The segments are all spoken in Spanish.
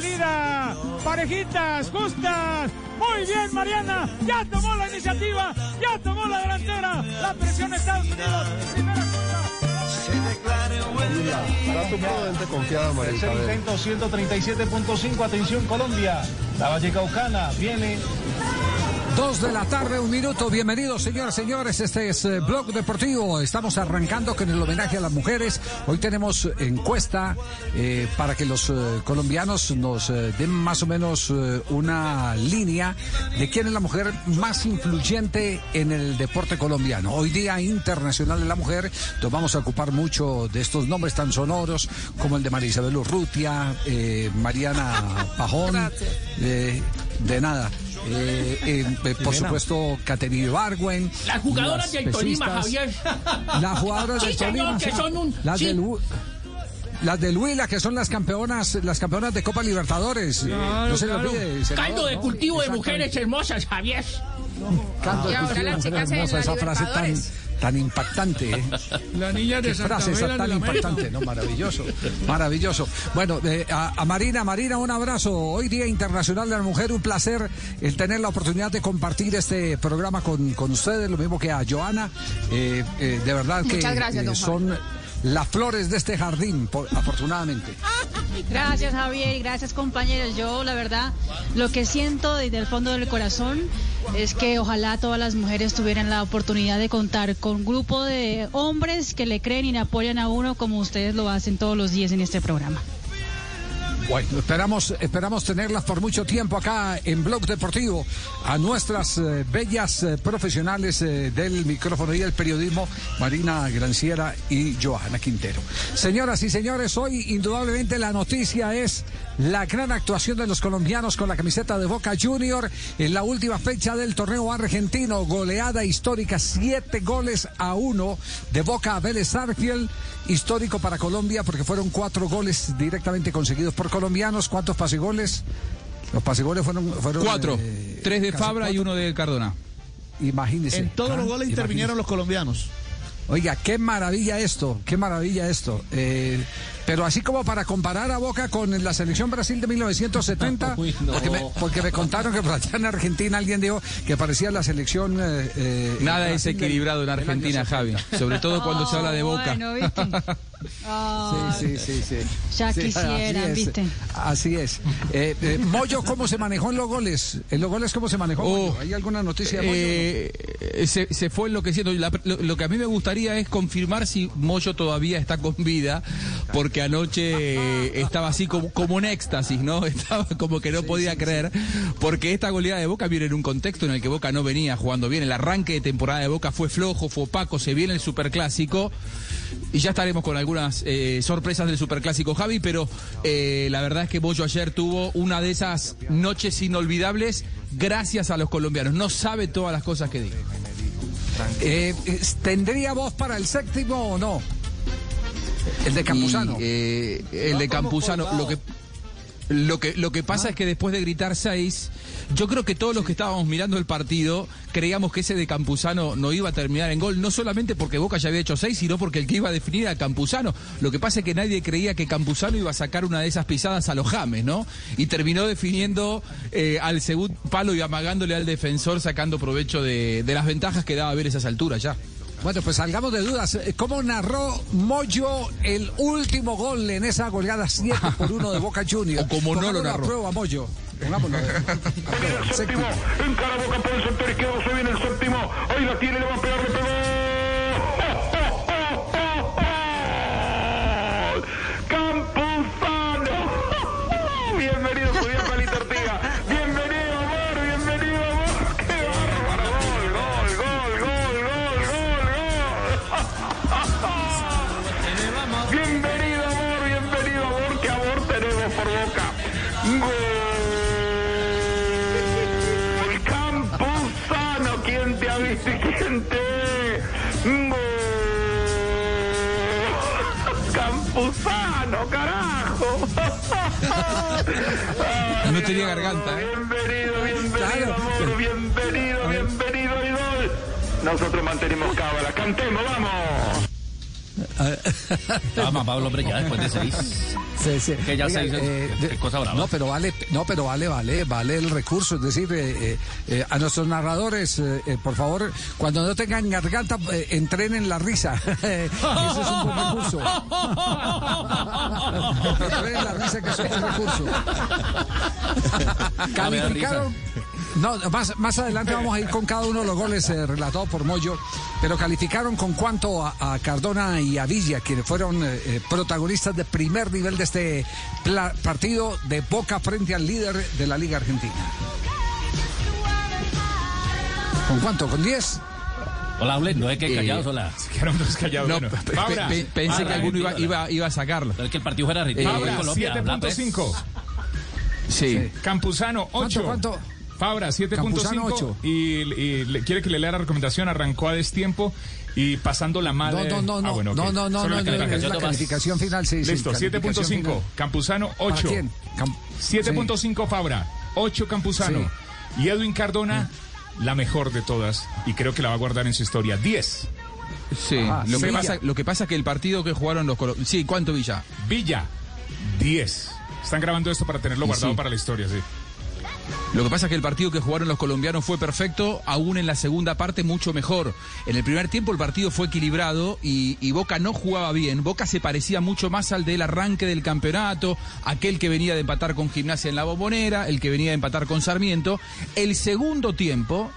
Salida, parejitas, justas. Muy bien, Mariana. Ya tomó la iniciativa, ya tomó la delantera. La presión Estados Unidos. Primera. Está supremamente confiada María Tercer intento, 137.5. Atención, Colombia. La Vallecaucana viene. Dos de la tarde, un minuto. Bienvenidos, señoras y señores. Este es eh, Blog Deportivo. Estamos arrancando con el homenaje a las mujeres. Hoy tenemos encuesta eh, para que los eh, colombianos nos eh, den más o menos una línea de quién es la mujer más influyente en el deporte colombiano. Hoy Día Internacional de la Mujer, nos vamos a ocupar mucho de estos nombres tan sonoros como el de María Isabel Urrutia, eh, Mariana Pajón. de nada. Eh, eh, eh, por supuesto, Caterina Ibargüen. Las jugadoras las del Tolima, Javier. Las jugadoras Sí, del señor, Tolima. que sí. son un- Las sí. del U- las del Huila, que son las campeonas, las campeonas de Copa Libertadores. No se le olvide. senador, Caldo de ¿no? cultivo de mujeres hermosas, Javier. De Y ahora de las chicas hermosa, esa frase tan, tan impactante. ¿eh? La niña Qué frase esa tan impactante, ¿no? Maravilloso, maravilloso. Bueno, eh, a, a Marina, Marina, un abrazo. Hoy Día Internacional de la Mujer, un placer el tener la oportunidad de compartir este programa con, con ustedes, lo mismo que a Joana. Eh, eh, de verdad que Muchas gracias, eh, don son las flores de este jardín, por- afortunadamente. Gracias Javier gracias compañeros. Yo la verdad lo que siento desde el fondo del corazón es que ojalá todas las mujeres tuvieran la oportunidad de contar con un grupo de hombres que le creen y le apoyan a uno como ustedes lo hacen todos los días en este programa. Bueno, esperamos, esperamos tenerlas por mucho tiempo acá en Blog Deportivo a nuestras eh, bellas eh, profesionales eh, del micrófono y del periodismo, Marina Granciera y Johanna Quintero. Señoras y señores, hoy indudablemente la noticia es la gran actuación de los colombianos con la camiseta de Boca Junior en la última fecha del torneo argentino, goleada histórica, siete goles a uno de Boca a Vélez Arfield, histórico para Colombia porque fueron cuatro goles directamente conseguidos por colombianos. ¿Cuántos pasegoles? Los pasegoles fueron, fueron Cuatro. eh, Tres de Fabra y uno de Cardona. Imagínese. En todos Ah, los goles imagínese. intervinieron los colombianos. Oiga, qué maravilla esto, qué maravilla esto. Eh, pero así como para comparar a Boca con la selección Brasil de 1970, Uy, no. porque, me, porque me contaron que por allá en Argentina alguien dijo que parecía la selección... eh, eh, Nada es equilibrado en Argentina, 70. Javi. Sobre todo cuando se habla de Boca. Bueno, ¿viste? Ah, Sí, sí, sí, sí. Ya Sí, quisieran, así es, ¿viste? Así es. Eh, eh, Moyo, ¿cómo se manejó en los goles? ¿En los goles cómo se manejó? Oh? ¿Hay alguna noticia de Moyo? Eh, se, se fue enloqueciendo. La- lo, lo que a mí me gustaría es confirmar si Moyo todavía está con vida, porque anoche estaba así como, como un éxtasis, ¿no? Estaba como que no podía creer, porque esta goleada de Boca viene en un contexto en el que Boca no venía jugando bien. El arranque de temporada de Boca fue flojo, fue opaco, se viene el superclásico. Y ya estaremos con algunas eh, sorpresas del Superclásico, Javi, pero eh, la verdad es que Moyo ayer tuvo una de esas noches inolvidables gracias a los colombianos. No sabe todas las cosas que dijo. Eh, ¿Tendría voz para el séptimo o no? El de Campuzano. Y, eh, el de Campuzano, lo que, lo que, lo que pasa es que después de gritar seis, yo creo que todos los que estábamos mirando el partido creíamos que ese de Campuzano no iba a terminar en gol, no solamente porque Boca ya había hecho seis, sino porque el que iba a definir era Campuzano. Lo que pasa es que nadie creía que Campuzano iba a sacar una de esas pisadas a los James, ¿no? Y terminó definiendo eh, al segundo palo y amagándole al defensor, sacando provecho de, de las ventajas que daba ver esas alturas ya. Bueno, pues salgamos de dudas. ¿Cómo narró Moyo el último gol en esa goleada 7 por 1 de Boca Juniors? O como no lo narró. prueba, Moyo. Pongámoslo. el séptimo, encara Boca por el sector izquierdo, se viene el séptimo, ahí la tiene, le va a pegar, le pegó. Campuzano, carajo. No tenía garganta, ¿eh? Bienvenido, bienvenido, amor, bienvenido, bienvenido, Idol. Nosotros mantenemos cábala, cantemos, vamos. Vamos, Pablo, hombre, ya después de seis. Sí, sí. Que ya Oiga, seis eh, es cosa brava. No, pero vale, no, pero vale, vale, vale el recurso. Es decir, eh, eh, eh, a nuestros narradores, eh, eh, por favor, cuando no tengan garganta, entrenen la risa. Ese es un buen recurso. entrenen la risa, que es un buen recurso. Calificaron. No, más, más adelante vamos a ir con cada uno de los goles eh, relatados por Moyo, pero calificaron con cuanto a, a Cardona y a Villa, quienes fueron eh, eh, protagonistas de primer nivel de este pla- partido de Boca frente al líder de la Liga Argentina. ¿Con cuánto? ¿Con 10? Hola, Ble, no es que Eh, callados, hola. Dos callados. No, bueno. pe- pe- pensé que alguno iba, iba, iba a sacarlo. Pero es que el partido fuera Argentina. Fabra, Colombia, habla, pues. 7.5. Sí. Campuzano, 8. ¿Cuánto, cuánto? Fabra, Campuzano, 7.5. ocho. Y, y le- quiere que le lea la recomendación. Arrancó a destiempo y pasando la No, madre. no, no, no, Ah, bueno, no, no, no, Solo no, no, es calificación la calificación final, sí, sí. Listo, calificación 7.5. final. Campuzano, ¿Para 8. quién? Cam- 7.5 Fabra, 8 Campuzano. Y Edwin Cardona, la mejor de todas. Y creo que la va a guardar en su historia. 10. Sí. Ajá, lo, que pasa, lo que pasa es que el partido que jugaron los colombianos. Sí, ¿cuánto Villa? Villa, 10. Están grabando esto para tenerlo Y guardado sí. para la historia, sí. Lo que pasa es que el partido que jugaron los colombianos fue perfecto, aún en la segunda parte mucho mejor. En el primer tiempo el partido fue equilibrado y, Boca no jugaba bien. Boca se parecía mucho más al del arranque del campeonato, aquel que venía de empatar con Gimnasia en la Bombonera, el que venía de empatar con Sarmiento. El segundo tiempo...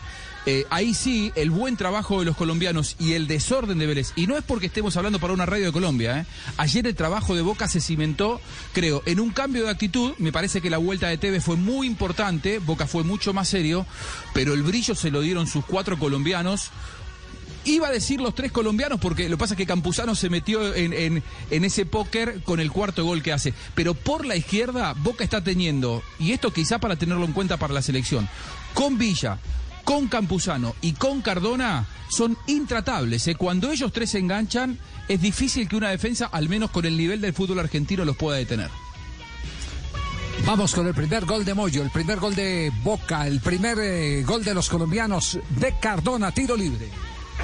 eh, ahí sí, el buen trabajo de los colombianos y el desorden de Vélez. Y no es porque estemos hablando para una radio de Colombia. ¿eh? Ayer el trabajo de Boca se cimentó, creo, en un cambio de actitud. Me parece que la vuelta de Tevez fue muy importante. Boca fue mucho más serio. Pero el brillo se lo dieron sus cuatro colombianos. Iba a decir los tres colombianos porque lo que pasa es que Campuzano se metió en, en- en ese póker con el cuarto gol que hace. Pero por la izquierda, Boca está teniendo, y esto quizá para tenerlo en cuenta para la selección, con Villa, con Campuzano y con Cardona, son intratables. ¿eh? Cuando ellos tres se enganchan, es difícil que una defensa, al menos con el nivel del fútbol argentino, los pueda detener. Vamos con el primer gol de Moyo, el primer gol de Boca, el primer eh, gol de los colombianos de Cardona, tiro libre.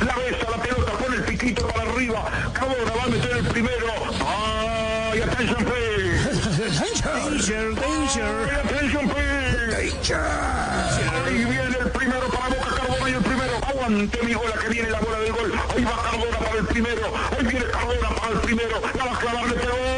La besa, la pelota, pone el piquito para arriba. Cardona va a meter el primero. ¡Ay, attention, please! Danger, danger. ¡Ay, attention, please! Ahí viene el Aguante, mi bola, que viene la bola del gol. Ahí va Cardona para el primero. Ahí viene Cardona para el primero. La va a clavar, le pegó.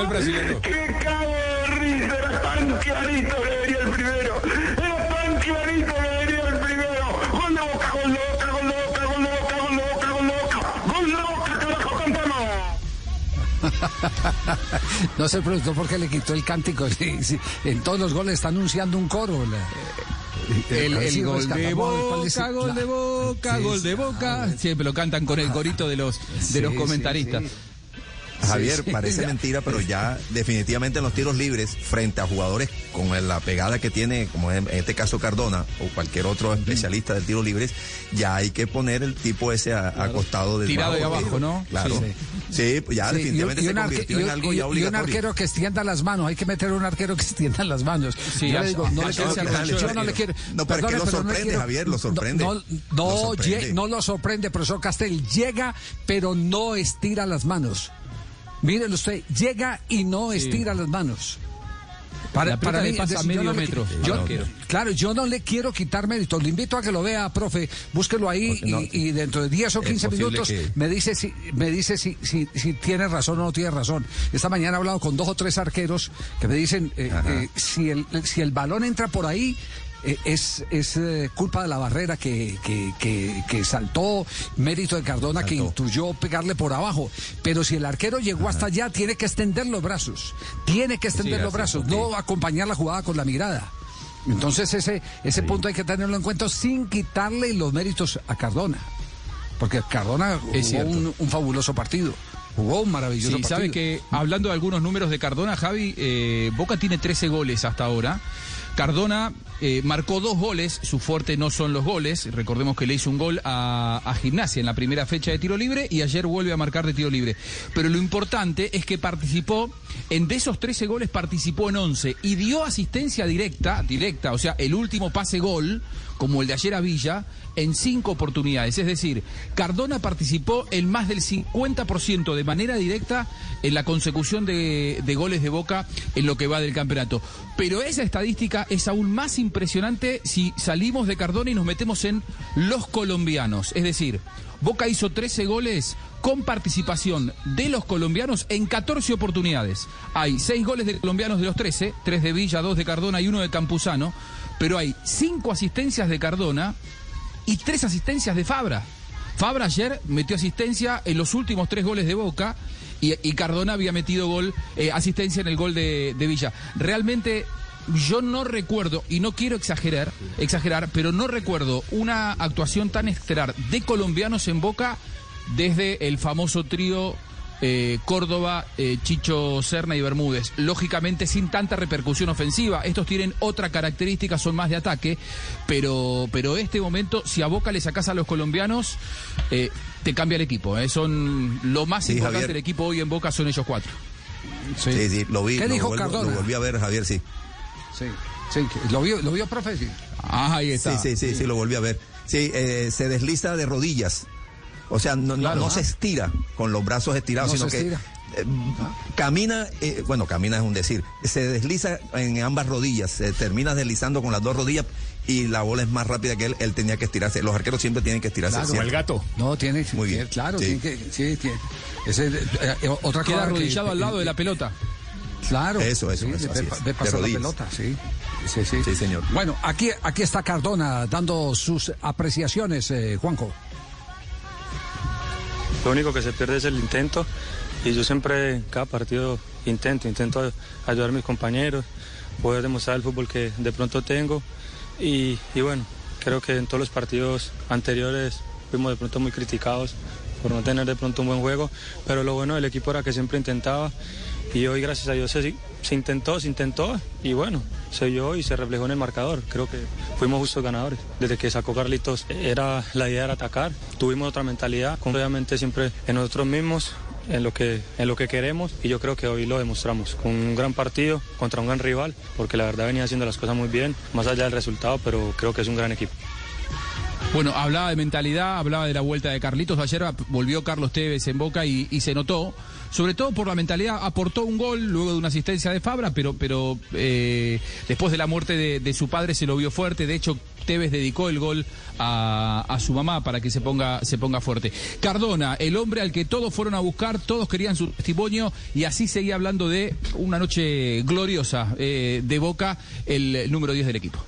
El brasileño. ¡Qué cago de risa! Era tan clarito que venía el primero. Era tan clarito que venía el primero. Gol de boca, gol de boca, gol de boca, gol de boca, gol de boca, gol de boca. Gol de boca, carajo, cantamos. No se preguntó por qué le quitó el cántico. Sí, sí. En todos los goles está anunciando un coro. la- El, el si gol de boca, el- gol de boca, gol de boca. Siempre lo cantan con el corito de los, de Sí, los sí, comentaristas. Javier, Sí, sí, parece ya. mentira, pero ya definitivamente en los tiros libres, frente a jugadores con la pegada que tiene, como en este caso Cardona o cualquier otro especialista del tiro libres, ya hay que poner el tipo ese a- acostado de Tirado de abajo, ¿no? Claro. Sí, Sí, pues ya Sí, definitivamente y, se convirtió y en algo y- ya y un obligatorio. arquero que extienda las manos, hay que meter un arquero que extienda las manos. Sí, yo le digo, no le quiero, yo no le quiero. No, pero es que lo sorprende, Javier, lo sorprende. No, no, no lo sorprende, profesor Castel. Llega, pero no estira las manos. Mírenlo usted, llega y no estira las manos. Pelota le es pasa decir, yo medio no le- metro yo- al arquero. claro, yo no le quiero quitar mérito. Le invito a que lo vea, profe. Búsquelo ahí no- y, y dentro de 10 o es 15 posible minutos que- me dice si me dice si, si, si tiene razón o no tiene razón. Esta mañana he hablado con dos o tres arqueros que me dicen eh, eh, si el si el balón entra por ahí es, es eh, culpa de la barrera que, que, que, que saltó, mérito de Cardona que intuyó pegarle por abajo. Pero si el arquero llegó hasta allá, tiene que extender los brazos. Tiene que extender Sí, los brazos, no acompañar la jugada con la mirada. Entonces ese, ese punto hay que tenerlo en cuenta sin quitarle los méritos a Cardona. Porque Cardona jugó Es un, un fabuloso partido. Jugó un maravilloso Sí, partido. sabe que hablando de algunos números de Cardona, Javi, eh, Boca tiene 13 goles hasta ahora. Cardona eh, marcó dos goles, su fuerte no son los goles. Recordemos que le hizo un gol a, Gimnasia en la primera fecha de tiro libre y ayer vuelve a marcar de tiro libre. Pero lo importante es que participó, en de esos 13 goles participó en 11 y dio asistencia directa, directa, o sea, el último pase gol, como el de ayer a Villa, en cinco oportunidades. Es decir, Cardona participó en más del 50% de manera directa en la consecución de, de goles de Boca en lo que va del campeonato. Pero esa estadística es aún más impresionante si salimos de Cardona y nos metemos en los colombianos. Es decir, Boca hizo 13 goles con participación de los colombianos en 14 oportunidades. Hay 6 goles de colombianos de los 13, 3 de Villa, 2 de Cardona y 1 de Campuzano, pero hay 5 asistencias de Cardona y 3 asistencias de Fabra. Fabra ayer metió asistencia en los últimos 3 goles de Boca y, Cardona había metido gol, eh, asistencia en el gol de Villa. Realmente yo no recuerdo, y no quiero exagerar, exagerar, pero no recuerdo una actuación tan estelar de colombianos en Boca desde el famoso trío eh, Córdoba, eh, Chicho Serna y Bermúdez. Lógicamente sin tanta repercusión ofensiva. Estos tienen otra característica, son más de ataque. Pero, pero este momento, si a Boca le sacás a los colombianos, eh, te cambia el equipo. Son lo más Sí, importante Javier. del equipo hoy en Boca son ellos cuatro. Sí, sí, lo vi. ¿Qué lo dijo vuelvo- Cardona? Lo volví a ver, Javier, sí. Sí, sí, lo vio, lo vio, profe. Sí. Ah, ahí está. Sí, sí, sí, sí, lo volví a ver. Sí, eh, se desliza de rodillas. O sea, no, no- Claro. no se estira con los brazos estirados, No sino se que estira. eh, camina, eh, bueno, camina es un decir, se desliza en ambas rodillas, se termina deslizando con las dos rodillas y la bola es más rápida que él, él tenía que estirarse. Los arqueros siempre tienen que estirarse. Claro. Como el gato. No, tiene, Muy bien. claro, Sí. tiene que, sí, tiene. Ese, eh, eh, otra Queda cosa que- arrodillado al lado de la pelota. Claro. Eso, eso, sí, ve, es. De pasar la rodillas. pelota, sí. Sí, sí. Sí, señor. Bueno, aquí, aquí está Cardona dando sus apreciaciones, eh, Juanjo. Lo único que se pierde es el intento y yo siempre, en cada partido, intento, intento ayudar a mis compañeros, poder demostrar el fútbol que de pronto tengo y, y bueno, creo que en todos los partidos anteriores fuimos de pronto muy criticados por no tener de pronto un buen juego, pero lo bueno del equipo era que siempre intentaba y hoy gracias a Dios se, intentó, se intentó y bueno, se vio y se reflejó en el marcador. Creo que fuimos justos ganadores. Desde que sacó Carlitos era la idea era atacar, tuvimos otra mentalidad, obviamente siempre en nosotros mismos, en lo que en lo que queremos y yo creo que hoy lo demostramos con un gran partido contra un gran rival, porque la verdad venía haciendo las cosas muy bien, más allá del resultado, pero creo que es un gran equipo. Bueno, hablaba de mentalidad, hablaba de la vuelta de Carlitos. Ayer volvió Carlos Tevez en Boca y se notó, sobre todo por la mentalidad, aportó un gol luego de una asistencia de Fabra, pero, pero eh, después de la muerte de, su padre se lo vio fuerte. De hecho, Tevez dedicó el gol a, a su mamá para que se ponga, se ponga fuerte. Cardona, el hombre al que todos fueron a buscar, todos querían su testimonio y así seguía hablando de una noche gloriosa eh, de Boca, el número 10 del equipo.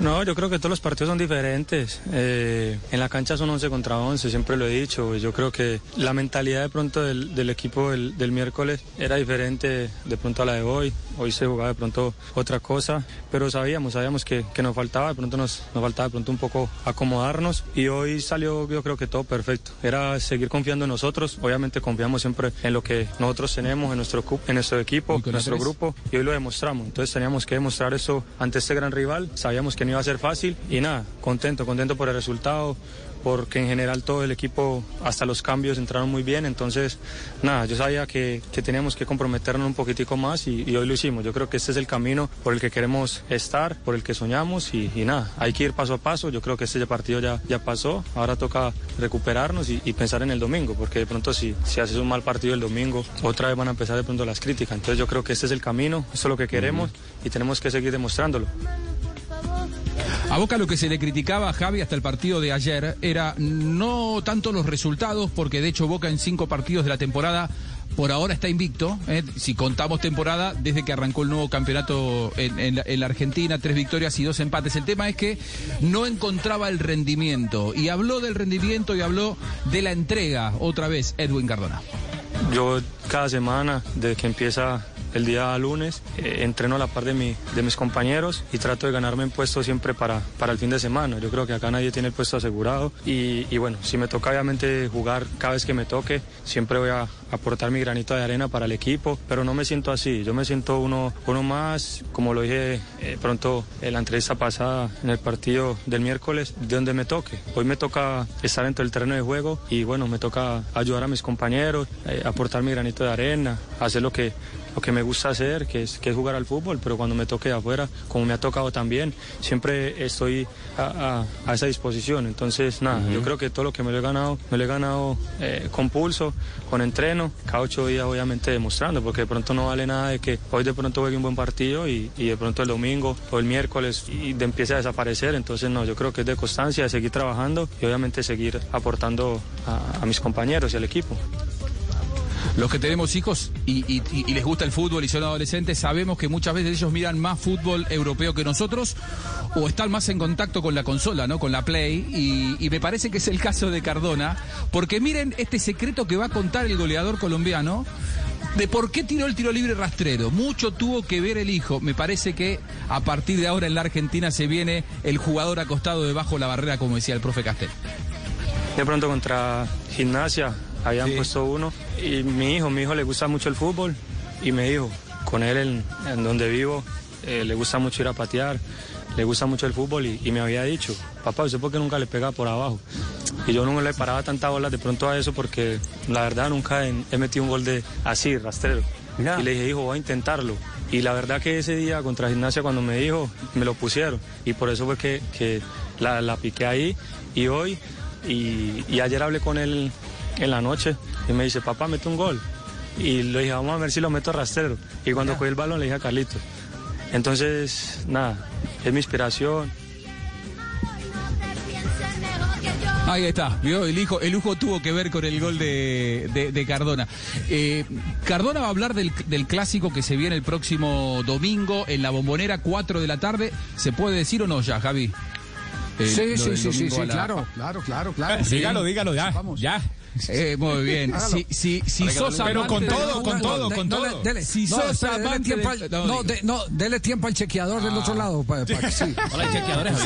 No, yo creo que todos los partidos son diferentes. Eh, en la cancha son 11 contra 11, siempre lo he dicho. Yo creo que la mentalidad de pronto del, del equipo del, del miércoles era diferente de pronto a la de hoy. Hoy se jugaba de pronto otra cosa, pero sabíamos, sabíamos que, que nos faltaba, de pronto nos, nos faltaba de pronto un poco acomodarnos y hoy salió yo creo que todo perfecto. Era seguir confiando en nosotros, obviamente confiamos siempre en lo que nosotros tenemos, en nuestro, en nuestro equipo, en nuestro grupo y hoy lo demostramos. Entonces teníamos que demostrar eso ante este gran rival, sabíamos que no iba a ser fácil y nada, contento, contento por el resultado porque en general todo el equipo, hasta los cambios entraron muy bien, entonces nada, yo sabía que, que teníamos que comprometernos un poquitico más y, y hoy lo hicimos. Yo creo que este es el camino por el que queremos estar, por el que soñamos y, y nada, hay que ir paso a paso. Yo creo que este partido ya, ya pasó, ahora toca recuperarnos y, y pensar en el domingo, porque de pronto si, si haces un mal partido el domingo, otra vez van a empezar de pronto las críticas. Entonces yo creo que este es el camino, esto es lo que queremos y tenemos que seguir demostrándolo. A Boca lo que se le criticaba a Javi hasta el partido de ayer era no tanto los resultados, porque de hecho Boca en cinco partidos de la temporada por ahora está invicto, ¿eh? si contamos temporada, desde que arrancó el nuevo campeonato en, en la, en la Argentina, tres victorias y dos empates. El tema es que no encontraba el rendimiento, y habló del rendimiento y habló de la entrega, otra vez, Edwin Cardona. Yo cada semana, desde que empieza el día lunes, eh, entreno a la par de, mi, de mis compañeros y trato de ganarme en puesto siempre para, para el fin de semana. Yo creo que acá nadie tiene el puesto asegurado y, y bueno, si me toca obviamente jugar cada vez que me toque, siempre voy a aportar mi granito de arena para el equipo, pero no me siento así, yo me siento uno, uno más, como lo dije eh, pronto en la entrevista pasada en el partido del miércoles, de donde me toque. Hoy me toca estar dentro del terreno de juego y bueno, me toca ayudar a mis compañeros, eh, aportar mi granito de arena, hacer lo que lo que me gusta hacer, que es, que es jugar al fútbol, pero cuando me toque de afuera, como me ha tocado también, siempre estoy a, a- a esa disposición. Entonces, nada, yo creo que todo lo que me lo he ganado, me lo he ganado eh, con pulso, con entreno, cada ocho días obviamente demostrando, porque de pronto no vale nada de que hoy de pronto juegue un buen partido y, y de pronto el domingo o el miércoles y de empiece a desaparecer. Entonces, no, yo creo que es de constancia, de seguir trabajando y obviamente seguir aportando a- a mis compañeros y al equipo. Los que tenemos hijos y, les gusta el fútbol y son adolescentes, sabemos que muchas veces ellos miran más fútbol europeo que nosotros o están más en contacto con la consola, ¿no? Con la Play. Y, y me parece que es el caso de Cardona, porque miren este secreto que va a contar el goleador colombiano de por qué tiró el tiro libre rastrero. Mucho tuvo que ver el hijo. Me parece que a partir de ahora en la Argentina se viene el jugador acostado debajo de la barrera, como decía el profe Castel. De pronto contra gimnasia habían puesto uno y mi hijo, mi hijo le gusta mucho el fútbol y me dijo, con él en, en donde vivo, eh, le gusta mucho ir a patear, le gusta mucho el fútbol y, y me había dicho, papá, ¿usted por qué nunca le pega por abajo? Y yo no le paraba tanta bola de pronto a eso porque la verdad nunca he, he metido un gol de así, rastrero. Y le dije, hijo, voy a intentarlo. Y la verdad que ese día contra gimnasia cuando me dijo, me lo pusieron. Y por eso fue que, que la, la piqué ahí. Y hoy, y, y ayer hablé con él en la noche y me dice, papá, mete un gol. Y le dije, vamos a ver si lo meto rastrero. Y cuando cogí el balón le dije a Carlitos. Entonces, nada, es mi inspiración. Ahí está, ¿vio? El hijo, el hijo tuvo que ver con el gol de, de- de Cardona. Eh, Cardona va a hablar del, del clásico que se viene el próximo domingo en la bombonera, 4 de la tarde. ¿Se puede decir o no ya, Javi? Eh, Sí, sí, sí, sí, sí, la- claro, claro, claro, claro. Dígalo, dígalo, ya. Ya. Eh, muy bien. Hágalo. Si, si, si sos Pero con todo, con todo, con todo. Si no, sos amante no, no, diga. de- no, dele tiempo al chequeador del otro lado. pa- pa- sí. Hola, chequeadores.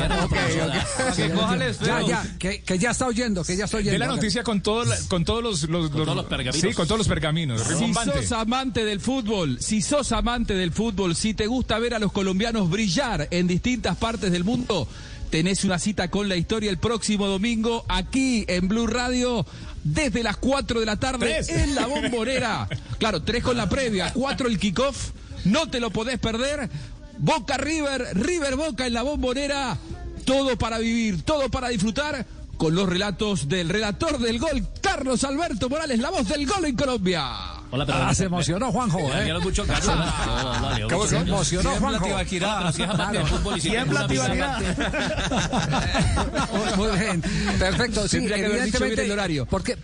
Que Ya, ya, que, que ya está oyendo, que ya está oyendo. De la noticia con, con todos los, los- todos los pergaminos. Sí, con todos los pergaminos. Si sos amante del fútbol, si sos amante del fútbol, si te gusta ver a los colombianos brillar en distintas partes del mundo, tenés una cita con la historia el próximo domingo aquí en Blue Radio. Desde las 4 de la tarde Tres. en la bombonera. Claro, 3 con la previa, 4 el kickoff. No te lo podés perder. Boca River, River Boca en la bombonera. Todo para vivir, todo para disfrutar con los relatos del relator del gol, Carlos Alberto Morales, la voz del gol en Colombia. Hola, pero Ah, se emocionó Juanjo, ¿eh? mucho dio ¿Cómo se emocionó, Juanjo? Tibaquirá, pero fútbol y si Tiembla tiene una Tibaquirá. Muy bien, perfecto. Sí, evidentemente, el horario. Porque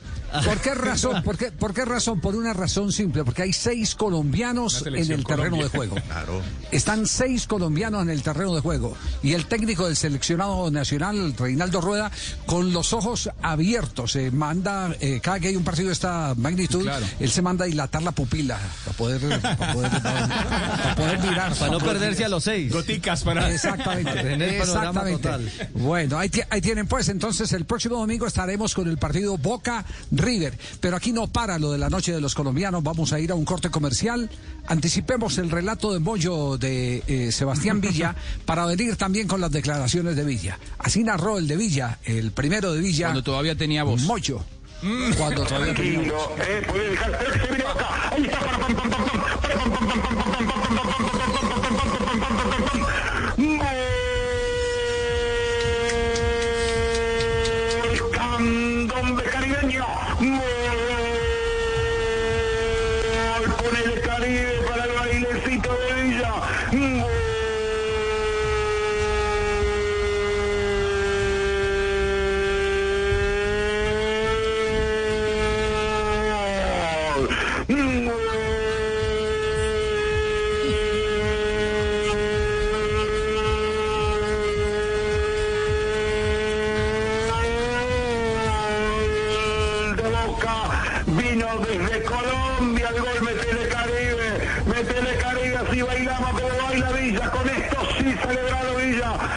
¿Por qué razón? ¿Por qué, por qué razón? Por una razón simple, porque hay seis colombianos en el terreno Colombia. de juego. Claro. Están seis colombianos en el terreno de juego. Y el técnico del seleccionado nacional, Reinaldo Rueda, con los ojos abiertos, se manda, eh, cada que hay un partido de esta magnitud, Claro. él se manda a dilatar la pupila para poder, para poder, para poder mirar. Para no poder perderse mirar. a los seis. Goticas para. Exactamente, exactamente. total. Bueno, ahí, ahí tienen pues, entonces el próximo domingo estaremos con el partido Boca River. Pero aquí no para lo de la noche de los colombianos, vamos a ir a un corte comercial. Anticipemos el relato de Moyo de eh, Sebastián Villa para venir también con las declaraciones de Villa. Así narró el de Villa, el primero de Villa. Cuando todavía tenía voz. Moyo. Cuando todavía tenía voz. Tranquilo, eh,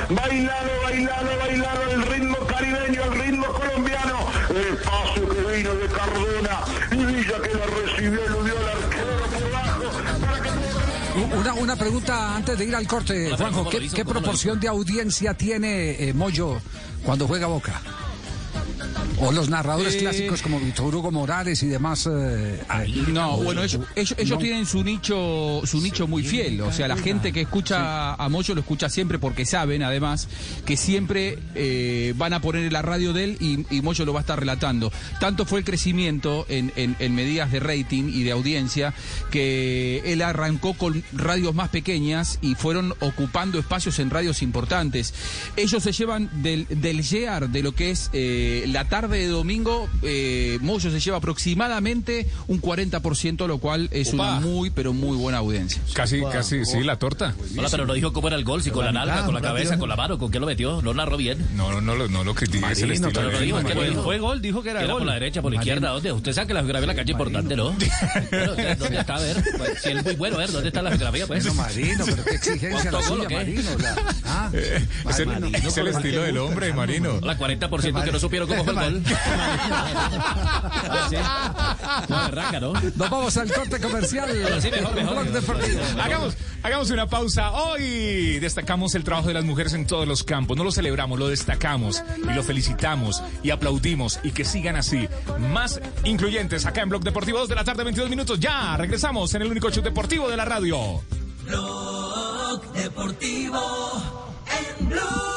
Villa, bailalo, bailalo, bailalo el ritmo caribeño, el ritmo colombiano, el paso que vino de Cardona y Villa que lo recibió, eludió el arquero por abajo, para que Una, una pregunta antes de ir al corte, Juanjo. ¿cómo ¿Qué, lo lo proporción de audiencia tiene eh, Moyo cuando juega Boca? O los narradores Eh, clásicos como Víctor Hugo Morales y demás. eh, No, bueno, ellos, ellos, ellos no. tienen su nicho, su nicho muy fiel. O sea, la gente que escucha a Moyo lo escucha siempre porque saben, además, que siempre eh, van a poner en la radio de él y, y Moyo lo va a estar relatando. Tanto fue el crecimiento en, en- en medidas de rating y de audiencia que él arrancó con radios más pequeñas y fueron ocupando espacios en radios importantes. Ellos se llevan del, del YEAR, de lo que es eh, la tarde de domingo, eh, Moyo se lleva aproximadamente un 40%, lo cual es Opa. una muy, pero muy buena audiencia. Casi, casi, sí, la torta. Hola, pero no dijo cómo era el gol, si con la nalga, con la cabeza, con la mano, con qué lo metió, lo narró bien. No, no, no, lo- no lo critiques el Marino, estilo pero lo dijo, es que. Fue gol, dijo que era Era gol. por la derecha, por la izquierda, ¿dónde? Usted sabe que la geografía de la calle es importante, ¿no? Bueno, ¿Dónde está? A ver, pues, si es muy bueno, a ver, ¿dónde está la geografía? Pues? No, Marino, pero qué exigencia la ¿Cuánto gol o suya? Marino. la- ah, Es el, es el no, estilo del hombre, Marino. Hola, 40% que no supieron cómo fue el gol. Ah, sí. No, berraca, ¿no? Nos vamos al corte comercial. Ahora sí, mejor, mejor. Blog Deportivo. Hagamos, hagamos una pausa. Hoy destacamos el trabajo de las mujeres en todos los campos. No lo celebramos, lo destacamos y lo felicitamos y aplaudimos y que sigan así. Más incluyentes acá en Blog Deportivo 2 de la tarde, 22 minutos. Ya regresamos en el único show deportivo de la radio. Blog Deportivo en Blue.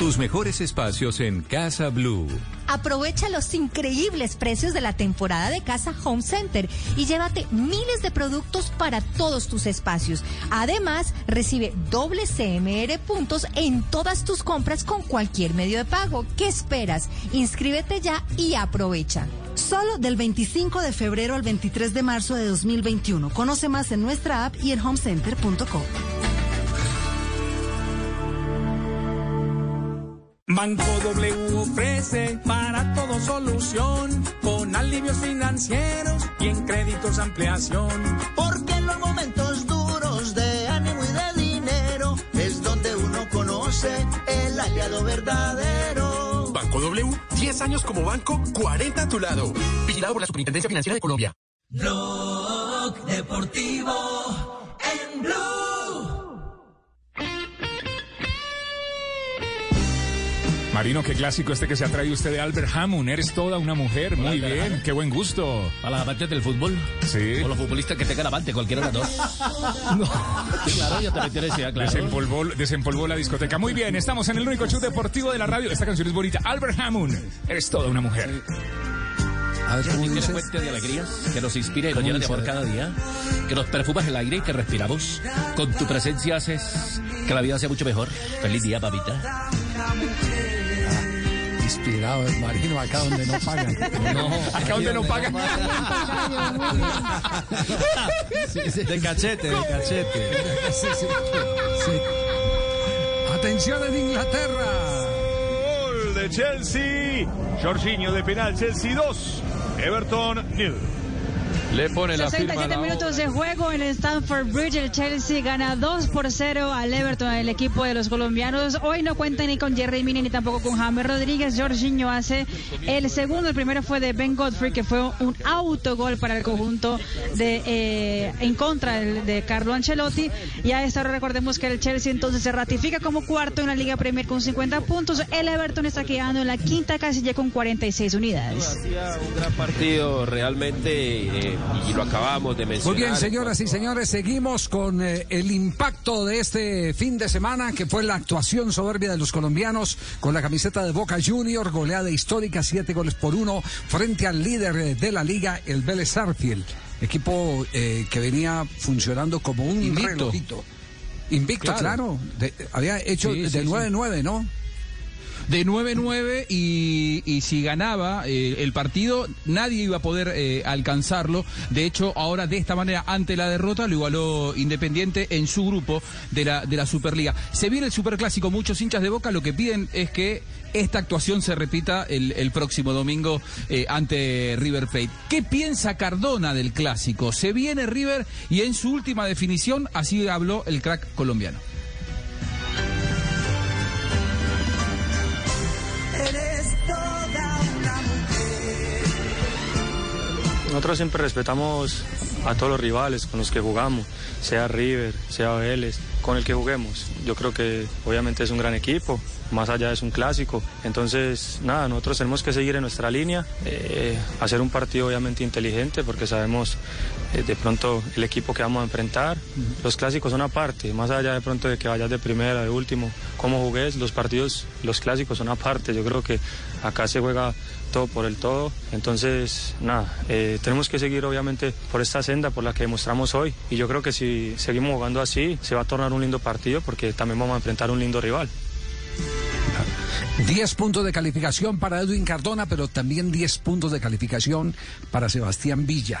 Tus mejores espacios en Casa Blue. Aprovecha los increíbles precios de la temporada de Casa Home Center y llévate miles de productos para todos tus espacios. Además, recibe doble CMR puntos en todas tus compras con cualquier medio de pago. ¿Qué esperas? Inscríbete ya y aprovecha. Solo del 25 de febrero al 23 de marzo de 2021. Conoce más en nuestra app y en homecenter.com. Banco W ofrece para todo solución, con alivios financieros y en créditos ampliación. Porque en los momentos duros de ánimo y de dinero es donde uno conoce el aliado verdadero. Banco W, 10 años como banco, 40 a tu lado. Vigilado por la Superintendencia Financiera de Colombia. Blog Deportivo en Blue. Marino, qué clásico este que se ha traído usted de Albert Hammond. Eres toda una mujer. Muy Albert bien, Hammond. qué buen gusto. Para las amantes del fútbol. Sí. O los futbolistas que tengan avante, cualquiera de las dos. Sí, claro, yo también te decía, claro. Desempolvó, desempolvó la discoteca. Muy bien, estamos en el único show deportivo de la radio. Esta canción es bonita. Albert Hammond, eres toda una mujer. A ver, ¿cómo que nos dice? fuente de alegrías, que nos inspire y nos ¿Cómo llene de amor cada día, que nos perfumas el aire y que respiramos. Con tu presencia haces que la vida sea mucho mejor. Feliz día, papita. Inspirado el marino acá donde no pagan. Acá donde no pagan. De cachete, de cachete. Sí, sí, sí. Atención en Inglaterra. Gol de Chelsea. Jorginho de penal. Chelsea 2. Everton nil. Le pone la firma a 67 la minutos de juego en el Stamford Bridge. El Chelsea gana 2 por 0 al Everton, el equipo de los colombianos. Hoy no cuenta ni con Jerry Mina ni tampoco con James Rodríguez. Jorginho hace el segundo. El primero fue de Ben Godfrey, que fue un autogol para el conjunto de eh, en contra del- de Carlo Ancelotti. Y a esta hora recordemos que el Chelsea entonces se ratifica como cuarto en la Liga Premier con 50 puntos. El Everton está quedando en la quinta casilla con 46 unidades. un gran partido realmente eh, y lo acabamos de mencionar. Muy bien, señoras y señores, seguimos con eh, el impacto de este fin de semana, que fue la actuación soberbia de los colombianos con la camiseta de Boca Junior, goleada histórica, siete goles por uno, frente al líder eh, de la liga, el Vélez Sarfield, equipo eh, que venía funcionando como un Invicto. relojito. Invicto, claro. Claro. De- había hecho Sí, de sí. 9-9, ¿no? De 9-9 y, y si ganaba eh, el partido, nadie iba a poder eh, alcanzarlo. De hecho, ahora de esta manera, ante la derrota, lo igualó Independiente en su grupo de la, de la Superliga. Se viene el Superclásico, muchos hinchas de Boca lo que piden es que esta actuación se repita el, el próximo domingo eh, ante River Plate. ¿Qué piensa Cardona del clásico? Se viene River y en su última definición así habló el crack colombiano. Nosotros siempre respetamos a todos los rivales con los que jugamos, sea River, sea Vélez, con el que juguemos. Yo creo que obviamente es un gran equipo, más allá es un clásico. Entonces, nada, nosotros tenemos que seguir en nuestra línea, eh, hacer un partido obviamente inteligente porque sabemos eh, de pronto el equipo que vamos a enfrentar. Los clásicos son aparte, más allá de pronto de que vayas de primera, de último, cómo jugues, los partidos, los clásicos son aparte. Yo creo que acá se juega todo por el todo. Entonces, nada, eh, tenemos que seguir obviamente por esta senda por la que demostramos hoy. Y yo creo que si seguimos jugando así, se va a tornar un lindo partido porque también vamos a enfrentar un lindo rival. 10 puntos de calificación para Edwin Cardona, pero también 10 puntos de calificación para Sebastián Villa.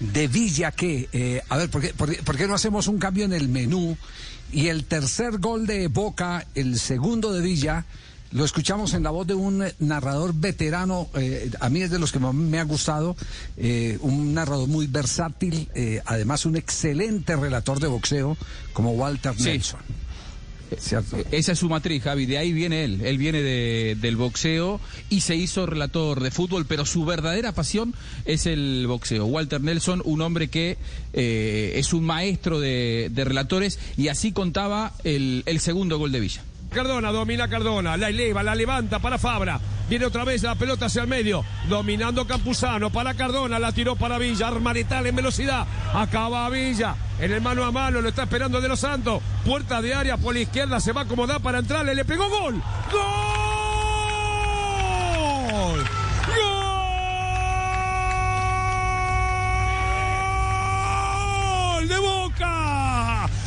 De Villa que, eh, a ver, ¿por qué, por por qué no hacemos un cambio en el menú? Y el tercer gol de Boca, el segundo de Villa, lo escuchamos en la voz de un eh, narrador veterano, eh, a mí es de los que más me ha gustado, eh, un narrador muy versátil, eh, además un excelente relator de boxeo como Walter Sí. Nelson. Esa es su matriz, Javi. De ahí viene él. Él viene de- del boxeo y se hizo relator de fútbol, pero su verdadera pasión es el boxeo. Walter Nelson, un hombre que es un maestro de, de relatores y así contaba el, el segundo gol de Villa. Cardona, domina Cardona, la eleva, la levanta para Fabra. Viene otra vez la pelota hacia el medio, dominando Campuzano para Cardona, la tiró para Villa, Armaretal en velocidad, acaba Villa, en el mano a mano, lo está esperando De Los Santos, puerta de área por la izquierda, se va a acomodar para entrarle, le pegó gol, gol, gol de Boca.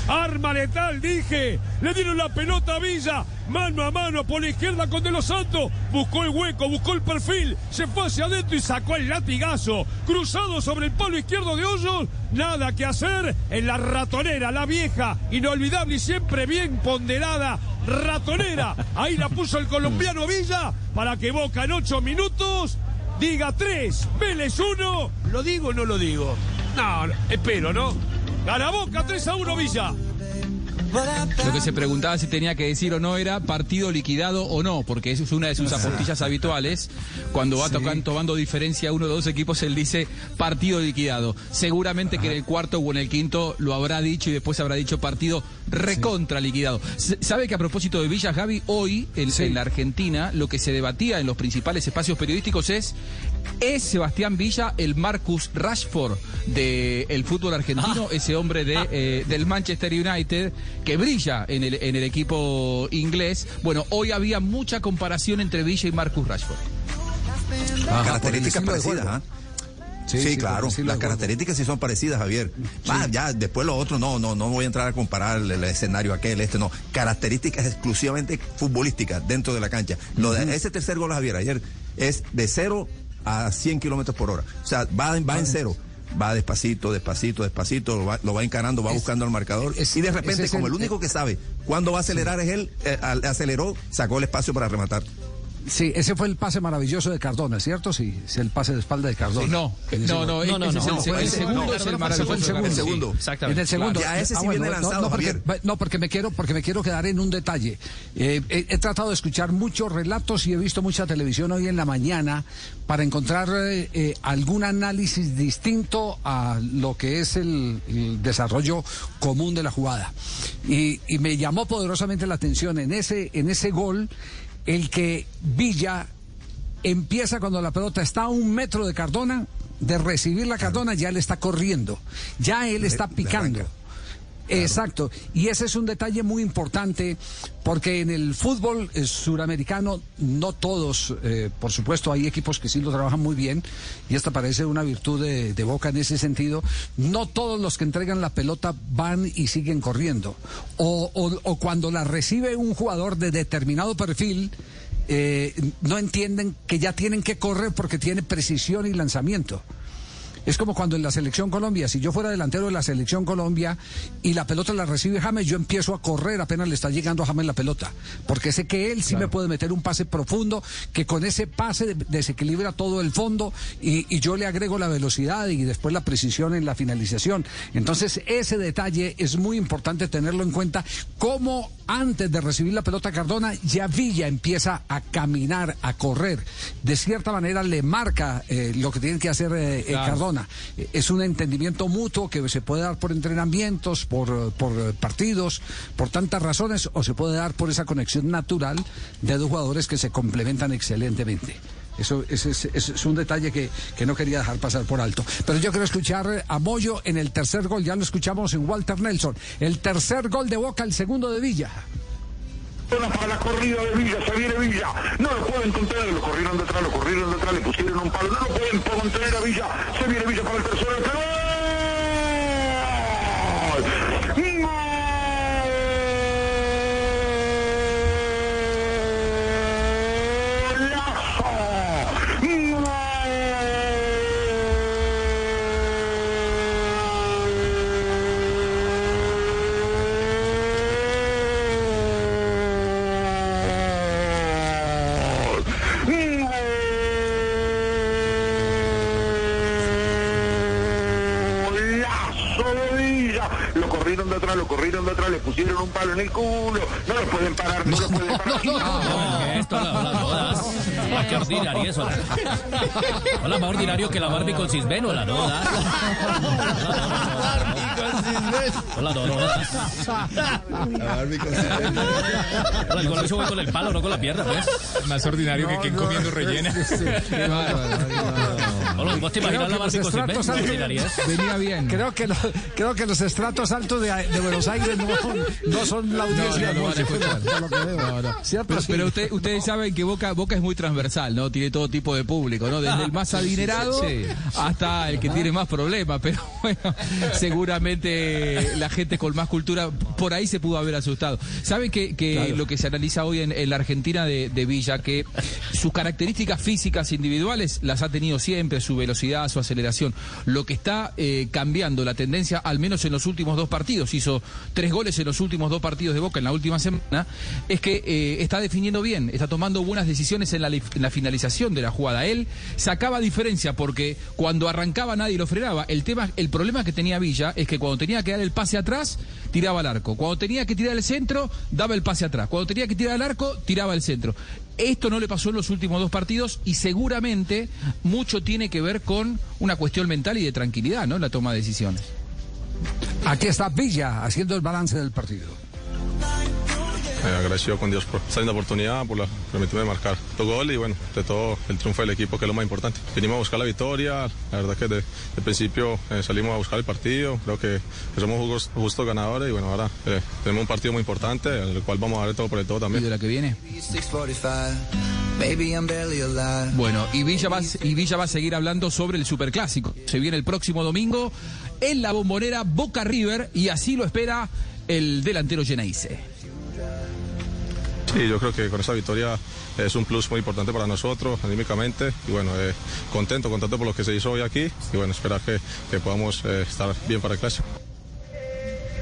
Arma letal, dije. Le dieron la pelota a Villa. Mano a mano por la izquierda con De Los Santos. Buscó el hueco, buscó el perfil. Se fue hacia adentro y sacó el latigazo. Cruzado sobre el palo izquierdo de Hoyos. Nada que hacer en la ratonera, la vieja, inolvidable y siempre bien ponderada. Ratonera. Ahí la puso el colombiano Villa para que Boca en ocho minutos diga tres, Vélez uno. ¿Lo digo o no lo digo? No, espero, ¿no? Gana Boca 3 a 1 Villa. Lo que se preguntaba si tenía que decir o no era partido liquidado o no, porque eso es una de sus apostillas habituales. Cuando va tocan- tomando diferencia uno de dos equipos, él dice partido liquidado. Seguramente que en el cuarto o en el quinto lo habrá dicho y después habrá dicho partido recontra liquidado. ¿Sabe que a propósito de Villa Javi, hoy en, en la Argentina lo que se debatía en los principales espacios periodísticos es ¿Es Sebastián Villa el Marcus Rashford del fútbol argentino? Ese hombre de, eh, del Manchester United que brilla en el, en el equipo inglés. Bueno, hoy había mucha comparación entre Villa y Marcus Rashford. características parecidas. Sí, Sí, sí, por claro, las características sí son parecidas, Javier. Ah, ya, después lo otro, no, no, no voy a entrar a comparar el, el escenario aquel, este, no. Características exclusivamente futbolísticas dentro de la cancha. Lo de, ese tercer gol, Javier, ayer, es de 0 a 100 kilómetros por hora. O sea, va, en- va en cero. Va despacito, despacito, despacito, lo va, lo va encarando, va buscando al marcador. y de repente, es como el- único que sabe cuándo va a acelerar es él, eh, aceleró, sacó el espacio para rematar. Sí, ese fue el pase maravilloso de Cardona, ¿cierto? Sí, es el pase de espalda de Cardona. Sí, no, no, no, No, no, ese es el segundo es el maravilloso el segundo. Sí, En exactamente. el segundo. Ya ese sí Ah, viene lanzado, no, porque, no, porque me quiero, porque me quiero quedar en un detalle. Eh, he, he tratado de escuchar muchos relatos y he visto mucha televisión hoy en la mañana para encontrar eh, eh, algún análisis distinto a lo que es el, el desarrollo común de la jugada. Y, y me llamó poderosamente la atención en ese, en ese gol el que Villa empieza cuando la pelota está a un metro de Cardona, de recibir la Cardona, ya le está corriendo, ya él está picando. Exacto, y ese es un detalle muy importante porque en el fútbol eh, suramericano no todos, eh, por supuesto hay equipos que sí lo trabajan muy bien y esta parece una virtud de, de Boca en ese sentido, no todos los que entregan la pelota van y siguen corriendo. O, o- o cuando la recibe un jugador de determinado perfil eh, no entienden que ya tienen que correr porque tiene precisión y lanzamiento. Es como cuando en la selección Colombia, si yo fuera delantero de la selección Colombia y la pelota la recibe James, yo empiezo a correr apenas le está llegando a James la pelota, porque sé que él sí me puede meter un pase profundo, que con ese pase de- desequilibra todo el fondo y, y yo le agrego la velocidad y después la precisión en la finalización. Entonces ese detalle es muy importante tenerlo en cuenta, como antes de recibir la pelota Cardona, ya Villa empieza a caminar, a correr. De cierta manera le marca eh, lo que tiene que hacer eh, eh, Claro. Cardona. Eh, Es un entendimiento mutuo que se puede dar por entrenamientos, por, eh, eh, partidos, por tantas razones, o se puede dar por esa conexión natural de dos jugadores que se complementan excelentemente. Eso, es, es un detalle que, que no quería dejar pasar por alto. Pero yo quiero escuchar a Moyo en el tercer gol. Ya lo escuchamos en Walter Nelson. El tercer gol de Boca, el segundo de Villa. Para la corrida de Villa, se viene Villa, no lo pueden contener, lo corrieron detrás, lo corrieron detrás, le pusieron un palo, no lo pueden contener a Villa, se viene Villa para el tercero, el de atrás, le pusieron un palo en el culo. No lo pueden parar, no lo pueden parar. ¿Qué es esto? Hola, hola, todas. Ah, qué ordinario eso. Hola. Hola, más ordinario que la Barbie con cisbeno, hola, no, hola. Hola, no, no, hola. Hola, el gol lo hizo con el palo, no con la pierna, pues. Más ordinario que quien comiendo rellena. ¿Vos te imaginas la Barbie con altos-. Venía bien. Creo que, lo- creo que los estratos altos de, de Buenos Aires no, no son la audiencia. No, no, no. No, no. ¿Cierto? Pero, pero usted- ustedes saben que Boca, Boca es muy transversal, ¿no? Tiene todo tipo de público, ¿no? Desde el más adinerado Sí. hasta el que tiene más problemas. Pero bueno, seguramente la gente con más cultura por ahí se pudo haber asustado. ¿Saben que, que Claro. lo que se analiza hoy en, en la Argentina de, de Villa, que sus características físicas individuales las ha tenido siempre, su velocidad, su aceleración. Lo que está eh, cambiando la tendencia, al menos en los últimos dos partidos, hizo tres goles en los últimos dos partidos de Boca en la última semana, es que eh, está definiendo bien, está tomando buenas decisiones en la, en la finalización de la jugada. Él sacaba diferencia porque cuando arrancaba nadie lo frenaba. El tema, el problema que tenía Villa es que cuando tenía que dar el pase atrás, tiraba al arco. Cuando tenía que tirar el centro, daba el pase atrás. Cuando tenía que tirar al arco, tiraba el centro. Esto no le pasó en los últimos dos partidos y seguramente mucho tiene que ver con una cuestión mental y de tranquilidad, ¿no? La toma de decisiones. Aquí está Villa haciendo el balance del partido. Eh, agradecido con Dios por esta linda oportunidad, por la permitirme marcar tu gol y bueno, de todo el triunfo del equipo que es lo más importante. Vinimos a buscar la victoria, la verdad que de, de principio eh, salimos a buscar el partido, creo que, que somos justos, justos ganadores y bueno, ahora eh, tenemos un partido muy importante, en el cual vamos a dar todo por el todo también. ¿Y de la que viene? 645, baby, I'm barely alive. Bueno, y Villa, va, y Villa va a seguir hablando sobre el Superclásico. Se viene el próximo domingo en la bombonera Boca River y así lo espera el delantero Geneise. Sí, yo creo que con esta victoria es un plus muy importante para nosotros, anímicamente, y bueno, eh, contento, contento por lo que se hizo hoy aquí, y bueno, esperar que, que podamos eh, estar bien para el clásico.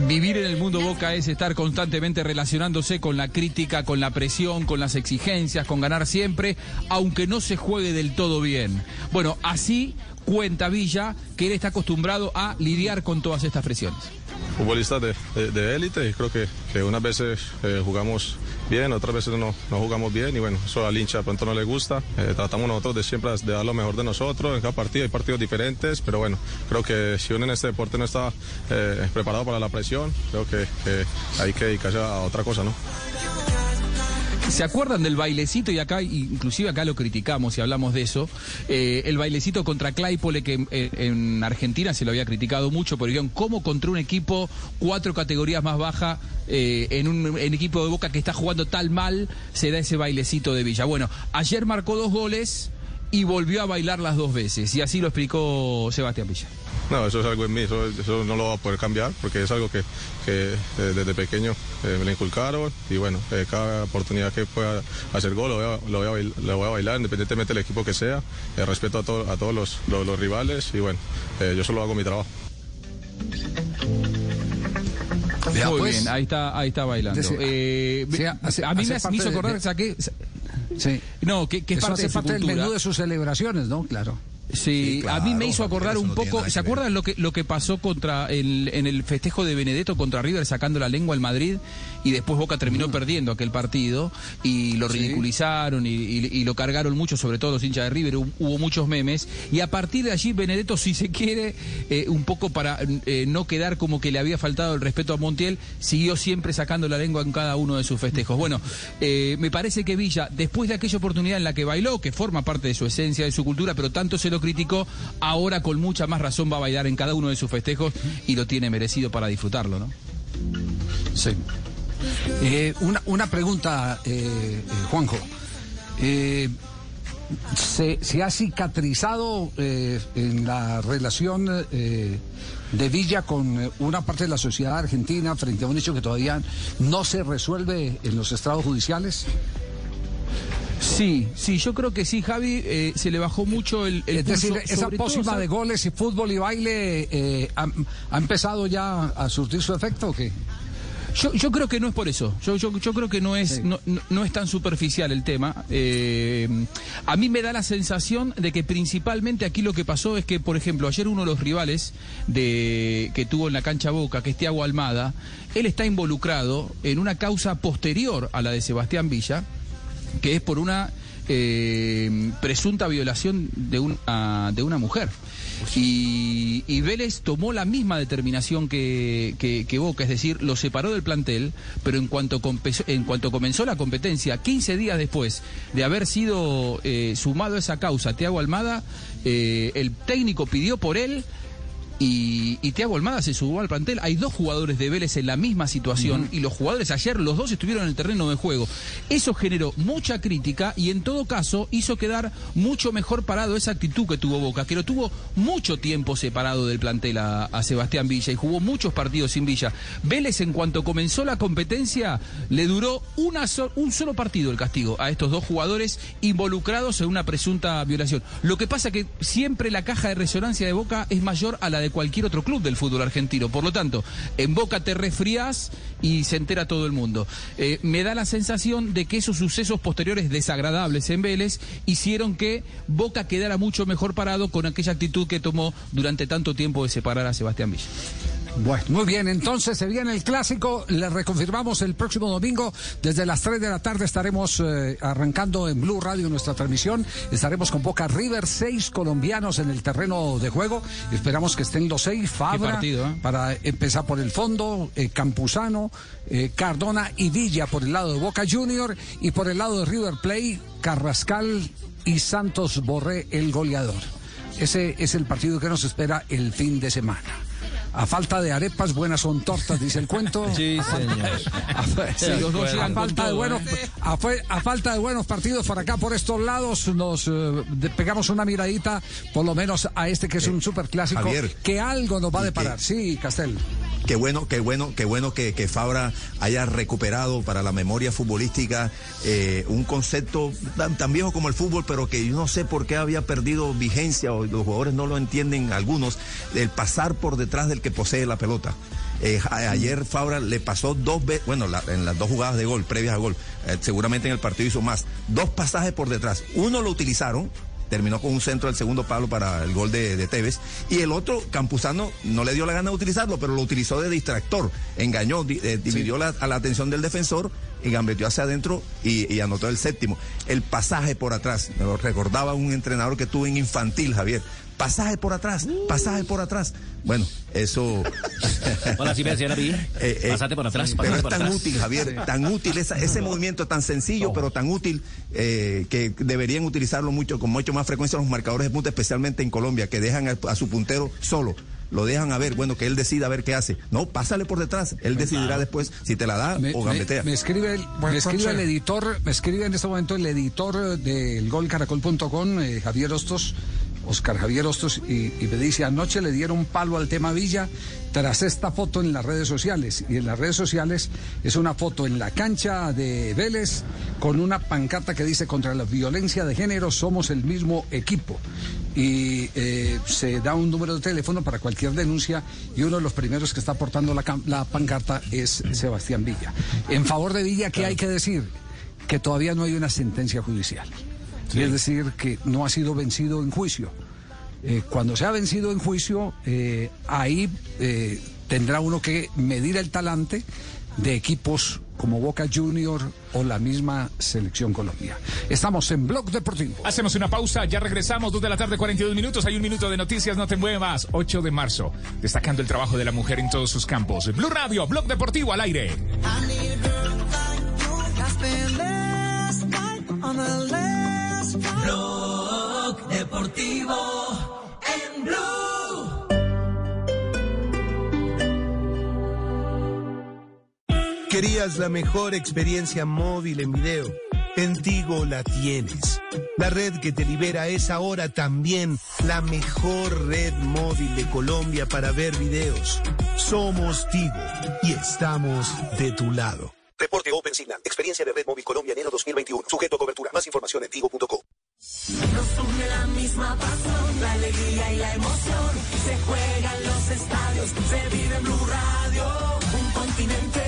Vivir en el mundo Boca es estar constantemente relacionándose con la crítica, con la presión, con las exigencias, con ganar siempre, aunque no se juegue del todo bien. Bueno, así cuenta Villa que él está acostumbrado a lidiar con todas estas presiones. Futbolistas de, élite y creo que, que unas veces eh, jugamos bien, otras veces no, no jugamos bien y bueno, eso al hincha de pronto no le gusta. Eh, tratamos nosotros de siempre de dar lo mejor de nosotros en cada partido, hay partidos diferentes, pero bueno, creo que si uno en este deporte no está eh, preparado para la presión, creo que, que hay que dedicarse a otra cosa, ¿no? ¿Se acuerdan del bailecito? Y acá, inclusive acá lo criticamos y hablamos de eso. eh, el bailecito contra Claypole, que en, en Argentina se lo había criticado mucho, porque dijeron, ¿cómo contra un equipo cuatro categorías más baja, eh, en un equipo de Boca que está jugando tal mal, se da ese bailecito de Villa? Bueno, ayer marcó dos goles y volvió a bailar las dos veces. Y así lo explicó Sebastián Villa. No, eso es algo en mí, eso, eso no lo va a poder cambiar porque es algo que, que, eh, desde pequeño eh, me lo inculcaron y bueno, eh, cada oportunidad que pueda hacer gol lo voy a, lo voy a, bail- lo voy a bailar independientemente del equipo que sea, eh, respeto a, to- a todos los, los- los rivales y bueno, eh, yo solo hago mi trabajo. Vea, Muy pues. bien, ahí está, ahí está bailando. Decía- Eh, sí, hace- a mí me, me hizo acordar, de- saqué- Sí. No, que, que es parte hace de parte del menú de sus celebraciones, ¿no? Claro. Sí, a mí me hizo acordar un poco, ¿se acuerdan lo que lo que pasó contra el, en el festejo de Benedetto contra River sacando la lengua al Madrid y después Boca terminó perdiendo aquel partido y lo Sí. ridiculizaron y, y- y lo cargaron mucho, sobre todo los hinchas de River, hu- hubo muchos memes y a partir de allí Benedetto, si se quiere, eh, un poco para eh, no quedar como que le había faltado el respeto a Montiel, siguió siempre sacando la lengua en cada uno de sus festejos. Bueno, eh, me parece que Villa, después de aquella oportunidad en la que bailó, que forma parte de su esencia, de su cultura, pero tanto se lo criticó, ahora con mucha más razón va a bailar en cada uno de sus festejos y lo tiene merecido para disfrutarlo, ¿no? Sí. Eh, una, una pregunta, eh, eh, Juanjo. ¿se, ha cicatrizado en la relación de Villa con una parte de la sociedad argentina frente a un hecho que todavía no se resuelve en los estrados judiciales? Sí, sí, yo creo que sí, Javi, eh, se le bajó mucho el, el Es decir, esa pócima de goles y fútbol y baile eh, ha, ha empezado ya a surtir su efecto o qué? Yo, yo creo que no es por eso. Yo, yo, yo creo que no es, no, no- no es tan superficial el tema. Eh, a mí me da la sensación de que principalmente aquí lo que pasó es que, por ejemplo, ayer uno de los rivales de, que tuvo en la cancha Boca, que es Tiago Almada, él está involucrado en una causa posterior a la de Sebastián Villa, que es por una eh, presunta violación de una, de una mujer. Y, y Vélez tomó la misma determinación que, que- que Boca, es decir, lo separó del plantel, pero en cuanto, en cuanto comenzó la competencia, 15 días después de haber sido eh, sumado a esa causa, Tiago Almada, eh, el técnico pidió por él y, y Thiago Almada se subió al plantel. Hay dos jugadores de Vélez en la misma situación y los jugadores ayer, los dos estuvieron en el terreno de juego. Eso generó mucha crítica y en todo caso hizo quedar mucho mejor parado esa actitud que tuvo Boca, que lo tuvo mucho tiempo separado del plantel a, a Sebastián Villa y jugó muchos partidos sin Villa. Vélez en cuanto comenzó la competencia le duró una so- un solo partido el castigo a estos dos jugadores involucrados en una presunta violación. Lo que pasa que siempre la caja de resonancia de Boca es mayor a la de cualquier otro club del fútbol argentino. Por lo tanto, en Boca te resfrías y se entera todo el mundo. Eh, me da la sensación de que esos sucesos posteriores desagradables en Vélez hicieron que Boca quedara mucho mejor parado con aquella actitud que tomó durante tanto tiempo de separar a Sebastián Villa. Bueno, muy bien, entonces se viene el clásico, le reconfirmamos el próximo domingo, desde las 3 de la tarde estaremos eh, arrancando en Blue Radio nuestra transmisión, estaremos con Boca River, seis colombianos en el terreno de juego, esperamos que estén los seis, Fabra, partido, ¿eh? para empezar por el fondo, eh, Campuzano, eh, Cardona y Villa por el lado de Boca Junior y por el lado de River Play, Carrascal y Santos Borré, el goleador. Ese es el partido que nos espera el fin de semana. A falta de arepas, buenas son tortas, dice el cuento. Sí, señor. A, Sí, falta de buenos, ¿eh? a, fue- a falta de buenos partidos por acá, por estos lados, nos eh, pegamos una miradita, por lo menos a este que es un superclásico, Javier. que algo nos va a deparar. que- Sí, Castel. Qué bueno, qué bueno, qué bueno que, que Fabra haya recuperado para la memoria futbolística eh, un concepto tan, tan viejo como el fútbol, pero que yo no sé por qué había perdido vigencia o los jugadores no lo entienden algunos, el pasar por detrás del que posee la pelota. Eh, ayer Fabra le pasó dos veces, bueno, la- en las dos jugadas de gol, previas a gol, eh, seguramente en el partido hizo más, dos pasajes por detrás. Uno lo utilizaron, terminó con un centro del segundo palo para el gol de, de Tevez. Y el otro, Campuzano, no le dio la gana de utilizarlo, pero lo utilizó de distractor. Engañó, di- eh, dividió la, a la atención del defensor y gambeteó hacia adentro y, y anotó el séptimo. El pasaje por atrás, me lo recordaba un entrenador que tuve en infantil, Javier. Pasaje por atrás, pasaje por atrás. Bueno, eso. Ahora sí me decían a mí, Eh, eh, pásate por atrás, Pero es por tan atrás. útil, Javier, tan útil esa- ese movimiento tan sencillo, pero tan útil eh, que deberían utilizarlo mucho, con mucho más frecuencia los marcadores de punta, especialmente en Colombia, que dejan a, a su puntero solo. Lo dejan a ver, bueno, que él decida a ver qué hace. No, pásale por detrás. Él decidirá después si te la da Me, o gambetea. me escribe, el, me escribe el editor, me escribe en este momento el editor del golcaracol.com, eh, Javier Hostos, Oscar Javier Hostos, y, y me dice, anoche le dieron un palo al tema Villa tras esta foto en las redes sociales. Y en las redes sociales es una foto en la cancha de Vélez con una pancarta que dice, contra la violencia de género somos el mismo equipo. Y eh, se da un número de teléfono para cualquier denuncia y uno de los primeros que está aportando la, la pancarta es Sebastián Villa. En favor de Villa, ¿qué hay que decir? Que todavía no hay una sentencia judicial. Y es decir, que no ha sido vencido en juicio. Eh, cuando se ha vencido en juicio, eh, ahí eh, tendrá uno que medir el talante de equipos como Boca Junior o la misma Selección Colombia. Estamos en Blog Deportivo. Hacemos una pausa, ya regresamos, 2 de la tarde, 42 minutos. Hay un minuto de noticias, no te muevas. 8 de marzo, destacando el trabajo de la mujer en todos sus campos. Blue Radio, Blog Deportivo al aire. Blog Deportivo en Blue. ¿Querías la mejor experiencia móvil en video? En Tigo la tienes. La red que te libera es ahora también la mejor red móvil de Colombia para ver videos. Somos Tigo y estamos de tu lado. Reporte Open Signal. Experiencia de Red Móvil Colombia enero 2021. Sujeto a cobertura. Más información en tigo.co. Nos une la misma pasión, la alegría y la emoción. Se juegan los estadios, se vive en Blue Radio. Un continente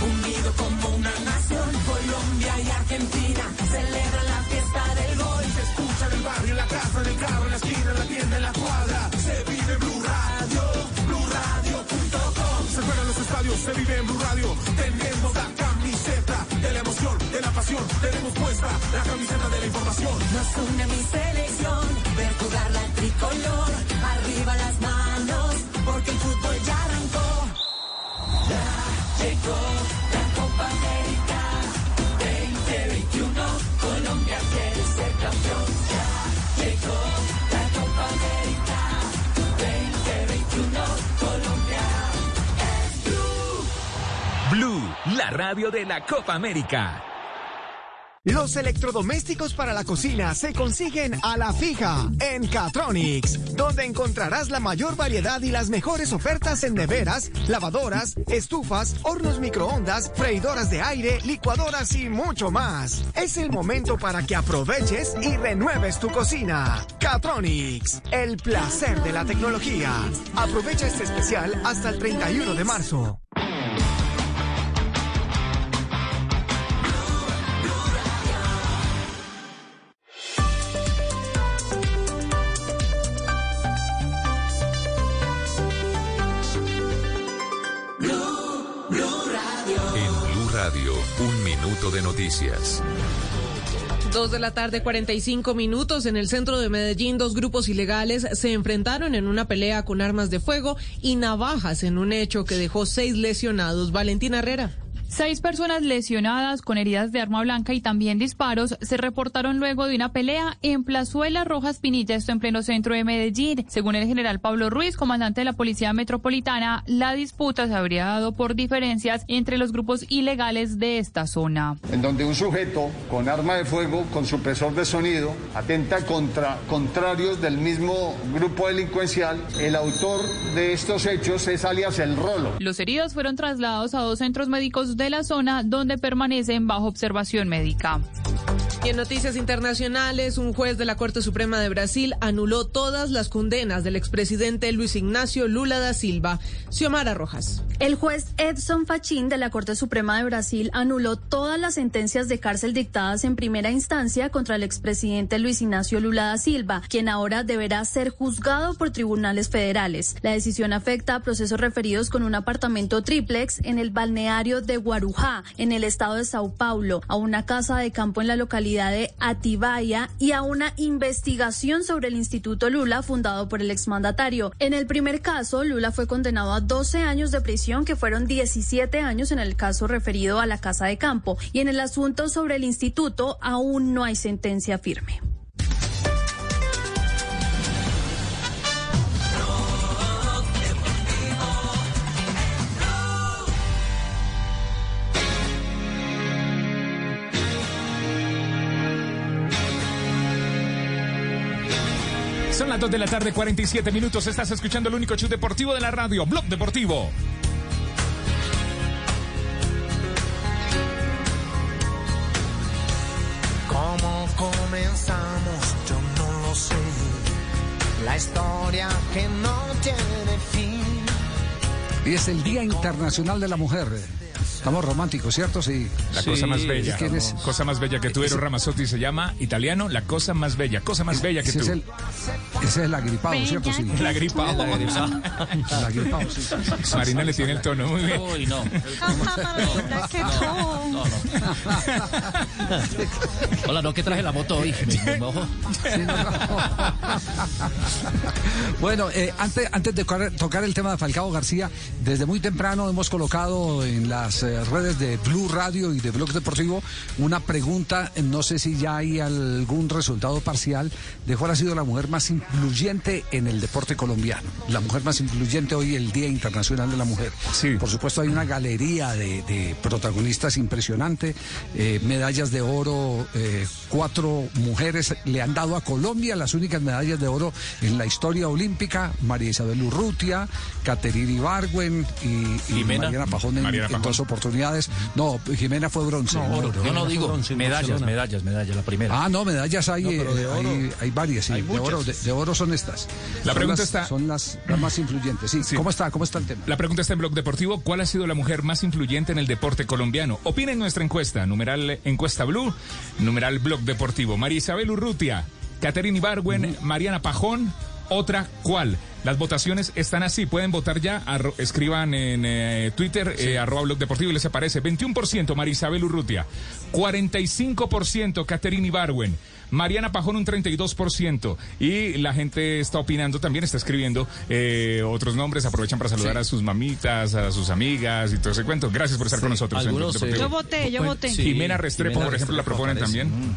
unido como una nación. Colombia y Argentina celebran la fiesta del gol. Se escucha en el barrio, en la casa, en el carro, en la esquina, en la tienda, en la vive en Blue Radio. Tenemos la camiseta de la emoción, de la pasión. Tenemos puesta la camiseta de la información. Nos une mi selección, ver jugar la tricolor. Arriba las manos, porque el fútbol ya arrancó. Ya llegó La radio de la Copa América. Los electrodomésticos para la cocina se consiguen a la fija en Catronics, donde encontrarás la mayor variedad y las mejores ofertas en neveras, lavadoras, estufas, hornos microondas, freidoras de aire, licuadoras y mucho más. Es el momento para que aproveches y renueves tu cocina. Catronics, el placer de la tecnología. Aprovecha este especial hasta el 31 de marzo. De noticias. Dos de la tarde, 45 minutos. En el centro de Medellín, dos grupos ilegales se enfrentaron en una pelea con armas de fuego y navajas en un hecho que dejó seis lesionados. Valentina Herrera. Seis personas lesionadas con heridas de arma blanca y también disparos se reportaron luego de una pelea en Plazuela Rojas Pinilla, esto en pleno centro de Medellín. Según el general Pablo Ruiz, comandante de la Policía Metropolitana, la disputa se habría dado por diferencias entre los grupos ilegales de esta zona. en donde un sujeto con arma de fuego, con supresor de sonido, atenta contra contrarios del mismo grupo delincuencial. El autor de estos hechos es alias El Rolo. Los heridos fueron trasladados a dos centros médicos de la zona donde permanecen bajo observación médica. En noticias internacionales, un juez de la Corte Suprema de Brasil anuló todas las condenas del expresidente Luis Ignacio Lula da Silva. Xiomara Rojas. El juez Edson Fachin de la Corte Suprema de Brasil anuló todas las sentencias de cárcel dictadas en primera instancia contra el expresidente Luis Ignacio Lula da Silva, quien ahora deberá ser juzgado por tribunales federales. La decisión afecta a procesos referidos con un apartamento triplex en el balneario de Guarujá, en el estado de Sao Paulo, a una casa de campo en la localidad de Atibaia y a una investigación sobre el Instituto Lula fundado por el exmandatario. En el primer caso, Lula fue condenado a 12 años de prisión, que fueron 17 años en el caso referido a la casa de campo. Y en el asunto sobre el instituto, aún no hay sentencia firme. Las 2 de la tarde, 47 minutos. Estás escuchando el único show deportivo de la radio, Blog Deportivo. ¿Cómo comenzamos? Yo no lo sé. La historia que no tiene fin. Y es el Día Internacional de la Mujer. Estamos románticos, ¿cierto? Sí. La cosa más bella. ¿Quién es? Cosa más bella que tú, Eros Ramazzotti, se llama italiano La cosa más bella. Cosa más bella que Ese tú. es el, ese es el agripado, ¿cierto? Sí. La gripa. La El agripado, sí. Marina le tiene el tono muy bien. Uy, no. Hola, no, que traje la moto hoy. Me- me mojo. Bueno, eh, antes, antes de tocar, el tema de Falcao García, desde muy temprano hemos colocado en las eh, redes de Blue Radio y de Blog Deportivo una pregunta, no sé si ya hay algún resultado parcial, de cuál ha sido la mujer más influyente en el deporte colombiano. La mujer más influyente hoy, el Día Internacional de la Mujer. Por supuesto, hay una galería de, de protagonistas impresionante, eh, medallas de oro, eh, cuatro mujeres le han dado a Colombia las únicas medallas de oro en la historia olímpica, María Isabel Urrutia, Caterina Ibargüen y, y Jimena. Mariana Pajón en, Mariana Pajón. Dos oportunidades. No, Jimena fue bronce. No, oro. No digo medallas, medallas, medallas, la primera. Ah, no, medallas hay, No, pero de eh, oro. hay, hay varias, sí. Hay de, oro, de, de oro son estas. La Son pregunta las- está- Son las, las más influyentes, sí. ¿Cómo está? ¿Cómo está el tema? La pregunta está en Blog Deportivo. ¿Cuál ha sido la mujer más influyente en el deporte colombiano? Opina en nuestra encuesta. Numeral Encuesta Blue, numeral Blog Deportivo. María Isabel Urrutia, Caterina Ibargüen, Mariana Pajón. Otra, ¿cuál? Las votaciones están así, pueden votar ya, arro- escriban en eh, Twitter, eh, arroba blog deportivo y les aparece 21% Marisabel Urrutia, 45% Caterine Ibarwen, Mariana Pajón un 32% y la gente está opinando también, está escribiendo eh, otros nombres, aprovechan para saludar Sí. a sus mamitas, a sus amigas y todo ese cuento. Gracias por estar con nosotros. en algunos, eh, Yo voté, yo voté. Sí, Jimena Restrepo, Jimena por ejemplo, la proponen aparece. también.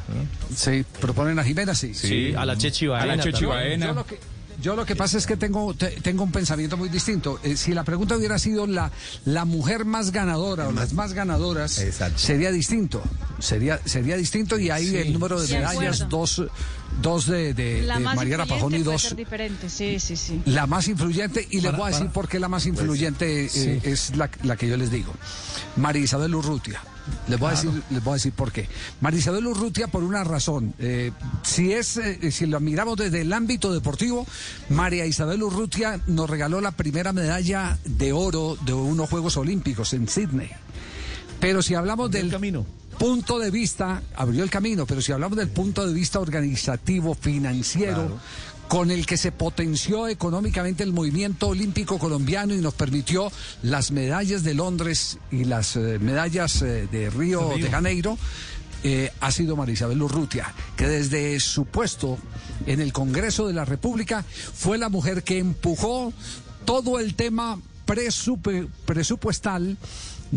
Sí, proponen a Jimena, sí. Sí, a la Chechi Baena A la Chechi también. Baena. Yo lo que, pasa es que tengo, te- tengo un pensamiento muy distinto. Eh, si la pregunta hubiera sido la, la mujer más ganadora o las más ganadoras, sería distinto. Sería, sería distinto y ahí Sí. el número de De medallas, acuerdo. dos, dos de, de- La de más Pajón y puede dos. ser diferente, sí, sí, sí. La más influyente, y les voy a decir para- por qué la más influyente eh, sí. es la, la que yo les digo. María Isabel Urrutia. Les voy, a decir, les voy a decir por qué. María Isabel Urrutia por una razón. Eh, si es, eh, si lo miramos desde el ámbito deportivo, María Isabel Urrutia nos regaló la primera medalla de oro de unos Juegos Olímpicos en Sydney. Pero si hablamos del punto de vista, abrió el camino, pero si hablamos del punto de vista organizativo, financiero, con el que se potenció económicamente el movimiento olímpico colombiano y nos permitió las medallas de Londres y las eh, medallas eh, de Río De Río. de Janeiro, eh, ha sido María Isabel Urrutia, que desde su puesto en el Congreso de la República fue la mujer que empujó todo el tema presupuestal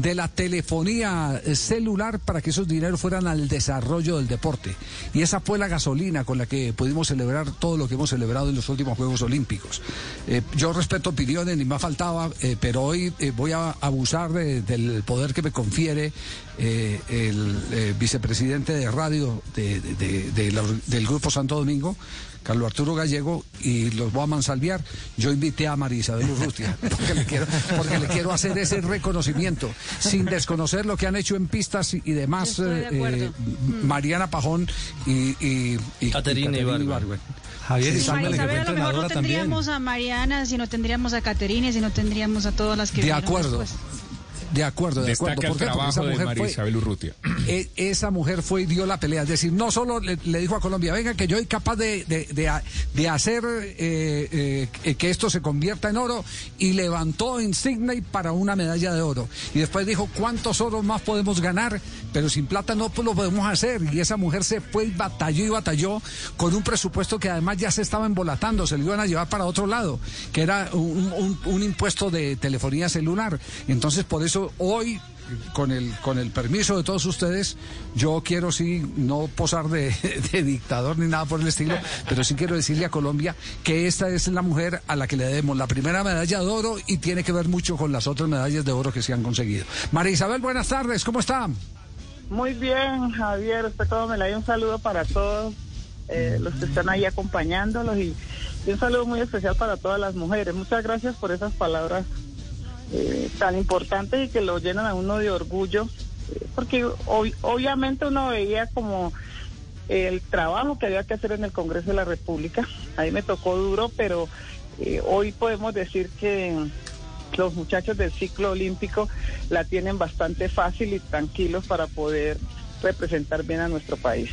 de la telefonía celular para que esos dineros fueran al desarrollo del deporte. Y esa fue la gasolina con la que pudimos celebrar todo lo que hemos celebrado en los últimos Juegos Olímpicos. Eh, yo respeto opiniones, ni más faltaba, eh, pero hoy eh, voy a abusar de- del poder que me confiere el vicepresidente de radio de- del Grupo Santo Domingo. Carlos Arturo Gallego y los voy a mansalviar. Yo invité a María Isabel Urrutia porque le quiero, porque le quiero hacer ese reconocimiento sin desconocer lo que han hecho en pistas y, demás de eh, eh, Mariana Pajón y, y, y Caterina Ibargüen. Javier, Sí, fue Isabel, a lo mejor no también. tendríamos a Mariana, si no tendríamos a Caterina, si no tendríamos a todas las que De acuerdo. después. De acuerdo, de Destaca acuerdo. el ¿Por qué? Porque trabajo de María fue- Isabel Urrutia. E- esa mujer fue y dio la pelea. Es decir, no solo le, le dijo a Colombia, venga, que yo soy capaz de, de- de hacer eh, eh, que esto se convierta en oro, y levantó en Sydney para una medalla de oro. Y después dijo, ¿cuántos oros más podemos ganar? Pero sin plata no pues, lo podemos hacer. Y esa mujer se fue y batalló y batalló con un presupuesto que además ya se estaba embolatando, se lo iban a llevar para otro lado, que era un, un- un impuesto de telefonía celular. Entonces, por eso hoy con el con el permiso de todos ustedes, yo quiero sí no posar de, de dictador ni nada por el estilo, pero sí quiero decirle a Colombia que esta es la mujer a la que le debemos la primera medalla de oro y tiene que ver mucho con las otras medallas de oro que se han conseguido. María Isabel, buenas tardes, ¿cómo está? Muy bien, Javier, usted todo me la un saludo para todos eh, los que están ahí acompañándolos y un saludo muy especial para todas las mujeres. Muchas gracias por esas palabras eh, tan importantes y que lo llenan a uno de orgullo, eh, porque ob- obviamente uno veía como el trabajo que había que hacer en el Congreso de la República. Ahí me tocó duro, pero eh, hoy podemos decir que los muchachos del ciclo olímpico la tienen bastante fácil y tranquilos para poder representar bien a nuestro país.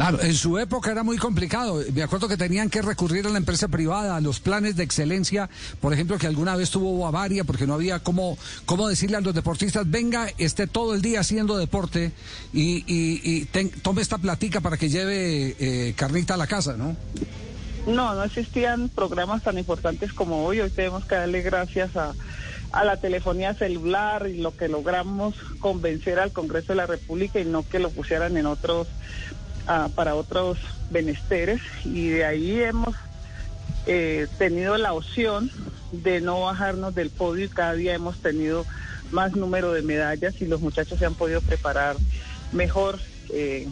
Claro, en su época era muy complicado. Me acuerdo que tenían que recurrir a la empresa privada, a los planes de excelencia, por ejemplo, que alguna vez tuvo Bavaria, porque no había cómo, cómo decirle a los deportistas, venga, esté todo el día haciendo deporte y, y- y ten- tome esta platica para que lleve eh, carnita a la casa, ¿no? No, no existían programas tan importantes como hoy. Hoy tenemos que darle gracias a, a la telefonía celular y lo que logramos convencer al Congreso de la República y no que lo pusieran en otros para otros menesteres y de ahí hemos eh, tenido la opción de no bajarnos del podio y cada día hemos tenido más número de medallas y los muchachos se han podido preparar mejor eh,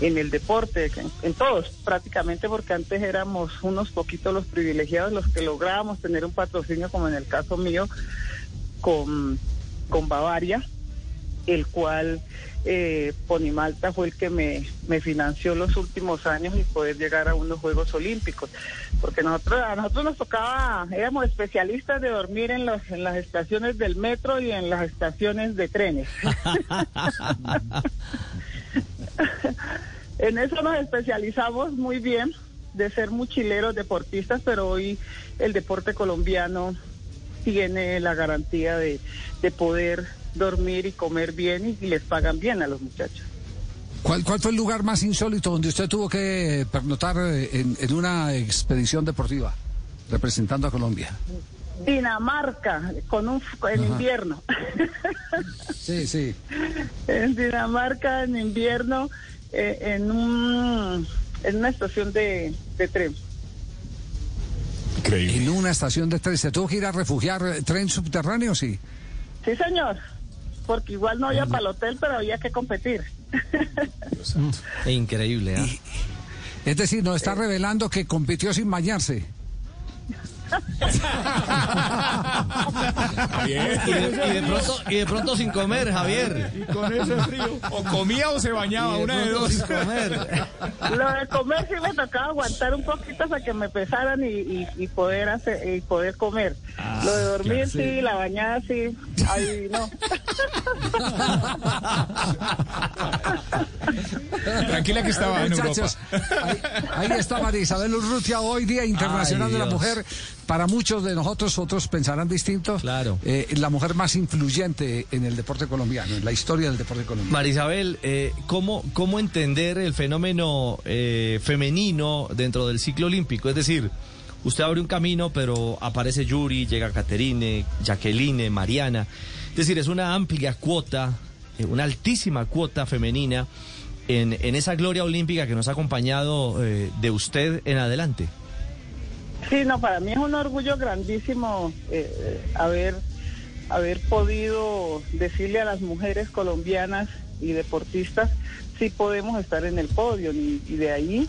en el deporte, en, en todos prácticamente, porque antes éramos unos poquitos los privilegiados los que lográbamos tener un patrocinio, como en el caso mío, con, con Bavaria, el cual eh, Ponimalta fue el que me, me financió los últimos años y poder llegar a unos Juegos Olímpicos. Porque nosotros, a nosotros nos tocaba, éramos especialistas de dormir en, los, en las estaciones del metro y en las estaciones de trenes. en eso nos especializamos muy bien. de ser mochileros deportistas, pero hoy el deporte colombiano tiene la garantía de, de poder dormir y comer bien y, y les pagan bien a los muchachos. ¿Cuál, ¿Cuál fue el lugar más insólito donde usted tuvo que pernotar eh, en, en una expedición deportiva representando a Colombia? Dinamarca, con un en Ajá. invierno. Sí, sí. en Dinamarca en invierno, eh, en un en una estación de, de tren. En una estación de tren. ¿Se tuvo que ir a refugiar eh, tren subterráneo? Sí. Sí, señor. Porque igual no había para el hotel, pero había que competir. Increíble, ¿ah? Es decir, nos está revelando que compitió sin bañarse. Y de, y de pronto, y de pronto sin comer, Javier. Y con ese frío. O comía o se bañaba, de una de dos. sin comer. Lo de comer sí me tocaba aguantar un poquito hasta que me pesaran y, y- y poder hacer y poder comer. Lo de dormir claro, sí, sí. la bañada sí. Ay, no. Tranquila que estaba en Muchachos, ahí, ahí está María Isabel Urrutia, hoy Día Internacional Ay, de la. Mujer. Para muchos de nosotros, otros pensarán distinto. Claro. la mujer más influyente en el deporte colombiano, en la historia del deporte colombiano. Marisabel, eh, ¿cómo, ¿cómo entender el fenómeno eh, femenino dentro del ciclo olímpico? Es decir, usted abre un camino, pero aparece Yuri, llega Caterine, Jacqueline, Mariana. Es decir, es una amplia cuota, eh, una altísima cuota femenina en, en esa gloria olímpica que nos ha acompañado eh, de usted en adelante. Sí, no, para mí es un orgullo grandísimo eh, eh, haber, haber podido decirle a las mujeres colombianas y deportistas si podemos estar en el podio. Y, de ahí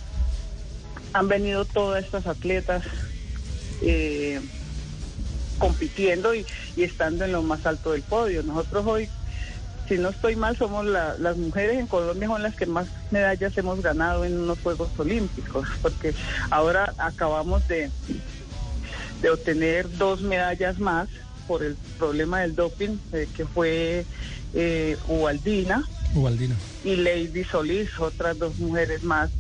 han venido todas estas atletas eh, compitiendo y estando en lo más alto del podio. Nosotros hoy, si no estoy mal, somos la- las mujeres en Colombia son las que más medallas hemos ganado en unos Juegos Olímpicos, porque ahora acabamos de, de obtener dos medallas más por el problema del doping, eh, que fue eh, Ubaldina Ubaldina. y Lady Solís, otras dos mujeres más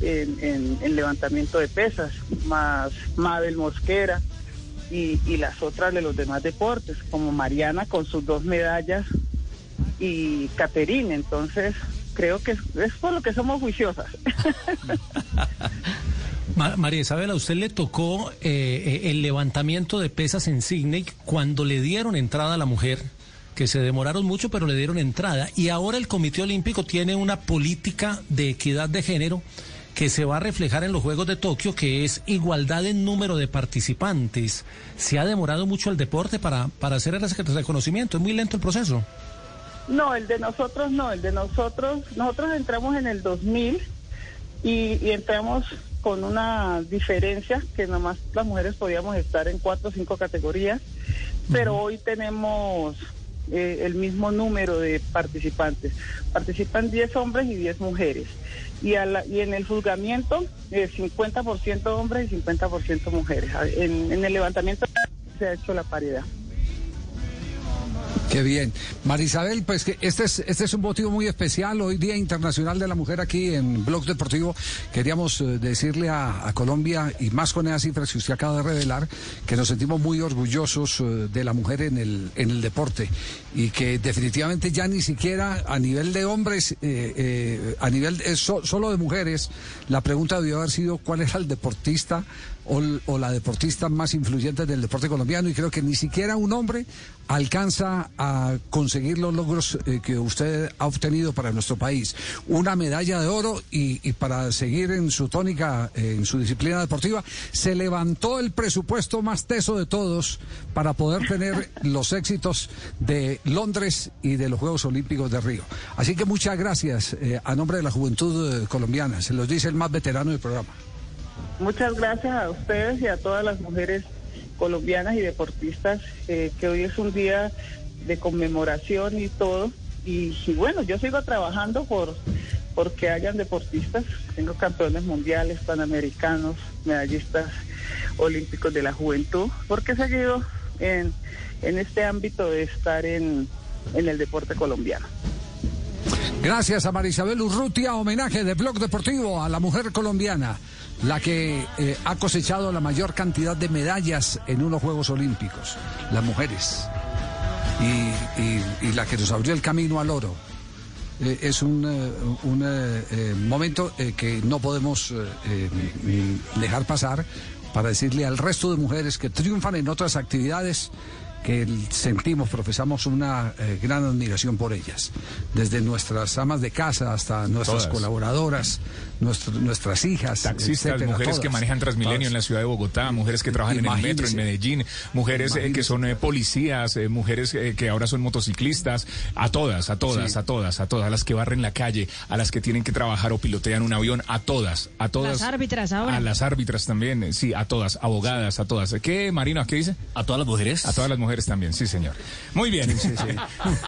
en, en- en levantamiento de pesas, más Mabel Mosquera y, y las otras de los demás deportes, como Mariana con sus dos medallas y Caterine. Entonces, creo que es, por lo que somos juiciosas. Ma- María Isabel, a usted le tocó eh, eh, el levantamiento de pesas en Sydney cuando le dieron entrada a la mujer, que se demoraron mucho, pero le dieron entrada. Y ahora el Comité Olímpico tiene una política de equidad de género que se va a reflejar en los Juegos de Tokio, que es igualdad en número de participantes. Se ha demorado mucho el deporte para, para hacer ese reconocimiento. Es muy lento el proceso. No, el de nosotros no, el de nosotros, nosotros entramos en el 2000 y, y entramos con una diferencia que nomás las mujeres podíamos estar en cuatro o cinco categorías, pero hoy tenemos eh, el mismo número de participantes. Participan 10 hombres y 10 mujeres. Y, a la- y en el juzgamiento, eh, 50% hombres y 50% mujeres. En, en el levantamiento se ha hecho la paridad. Qué bien. Marisabel, pues que este es, este es un motivo muy especial. Hoy Día Internacional de la Mujer aquí en Blog Deportivo. Queríamos eh, decirle a, Colombia, y más con esas cifras que usted acaba de revelar, que nos sentimos muy orgullosos eh, de la mujer en el, en el deporte. Y que definitivamente ya ni siquiera a nivel de hombres, eh, a nivel so- solo de mujeres, la pregunta debió haber sido cuál era el deportista o la deportista más influyente del deporte colombiano y creo que ni siquiera un hombre alcanza a conseguir los logros eh, que usted ha obtenido para nuestro país. Una medalla de oro y, y para seguir en su tónica, eh, en su disciplina deportiva, se levantó el presupuesto más teso de todos para poder tener los éxitos de Londres y de los Juegos Olímpicos de Río. Así que muchas gracias eh, a nombre de la juventud eh, colombiana. Se los dice el más veterano del programa. Muchas gracias a ustedes y a todas las mujeres colombianas y deportistas, eh, que hoy es un día de conmemoración y todo. Y, bueno, yo sigo trabajando por porque hayan deportistas. Tengo campeones mundiales, panamericanos, medallistas olímpicos de la juventud, porque he seguido en, en este ámbito de estar en, en el deporte colombiano. Gracias a Marisabel Urrutia, homenaje de Blog Deportivo a la mujer colombiana, la que eh, ha cosechado la mayor cantidad de medallas en unos Juegos Olímpicos, las mujeres, y, y- y la que nos abrió el camino al oro. Eh, es un, eh, un, eh, momento eh, que no podemos dejar pasar para decirle al resto de mujeres que triunfan en otras actividades que sentimos, profesamos una gran admiración por ellas. Desde nuestras amas de casa hasta nuestras Todas. colaboradoras, nuestro- nuestras hijas. Taxistas, etcétera, mujeres que manejan Transmilenio en la ciudad de Bogotá, mujeres que trabajan en el metro en. Medellín, mujeres eh, que son eh, policías, eh, mujeres eh, que ahora son motociclistas, a todas, a todas, Sí. a todas, a todas, a las que barren la calle, a las que tienen que trabajar o pilotean un avión, a todas, a todas. Las árbitras ahora. A las árbitras también, eh, sí, a todas, abogadas, a todas. ¿Qué, Marino, qué dice? ¿A todas las mujeres? A todas las mujeres también, sí, señor. Muy bien.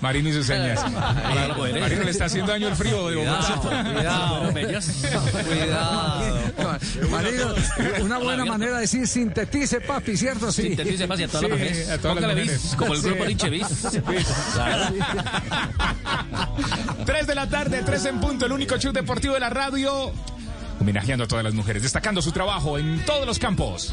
Marino, y sus señas. Marino le está haciendo daño el frío de Bogotá. Cuidado, Cuidado. Marino, una buena manera de decir sintetice, papi, ¿cierto? Sí. Sintetice, papi, a todas las mujeres. a todas las Póngale mujeres. bis, como el grupo Sí. Nietzsche. Tres de la tarde, tres en punto, el único show deportivo de la radio. Homenajeando a todas las mujeres, destacando su trabajo en todos los campos.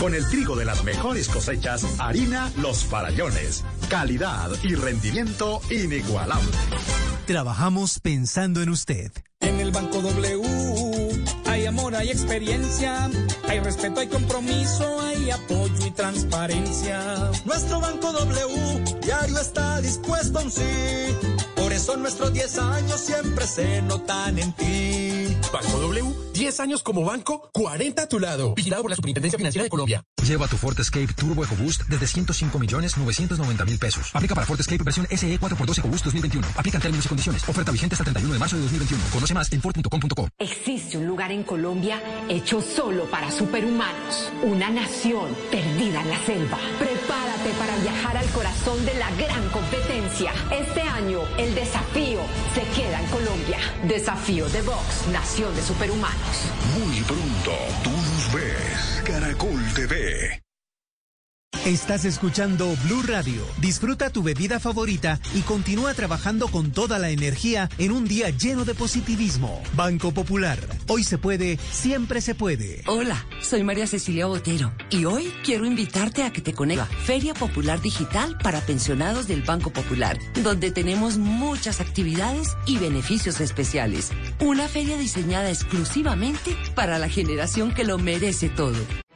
Con el trigo de las mejores cosechas, harina Los Farallones. Calidad y rendimiento inigualable. Trabajamos pensando en usted. En el Banco W hay amor, hay experiencia, hay respeto, hay compromiso, hay apoyo y transparencia. Nuestro Banco W diario está dispuesto a un sí. Por eso nuestros 10 años siempre se notan en ti. Banco W, 10 años como banco, 40 a tu lado. Vigilado por la Superintendencia Financiera de Colombia. Lleva tu Ford Escape Turbo EcoBoost desde 105 millones 990 mil pesos. Aplica para Ford Escape versión SE 4x2 EcoBoost 2021. Aplica en términos y condiciones. Oferta vigente hasta el 31 de marzo de 2021. Conoce más en Ford.com.co. Existe un lugar en Colombia hecho solo para superhumanos. Una nación perdida en la selva. Prepárate para viajar al corazón de la gran competencia. Este año, el desafío se queda en Colombia. Desafío de Vox, Nación de Superhumanos. Muy pronto, tú nos ves. Caracol TV. Estás escuchando Blue Radio. Disfruta tu bebida favorita y continúa trabajando con toda la energía en un día lleno de positivismo. Banco Popular. Hoy se puede, siempre se puede. Hola, soy María Cecilia Botero y hoy quiero invitarte a que te conectes a Feria Popular Digital para pensionados del Banco Popular, donde tenemos muchas actividades y beneficios especiales. Una feria diseñada exclusivamente para la generación que lo merece todo.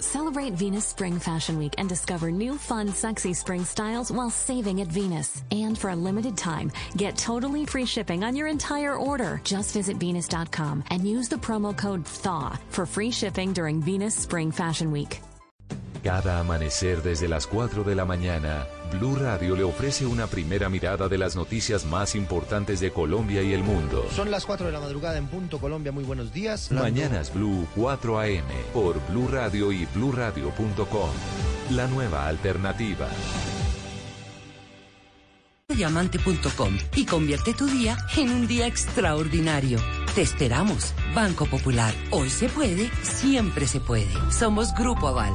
Celebrate Venus Spring Fashion Week and discover new fun, sexy spring styles while saving at Venus. And for a limited time, get totally free shipping on your entire order. Just visit Venus.com and use the promo code THAW for free shipping during Venus Spring Fashion Week. Cada amanecer desde las 4 de la mañana, Blue Radio le ofrece una primera mirada de las noticias más importantes de Colombia y el mundo. Son las 4 de la madrugada en punto Colombia, muy buenos días. Mañanas Blue 4 AM por Blue Radio y BlueRadio.com. La nueva alternativa. nuevodiamante.com y convierte tu día en un día extraordinario. Te esperamos. Banco Popular. Hoy se puede, siempre se puede. Somos Grupo Aval.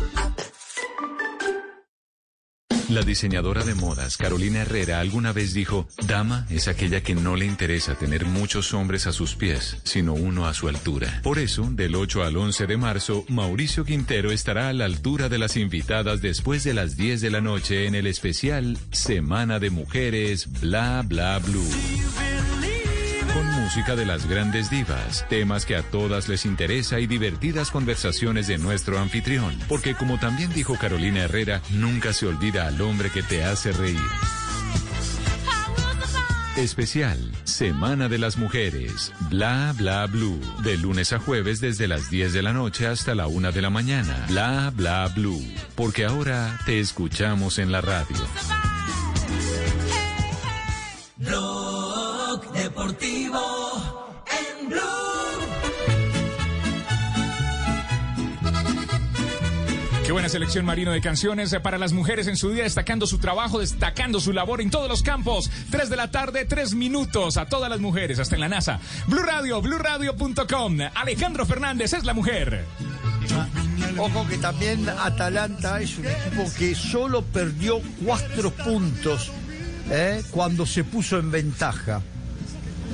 La diseñadora de modas Carolina Herrera alguna vez dijo, Dama es aquella que no le interesa tener muchos hombres a sus pies, sino uno a su altura. Por eso, del 8 al 11 de marzo, Mauricio Quintero estará a la altura de las invitadas después de las 10 de la noche en el especial Semana de Mujeres Bla Bla Blue. Con música de las grandes divas, temas que a todas les interesa y divertidas conversaciones de nuestro anfitrión. Porque como también dijo Carolina Herrera, nunca se olvida al hombre que te hace reír. Especial, Semana de las Mujeres, Bla Bla Blue, de lunes a jueves desde las 10 de la noche hasta la 1 de la mañana. Bla Bla Blue, porque ahora te escuchamos en la radio. Deportivo en Blue. Qué buena selección marino de canciones para las mujeres en su día, destacando su trabajo, destacando su labor en todos los campos. Tres de la tarde, tres minutos a todas las mujeres, hasta en la NASA. Blue Radio, BlueRadio.com. Alejandro Fernández es la mujer. Ojo que también Atalanta es un equipo que solo perdió cuatro puntos ¿eh? cuando se puso en ventaja.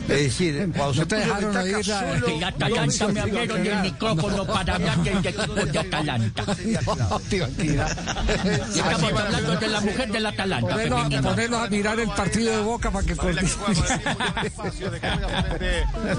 Es decir, cuando se te dejaron la-. El Atalanta me abrieron el micrófono para hablar del equipo de Atalanta. Estamos hablando de la mujer del Atalanta. Ponerlos a mirar el partido de Boca para que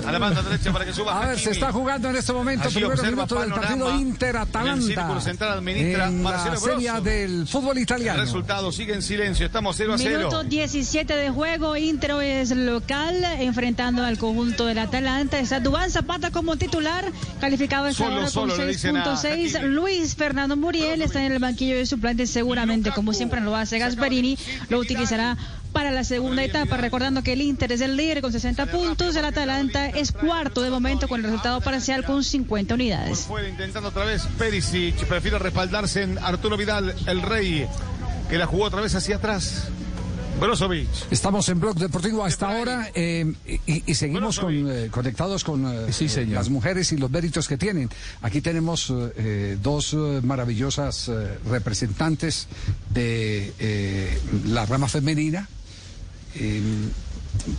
A la banda derecha para que suba A ver, se está jugando en este momento primeros minutos del partido el Inter-Atalanta. en la serie del fútbol El italiano. resultado sigue en silencio. Estamos 0 a 0. Minuto 17 de juego, Inter es local, enfrentando al conjunto del Atalanta. Está Dubán Zapata como titular, calificado esta Solo, hora con solo le dicen a 6.6. Luis Fernando Muriel está en el banquillo de suplentes, seguramente, como siempre lo hace Gasparini, lo utilizará para la segunda etapa. Recordando que el Inter es el líder con 60 puntos, el Atalanta es cuarto de momento con el resultado parcial con 50 unidades. Fuera intentando otra vez Perisic. Prefiere respaldarse en Arturo Vidal, el rey, que la jugó otra vez hacia atrás. Brozovic. Estamos en Blog Deportivo hasta ahora eh, y, y seguimos con, eh, conectados con eh, las mujeres y los méritos que tienen. Aquí tenemos eh, dos maravillosas eh, representantes de eh, la rama femenina.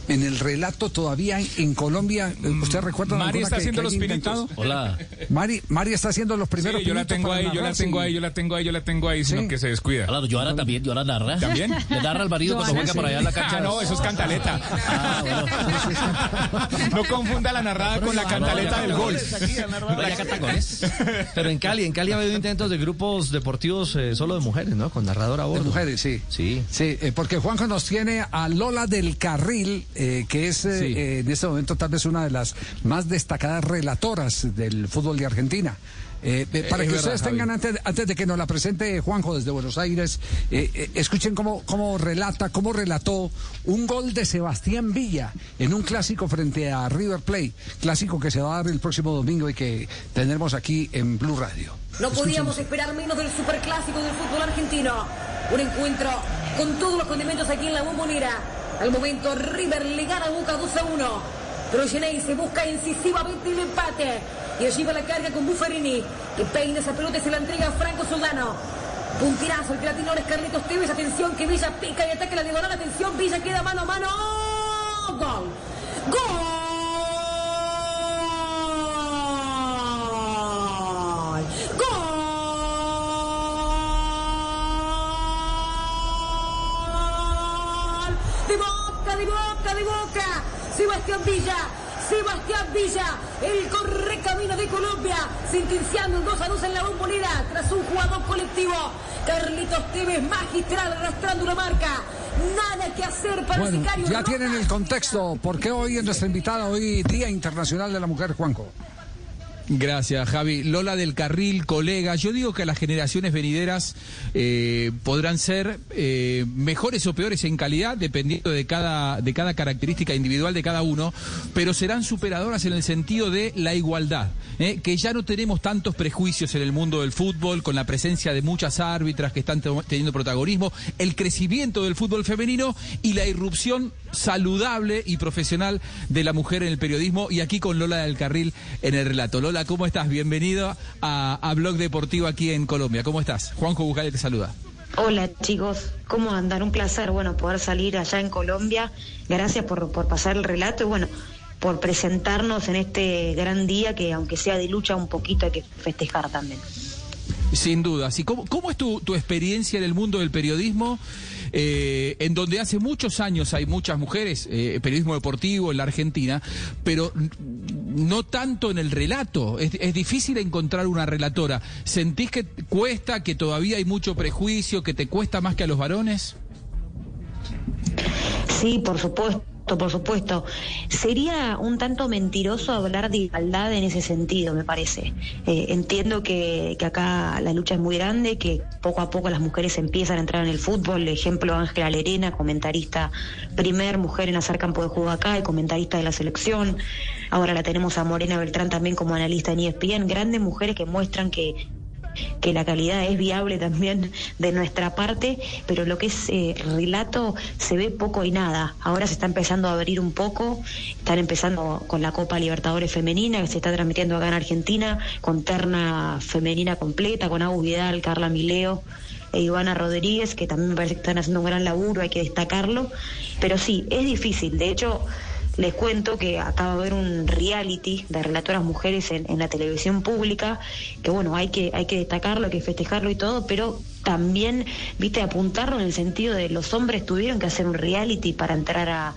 En el relato todavía en, en Colombia, eh, ¿usted recuerda Mari está haciendo los pinitos. Hola. Mari, Mari está haciendo los primeros Sí, yo la tengo ahí, yo la tengo ahí, yo la tengo ahí, yo la tengo ahí, sino que se descuida. Claro, Joana también, Joana narra. ¿También? Le narra al marido cuando juega por allá en la cancha. Ah, no, eso es cantaleta. No confunda la narrada con la cantaleta del gol. Pero en Cali, en Cali ha habido intentos de grupos deportivos eh, solo de mujeres, ¿no? Con narrador a bordo. De mujeres, sí. Sí. Sí, eh, porque Juanjo nos tiene a Lola del Carril, eh, que es eh, Sí. eh, en este momento tal vez una de las más destacadas relatoras del fútbol de Argentina. Eh, eh, para Es que verdad, ustedes tengan, antes, antes de que nos la presente Juanjo desde Buenos Aires, eh, eh, escuchen cómo, cómo relata, cómo relató un gol de Sebastián Villa en un clásico frente a River Plate, clásico que se va a dar el próximo domingo y que tendremos aquí en Blue Radio. No Escuchen podíamos esperar menos del superclásico del fútbol argentino. Un encuentro con todos los condimentos aquí en la bombonera. Al momento River le gana a Boca 2 a 1. Pero se busca incisivamente el empate. Y allí va la carga con Buffarini. Que peina esa pelota y se la entrega a Franco Soldano. Puntirazo, el ahora es Carlitos Tevez. Atención que Villa pica y ataca la diagonal. Atención, Villa queda mano a mano. Gol. Gol. Boca, de boca. Sebastián Villa. Sebastián Villa, el correcamino de Colombia, sentenciando un 2 a 2 en la bombonera tras un jugador colectivo. Carlitos Tevez, magistral, arrastrando una marca. Nada que hacer para el Bueno, sicario. ya tienen el contexto. ¿Por qué hoy es nuestra invitada, hoy Día Internacional de la Mujer, Juanjo? Gracias, Javi. Lola del Carril, colega. Yo digo que las generaciones venideras eh, podrán ser eh, mejores o peores en calidad, dependiendo de cada, de cada característica individual de cada uno, pero serán superadoras en el sentido de la igualdad. eh, que ya no tenemos tantos prejuicios en el mundo del fútbol, con la presencia de muchas árbitras que están te- teniendo protagonismo, el crecimiento del fútbol femenino y la irrupción saludable y profesional de la mujer en el periodismo. Y aquí con Lola del Carril en el relato. Lola, ¿cómo estás? Bienvenido a, a Blog Deportivo aquí en Colombia. ¿Cómo estás? Juanjo Bucale te saluda. Hola chicos, ¿cómo andan? Un placer, bueno, poder salir allá en Colombia. Gracias por, por pasar el relato y bueno, por presentarnos en este gran día que aunque sea de lucha un poquito hay que festejar también. Sin duda. ¿Y cómo, cómo es tu, tu experiencia en el mundo del periodismo? Eh, en donde hace muchos años hay muchas mujeres, eh, periodismo deportivo en la Argentina, pero no tanto en el relato. Es, es difícil encontrar una relatora. ¿Sentís que cuesta, que todavía hay mucho prejuicio, que te cuesta más que a los varones? Sí, por supuesto. Por supuesto, sería un tanto mentiroso hablar de igualdad en ese sentido, me parece. Eh, entiendo que, que acá la lucha es muy grande, que poco a poco las mujeres empiezan a entrar en el fútbol. Ejemplo, Ángela Lerena, comentarista, primer mujer en hacer campo de juego acá y comentarista de la selección. Ahora la tenemos a Morena Beltrán también como analista en ESPN. Grandes mujeres que muestran que que la calidad es viable también de nuestra parte, pero lo que es eh, relato se ve poco y nada. Ahora se está empezando a abrir un poco, están empezando con la Copa Libertadores Femenina, que se está transmitiendo acá en Argentina, con terna femenina completa, con Agus Vidal, Carla Mileo e Ivana Rodríguez, que también me parece que están haciendo un gran laburo, hay que destacarlo. Pero sí, es difícil. De hecho, les cuento que acaba de haber un reality de relatoras mujeres en, la televisión pública, que bueno, hay que, hay que destacarlo, hay que festejarlo y todo, pero también, viste, apuntarlo en el sentido de los hombres tuvieron que hacer un reality para entrar a,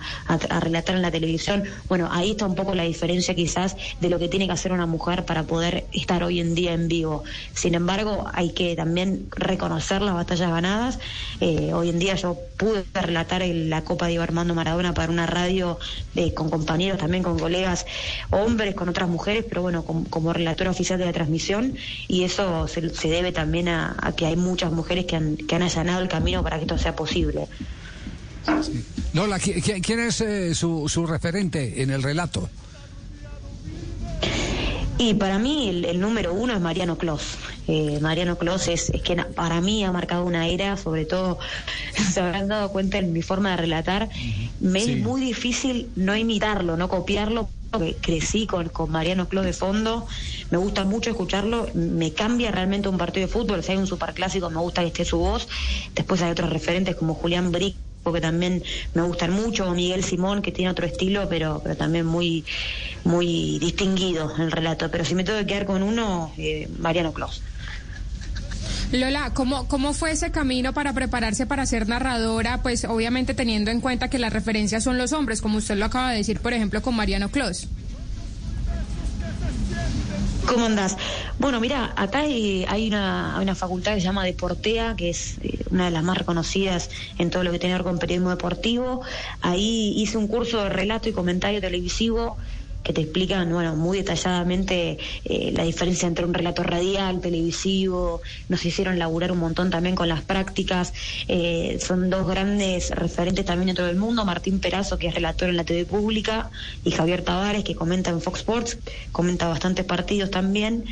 relatar en la televisión. Bueno, ahí está un poco la diferencia quizás de lo que tiene que hacer una mujer para poder estar hoy en día en vivo. Sin embargo, hay que también reconocer las batallas ganadas. Eh, hoy en día yo pude relatar el- la Copa de Armando Maradona para una radio eh, con compañeros, también con colegas hombres, con otras mujeres, pero bueno, com- como, relatora oficial de la transmisión y eso se, se debe también a, a que hay muchas mujeres que han, que han allanado el camino para que esto sea posible. Lola, ¿qui- qui- ¿quién es eh, su, su referente en el relato? Y para mí el, el número uno es Mariano Clos. Eh, Mariano Clos es, es que na- para mí ha marcado una era, sobre todo se habrán dado cuenta en mi forma de relatar. Me Sí. es muy difícil no imitarlo, no copiarlo. Porque Crecí con, con Mariano Clos de fondo, me gusta mucho escucharlo, me cambia realmente un partido de fútbol, si hay un superclásico me gusta que esté su voz, después hay otros referentes como Julián Brick, que también me gustan mucho, Miguel Simón, que tiene otro estilo, pero, pero también muy, muy distinguido el relato. Pero si me tengo que quedar con uno, eh, Mariano Clos. Lola, ¿cómo, ¿cómo fue ese camino para prepararse para ser narradora? Pues obviamente teniendo en cuenta que las referencias son los hombres, como usted lo acaba de decir, por ejemplo, con Mariano Clos. ¿Cómo andás? Bueno, mira, acá hay, una, hay una facultad que se llama Deportea, que es eh, una de las más reconocidas en todo lo que tiene que ver con periodismo deportivo. Ahí hice un curso de relato y comentario televisivo que te explican, bueno, muy detalladamente eh, la diferencia entre un relato radial, televisivo. Nos hicieron laburar un montón también con las prácticas. Eh, son dos grandes referentes también dentro del mundo. Martín Perazo, que es relator en la TV pública, y Javier Tavares, que comenta en Fox Sports, comenta bastantes partidos también.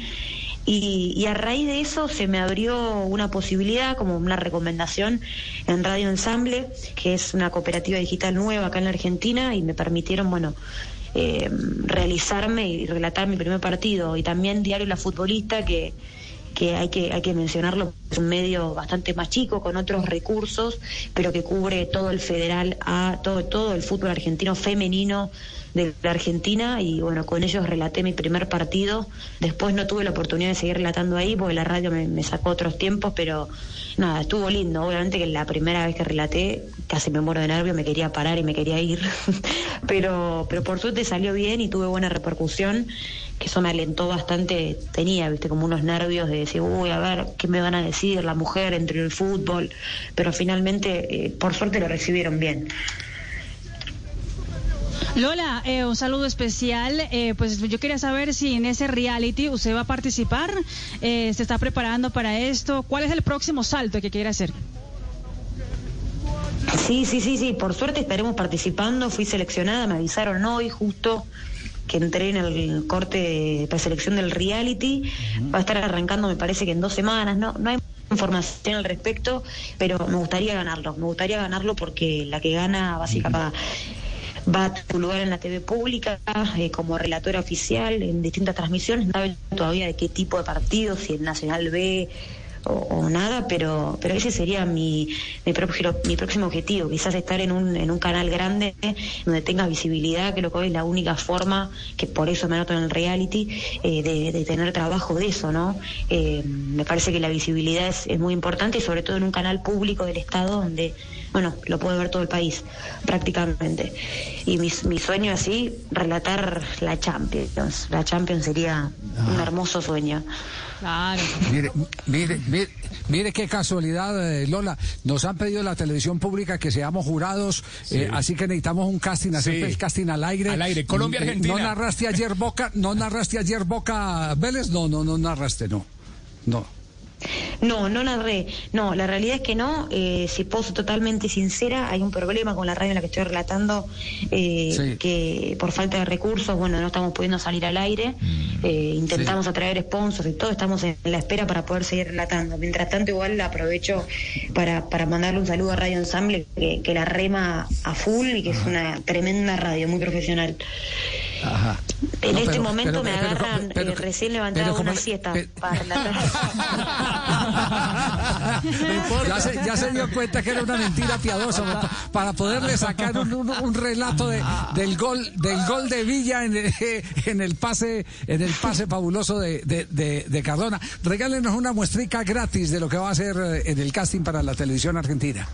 Y, y a raíz de eso se me abrió una posibilidad, como una recomendación en Radio Ensamble, que es una cooperativa digital nueva acá en la Argentina, y me permitieron, bueno, eh, realizarme y relatar mi primer partido. Y también Diario La Futbolista, que, que hay que hay que mencionarlo, es un medio bastante más chico, con otros recursos, pero que cubre todo el federal A, todo, todo el fútbol argentino femenino de la Argentina y bueno, con ellos relaté mi primer partido. Después no tuve la oportunidad de seguir relatando ahí porque la radio me, sacó otros tiempos, pero nada, estuvo lindo. Obviamente que la primera vez que relaté casi me muero de nervio, me quería parar y me quería ir, pero, pero por suerte salió bien y tuve buena repercusión, que eso me alentó bastante. Tenía, viste, como unos nervios de decir, uy, a ver, ¿qué me van a decir la mujer entre el fútbol? Pero finalmente, eh, por suerte lo recibieron bien. Lola, eh, un saludo especial. Eh, pues yo quería saber si en ese reality usted va a participar, eh, se está preparando para esto. ¿Cuál es el próximo salto que quiere hacer? Sí, sí, sí, sí. Por suerte estaremos participando. Fui seleccionada, me avisaron hoy justo que entré en el corte de preselección del reality. Va a estar arrancando, me parece que en dos semanas. No, no hay información al respecto, pero me gustaría ganarlo. Me gustaría ganarlo porque la que gana básicamente va a tu lugar en la TV pública eh, como relatora oficial en distintas transmisiones. No sabe todavía de qué tipo de partido, si el Nacional B o, nada, pero pero ese sería mi, mi, próximo, mi próximo objetivo, quizás estar en un, en un canal grande donde tenga visibilidad, creo que hoy es la única forma, que por eso me anoto en el reality, eh, de, de tener trabajo de eso, ¿no? Eh, me parece que la visibilidad es, es muy importante sobre todo en un canal público del Estado donde, bueno, lo puede ver todo el país prácticamente. Y mi, mi sueño así, relatar la Champions. La Champions sería un hermoso sueño. Claro. Mire, mire, mire, mire qué casualidad, eh, Lola. Nos han pedido la televisión pública que seamos jurados, eh, así que necesitamos un casting, hacer Sí. el casting al aire. Al aire. Colombia, Eh, Argentina. ¿No narraste ayer Boca? ¿No narraste ayer Boca Vélez? No, no, no narraste, no. No. No, no narré. No, la realidad es que no. Eh, si puedo ser totalmente sincera, hay un problema con la radio en la que estoy relatando, eh, Sí. que por falta de recursos, bueno, no estamos pudiendo salir al aire. Eh, intentamos atraer sponsors y todo, estamos en la espera para poder seguir relatando. Mientras tanto, igual aprovecho para, para mandarle un saludo a Radio Ensamble, que, que la rema a full y que es una tremenda radio, muy profesional. Ajá. En No, este pero- momento pero- me pero- agarran pero- eh, recién levantada una siesta pero- para relatar. Ya se, ya se dio cuenta que era una mentira piadosa pa- para poderle sacar un, un- un relato de- del gol del gol de Villa en el, en el pase en el pase fabuloso de, de- de- de Cardona. Regálenos una muestrica gratis de lo que va a hacer eh, en el casting para la televisión argentina.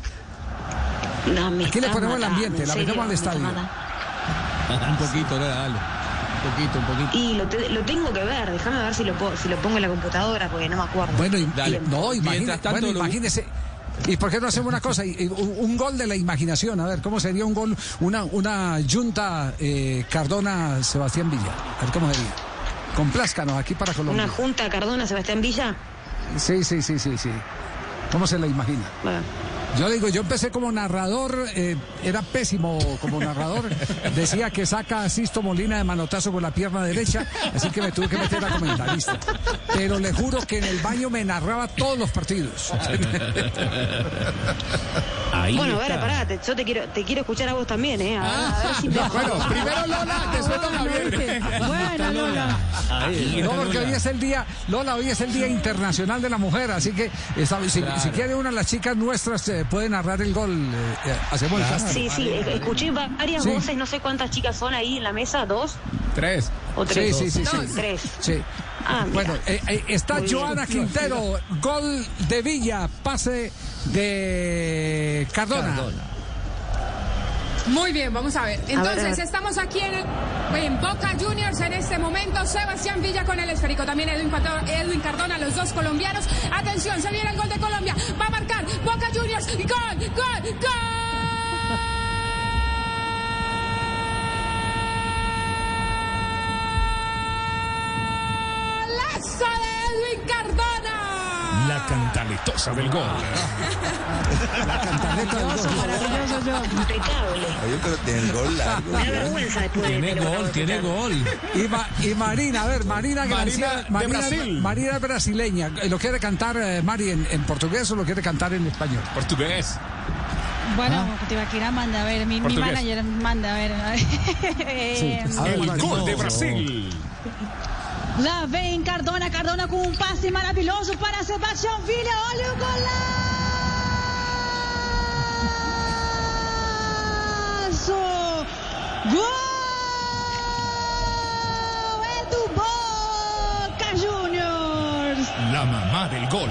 No, Aquí le ponemos el matando, ambiente, en la metemos al estadio. Un poquito, dale. Un poquito, un poquito. Y lo, te- lo tengo que ver, déjame ver si lo, puedo- si lo pongo en la computadora porque no me acuerdo. Bueno, y- Dale. y- no, tanto, bueno, lo- imagínese. ¿Y por qué no hacemos una cosa? Y- y Un, un gol de la imaginación. A ver, ¿cómo sería un gol? Una, una junta eh, Cardona-Sebastián Villa. A ver cómo sería. Complázcanos aquí para Colombia. Una junta Cardona Sebastián Villa. Sí, sí, sí, sí, sí. ¿Cómo se la imagina? Bueno, Yo digo, yo empecé como narrador, eh, era pésimo como narrador. Decía que saca a Sisto Molina de manotazo con la pierna derecha, así que me tuve que meter a comentarista. Pero le juro que en el baño me narraba todos los partidos. bueno a ver, pará, te- yo te quiero, te quiero escuchar a vos también, ¿eh? A ver, a ver si te... Bueno, primero Lola, después Don Javier. Bueno, Lola. No, porque hoy es el día, Lola, hoy es el Día Internacional de la Mujer, así que esta- si, si quiere una de las chicas nuestras eh, puede narrar el gol, eh, eh, hacemos el. Sí, sí, escuché varias Sí. voces, no sé cuántas chicas son ahí en la mesa, ¿dos Tres. o tres? sí, sí, sí. Tres. Sí. Ah. Bueno, eh, eh, está Muy bien. Joana Quintero, gol de Villa, pase de Cardona. Muy bien, vamos a ver. A ver, Entonces, a ver. estamos aquí en, en Boca Juniors en este momento. Sebastián Villa con el esférico. También Edwin, Cardona, los dos colombianos. Atención, se viene el gol de Colombia. Va a marcar Boca Juniors. ¡Gol! ¡Gol! ¡Golazo de Edwin Cardona! La cantaletosa del gol. La cantaleta del gol. Maravilloso yo. Impecable. Oye, pero tiene el gol largo. Me da vergüenza después de Tiene gol, tiene gol. Y, Ma- y Marina, a ver, Marina Marina de Marina, Brasil. Marina es brasileña. ¿Lo quiere cantar eh, Mari en, en portugués o lo quiere cantar en español? Portugués. Bueno, Tibaquira manda a ver, mi, manager manda a ver. a. Eh, A ver, El gol de. Brasil. Lá vem Cardona, Cardona com um passe maravilhoso para Sebastião Villa. Olha o golaço! Gol! É do Boca Juniors! La mamá del gol.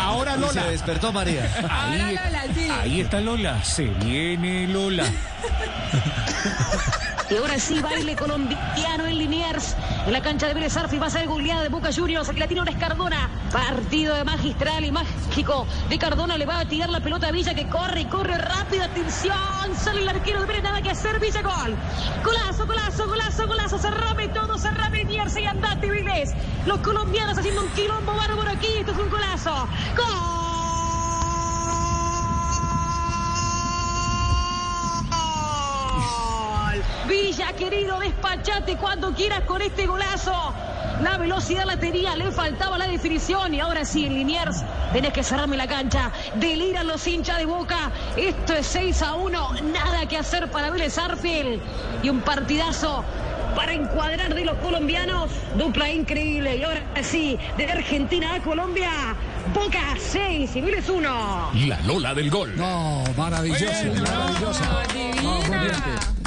Ahora Se Lola. despertó María. Ahora Lola, sí. Ahí está Lola. Se viene Lola. Y ahora sí, baile colombiano en Liniers. En la cancha de Vélez Arfi va a ser goleada de Boca Juniors. Aquí la tiene es Cardona. Partido de magistral y mágico de Cardona. Le va a tirar la pelota a Villa que corre y corre rápido. Atención. Sale el arquero de Vélez. Nada que hacer. Villa gol. Golazo, golazo, golazo, golazo. Cerrame todo. Cerrame Liniers y andate Vélez. Los colombianos haciendo un quilombo bárbaro aquí. Esto es un golazo. ¡Gol! Villa, querido, despachate cuando quieras con este golazo. La velocidad la tenía, le faltaba la definición y ahora sí, Liniers, tenés que cerrarme la cancha. Deliran los hinchas de boca. Esto es 6 a 1, nada que hacer para Vélez Arfield. Y un partidazo para encuadrar de los colombianos. Dupla increíble. Y ahora sí, de Argentina a Colombia. Boca 6 y Vélez 1. La Lola del gol. No, maravilloso. No.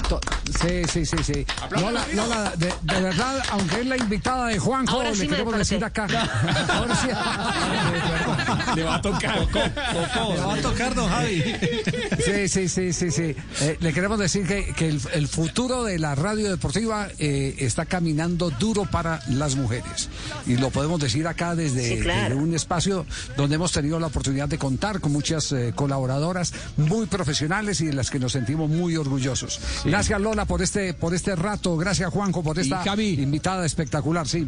To- Sí, sí, sí, sí. Lola, Lola, de, de verdad, aunque es la invitada de Juanjo, Ahora le sí me queremos decir acá. Ahora sí. Le va a tocar. Le va a tocar, don Javi. Sí, sí, sí, sí, sí. Eh, le queremos decir que, que el, el futuro de la radio deportiva eh, está caminando duro para las mujeres. Y lo podemos decir acá desde, Sí, claro. desde un espacio donde hemos tenido la oportunidad de contar con muchas eh, colaboradoras muy profesionales y de las que nos sentimos muy orgullosos. Gracias Lola por este, por este rato, gracias Juanjo por esta invitada espectacular, sí.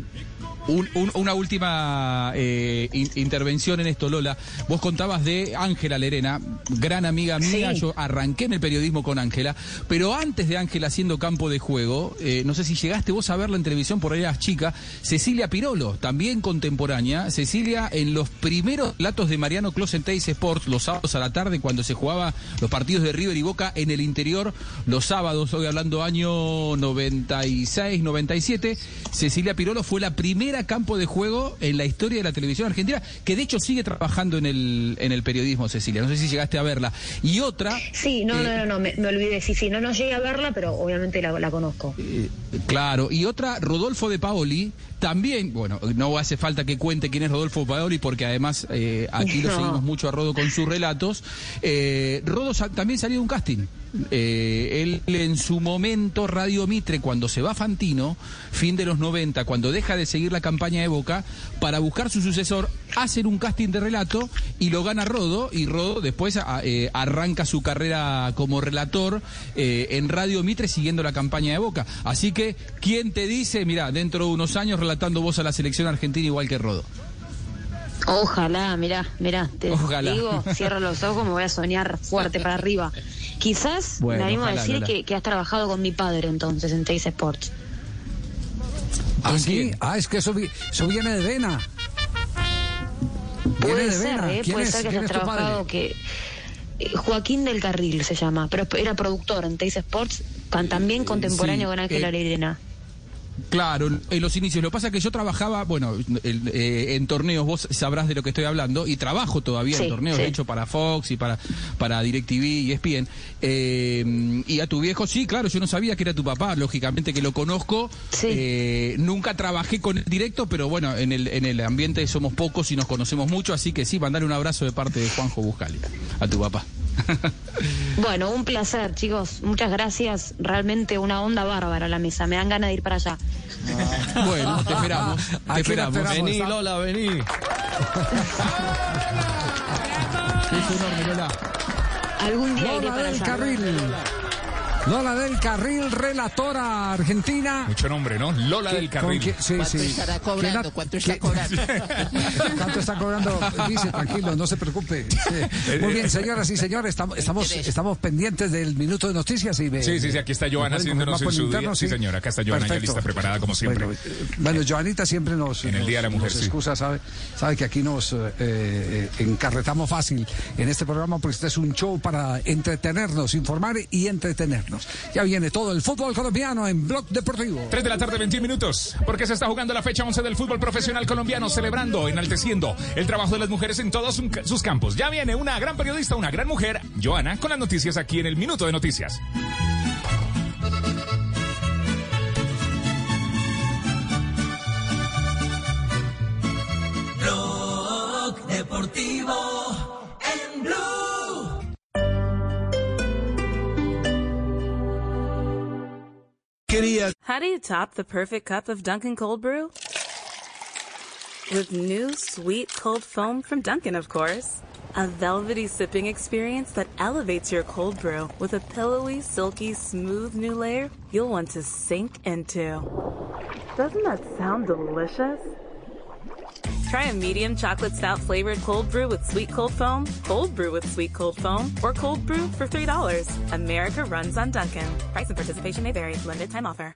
Un- un- una última eh, in- intervención en esto, Lola. Vos contabas de Ángela Lerena, gran amiga mía. Sí. Yo arranqué en el periodismo con Ángela, pero antes de Ángela haciendo campo de juego, eh, no sé si llegaste vos a verla en televisión, por ahí eras chica, Cecilia Pirolo, también contemporánea. Cecilia en los primeros latos de Mariano Clos en Teis Sports, los sábados a la tarde, cuando se jugaba los partidos de River y Boca en el interior, los sábados, hoy hablando año 96, 97, Cecilia Pirolo fue la primera campo de juego en la historia de la televisión argentina, que de hecho sigue trabajando en el, en el periodismo, Cecilia. No sé si llegaste a verla. Y otra... Sí, no, eh, no, no, no, me, me olvidé. Sí, sí, no, no llegué a verla, pero obviamente la, la conozco. Claro, y otra, Rodolfo de Paoli, también, bueno, no hace falta que cuente quién es Rodolfo Paoli, porque además eh, aquí lo No. seguimos mucho a Rodo con sus relatos. Eh, Rodo sa- también salió de un casting. Eh, él en su momento, Radio Mitre, cuando se va Fantino, fin de los 90, cuando deja de seguir la campaña de Boca, para buscar su sucesor, hacen un casting de relato y lo gana Rodo, y Rodo después eh, arranca su carrera como relator eh, en Radio Mitre siguiendo la campaña de Boca. Así que, ¿quién te dice, mira, dentro de unos años relatando vos a la selección argentina igual que Rodo? Ojalá, mirá, mirá, te Ojalá. digo, cierro los ojos, me voy a soñar fuerte para arriba. Quizás Bueno, me animo a decir que, que has trabajado con mi padre entonces en Teis Sports. Ah, sí. Ah, es que eso, vi- eso viene de Vena. Viene Puede de ser, Vena. ¿eh? ¿Quién puede es- ser que hayas trabajado padre? que... eh, Joaquín del Carril se llama, pero era productor en Teis Sports, también contemporáneo sí, con Ángela eh. Claro, en los inicios. Lo que pasa es que yo trabajaba, bueno, el- eh, en torneos, vos sabrás de lo que estoy hablando, y trabajo todavía Sí, en torneos, sí. de hecho, para Fox y para, para DirecTV y ESPN. Eh, y a tu viejo, sí, claro, yo no sabía que era tu papá, lógicamente que lo conozco. Eh, nunca trabajé con él directo, pero bueno, en el, en el ambiente somos pocos y nos conocemos mucho, así que sí, mandale un abrazo de parte de Juanjo Buscali, a tu papá. Bueno, un placer, chicos. Muchas gracias. Realmente una onda bárbara la mesa. Me dan ganas de ir para allá. Bueno, te esperamos. Te esperamos. esperamos. Vení, Lola, vení. Es enorme, Lola. Algún día iré Lola para del allá. Carril. Lola del Carril, relatora argentina. Mucho nombre, ¿no? Lola ¿Qué- del Carril. qué- sí, ¿Cuánto sí. estará cobrando? ¿Quién ha- ¿Cuánto está cobrando? ¿Cuánto está cobrando? Dice, tranquilo, no se preocupe. Sí. Muy bien, señoras y señores, estamos, estamos, estamos pendientes del minuto de noticias. y me- Sí, sí, sí, aquí está Joana haciéndonos en su interno, día. Sí, señora, acá está Joana ya lista, preparada como siempre. Bueno, bueno, Joanita siempre nos, En el Día de la Mujer, nos sí. excusa, sabe, sabe que aquí nos eh, eh, encarretamos fácil en este programa porque este es un show para entretenernos, informar y entretenernos. Ya viene todo el fútbol colombiano en Blog Deportivo. 3 de la tarde, 21 minutos, porque se está jugando la fecha 11 del fútbol profesional colombiano, celebrando, enalteciendo el trabajo de las mujeres en todos sus campos. Ya viene una gran periodista, una gran mujer, Joana, con las noticias aquí en el Minuto de Noticias. Blog Deportivo How do you top the perfect cup of Dunkin' Cold Brew? With new sweet cold foam from Dunkin', of course. A velvety sipping experience that elevates your cold brew with a pillowy, silky, smooth new layer you'll want to sink into. Doesn't that sound delicious? Try a medium chocolate stout flavored cold brew with sweet cold foam, cold brew with sweet cold foam, or cold brew for $3. America runs on Duncan. Price and participation may vary. Limited time offer.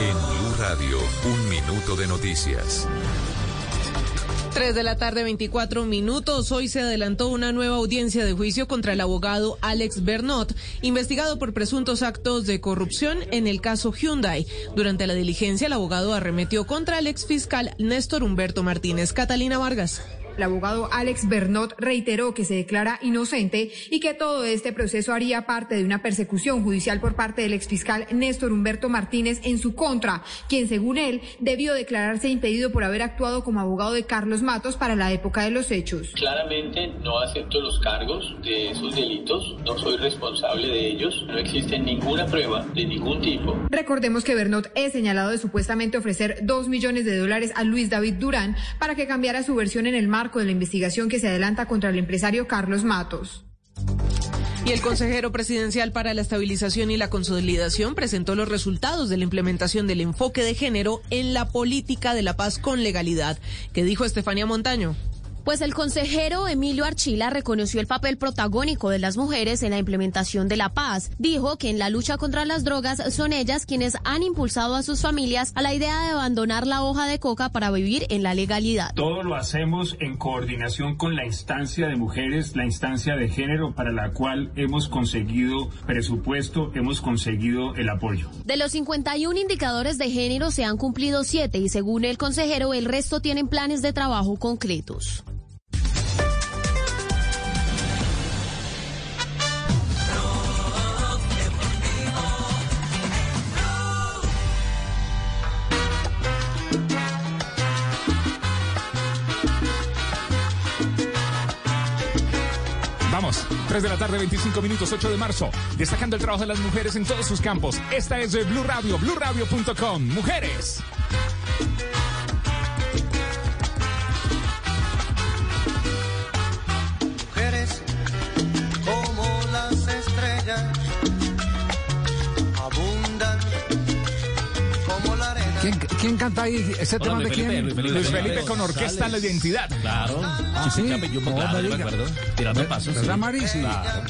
En Blue Radio, un minuto de noticias. 3 de la tarde, 24 minutos. Hoy se adelantó una nueva audiencia de juicio contra el abogado Alex Bernot, investigado por presuntos actos de corrupción en el caso Hyundai. Durante la diligencia, el abogado arremetió contra el exfiscal Néstor Humberto Martínez. Catalina Vargas. El abogado Alex Bernot reiteró que se declara inocente y que todo este proceso haría parte de una persecución judicial por parte del exfiscal Néstor Humberto Martínez en su contra, quien según él debió declararse impedido por haber actuado como abogado de Carlos Matos para la época de los hechos. Claramente no acepto los cargos de esos delitos, no soy responsable de ellos, no existe ninguna prueba de ningún tipo. Recordemos que Bernot es señalado de supuestamente ofrecer dos millones de dólares a Luis David Durán para que cambiara su versión en el marco de la investigación que se adelanta contra el empresario Carlos Matos. Y el consejero presidencial para la estabilización y la consolidación presentó los resultados de la implementación del enfoque de género en la política de la paz con legalidad, que dijo Estefanía Montaño. Pues el consejero Emilio Archila reconoció el papel protagónico de las mujeres en la implementación de la paz. Dijo que en la lucha contra las drogas son ellas quienes han impulsado a sus familias a la idea de abandonar la hoja de coca para vivir en la legalidad. Todo lo hacemos en coordinación con la instancia de mujeres, la instancia de género para la cual hemos conseguido presupuesto, hemos conseguido el apoyo. De los 51 indicadores de género se han cumplido 7 y según el consejero el resto tienen planes de trabajo concretos. 3 de la tarde, 25 minutos, 8 de marzo, destacando el trabajo de las mujeres en todos sus campos. Esta es de Blue Radio, BlueRadio.com. Mujeres. Mujeres ¿Quién, quién canta ahí? ¿Ese tema de quién? Luis Felipe con Orquesta La Identidad. Claro. Ah, sí. Yo, No, claro, me acuerdo. Tirando pasos. ¿Verdad, sí. Mari? Sí. Claro.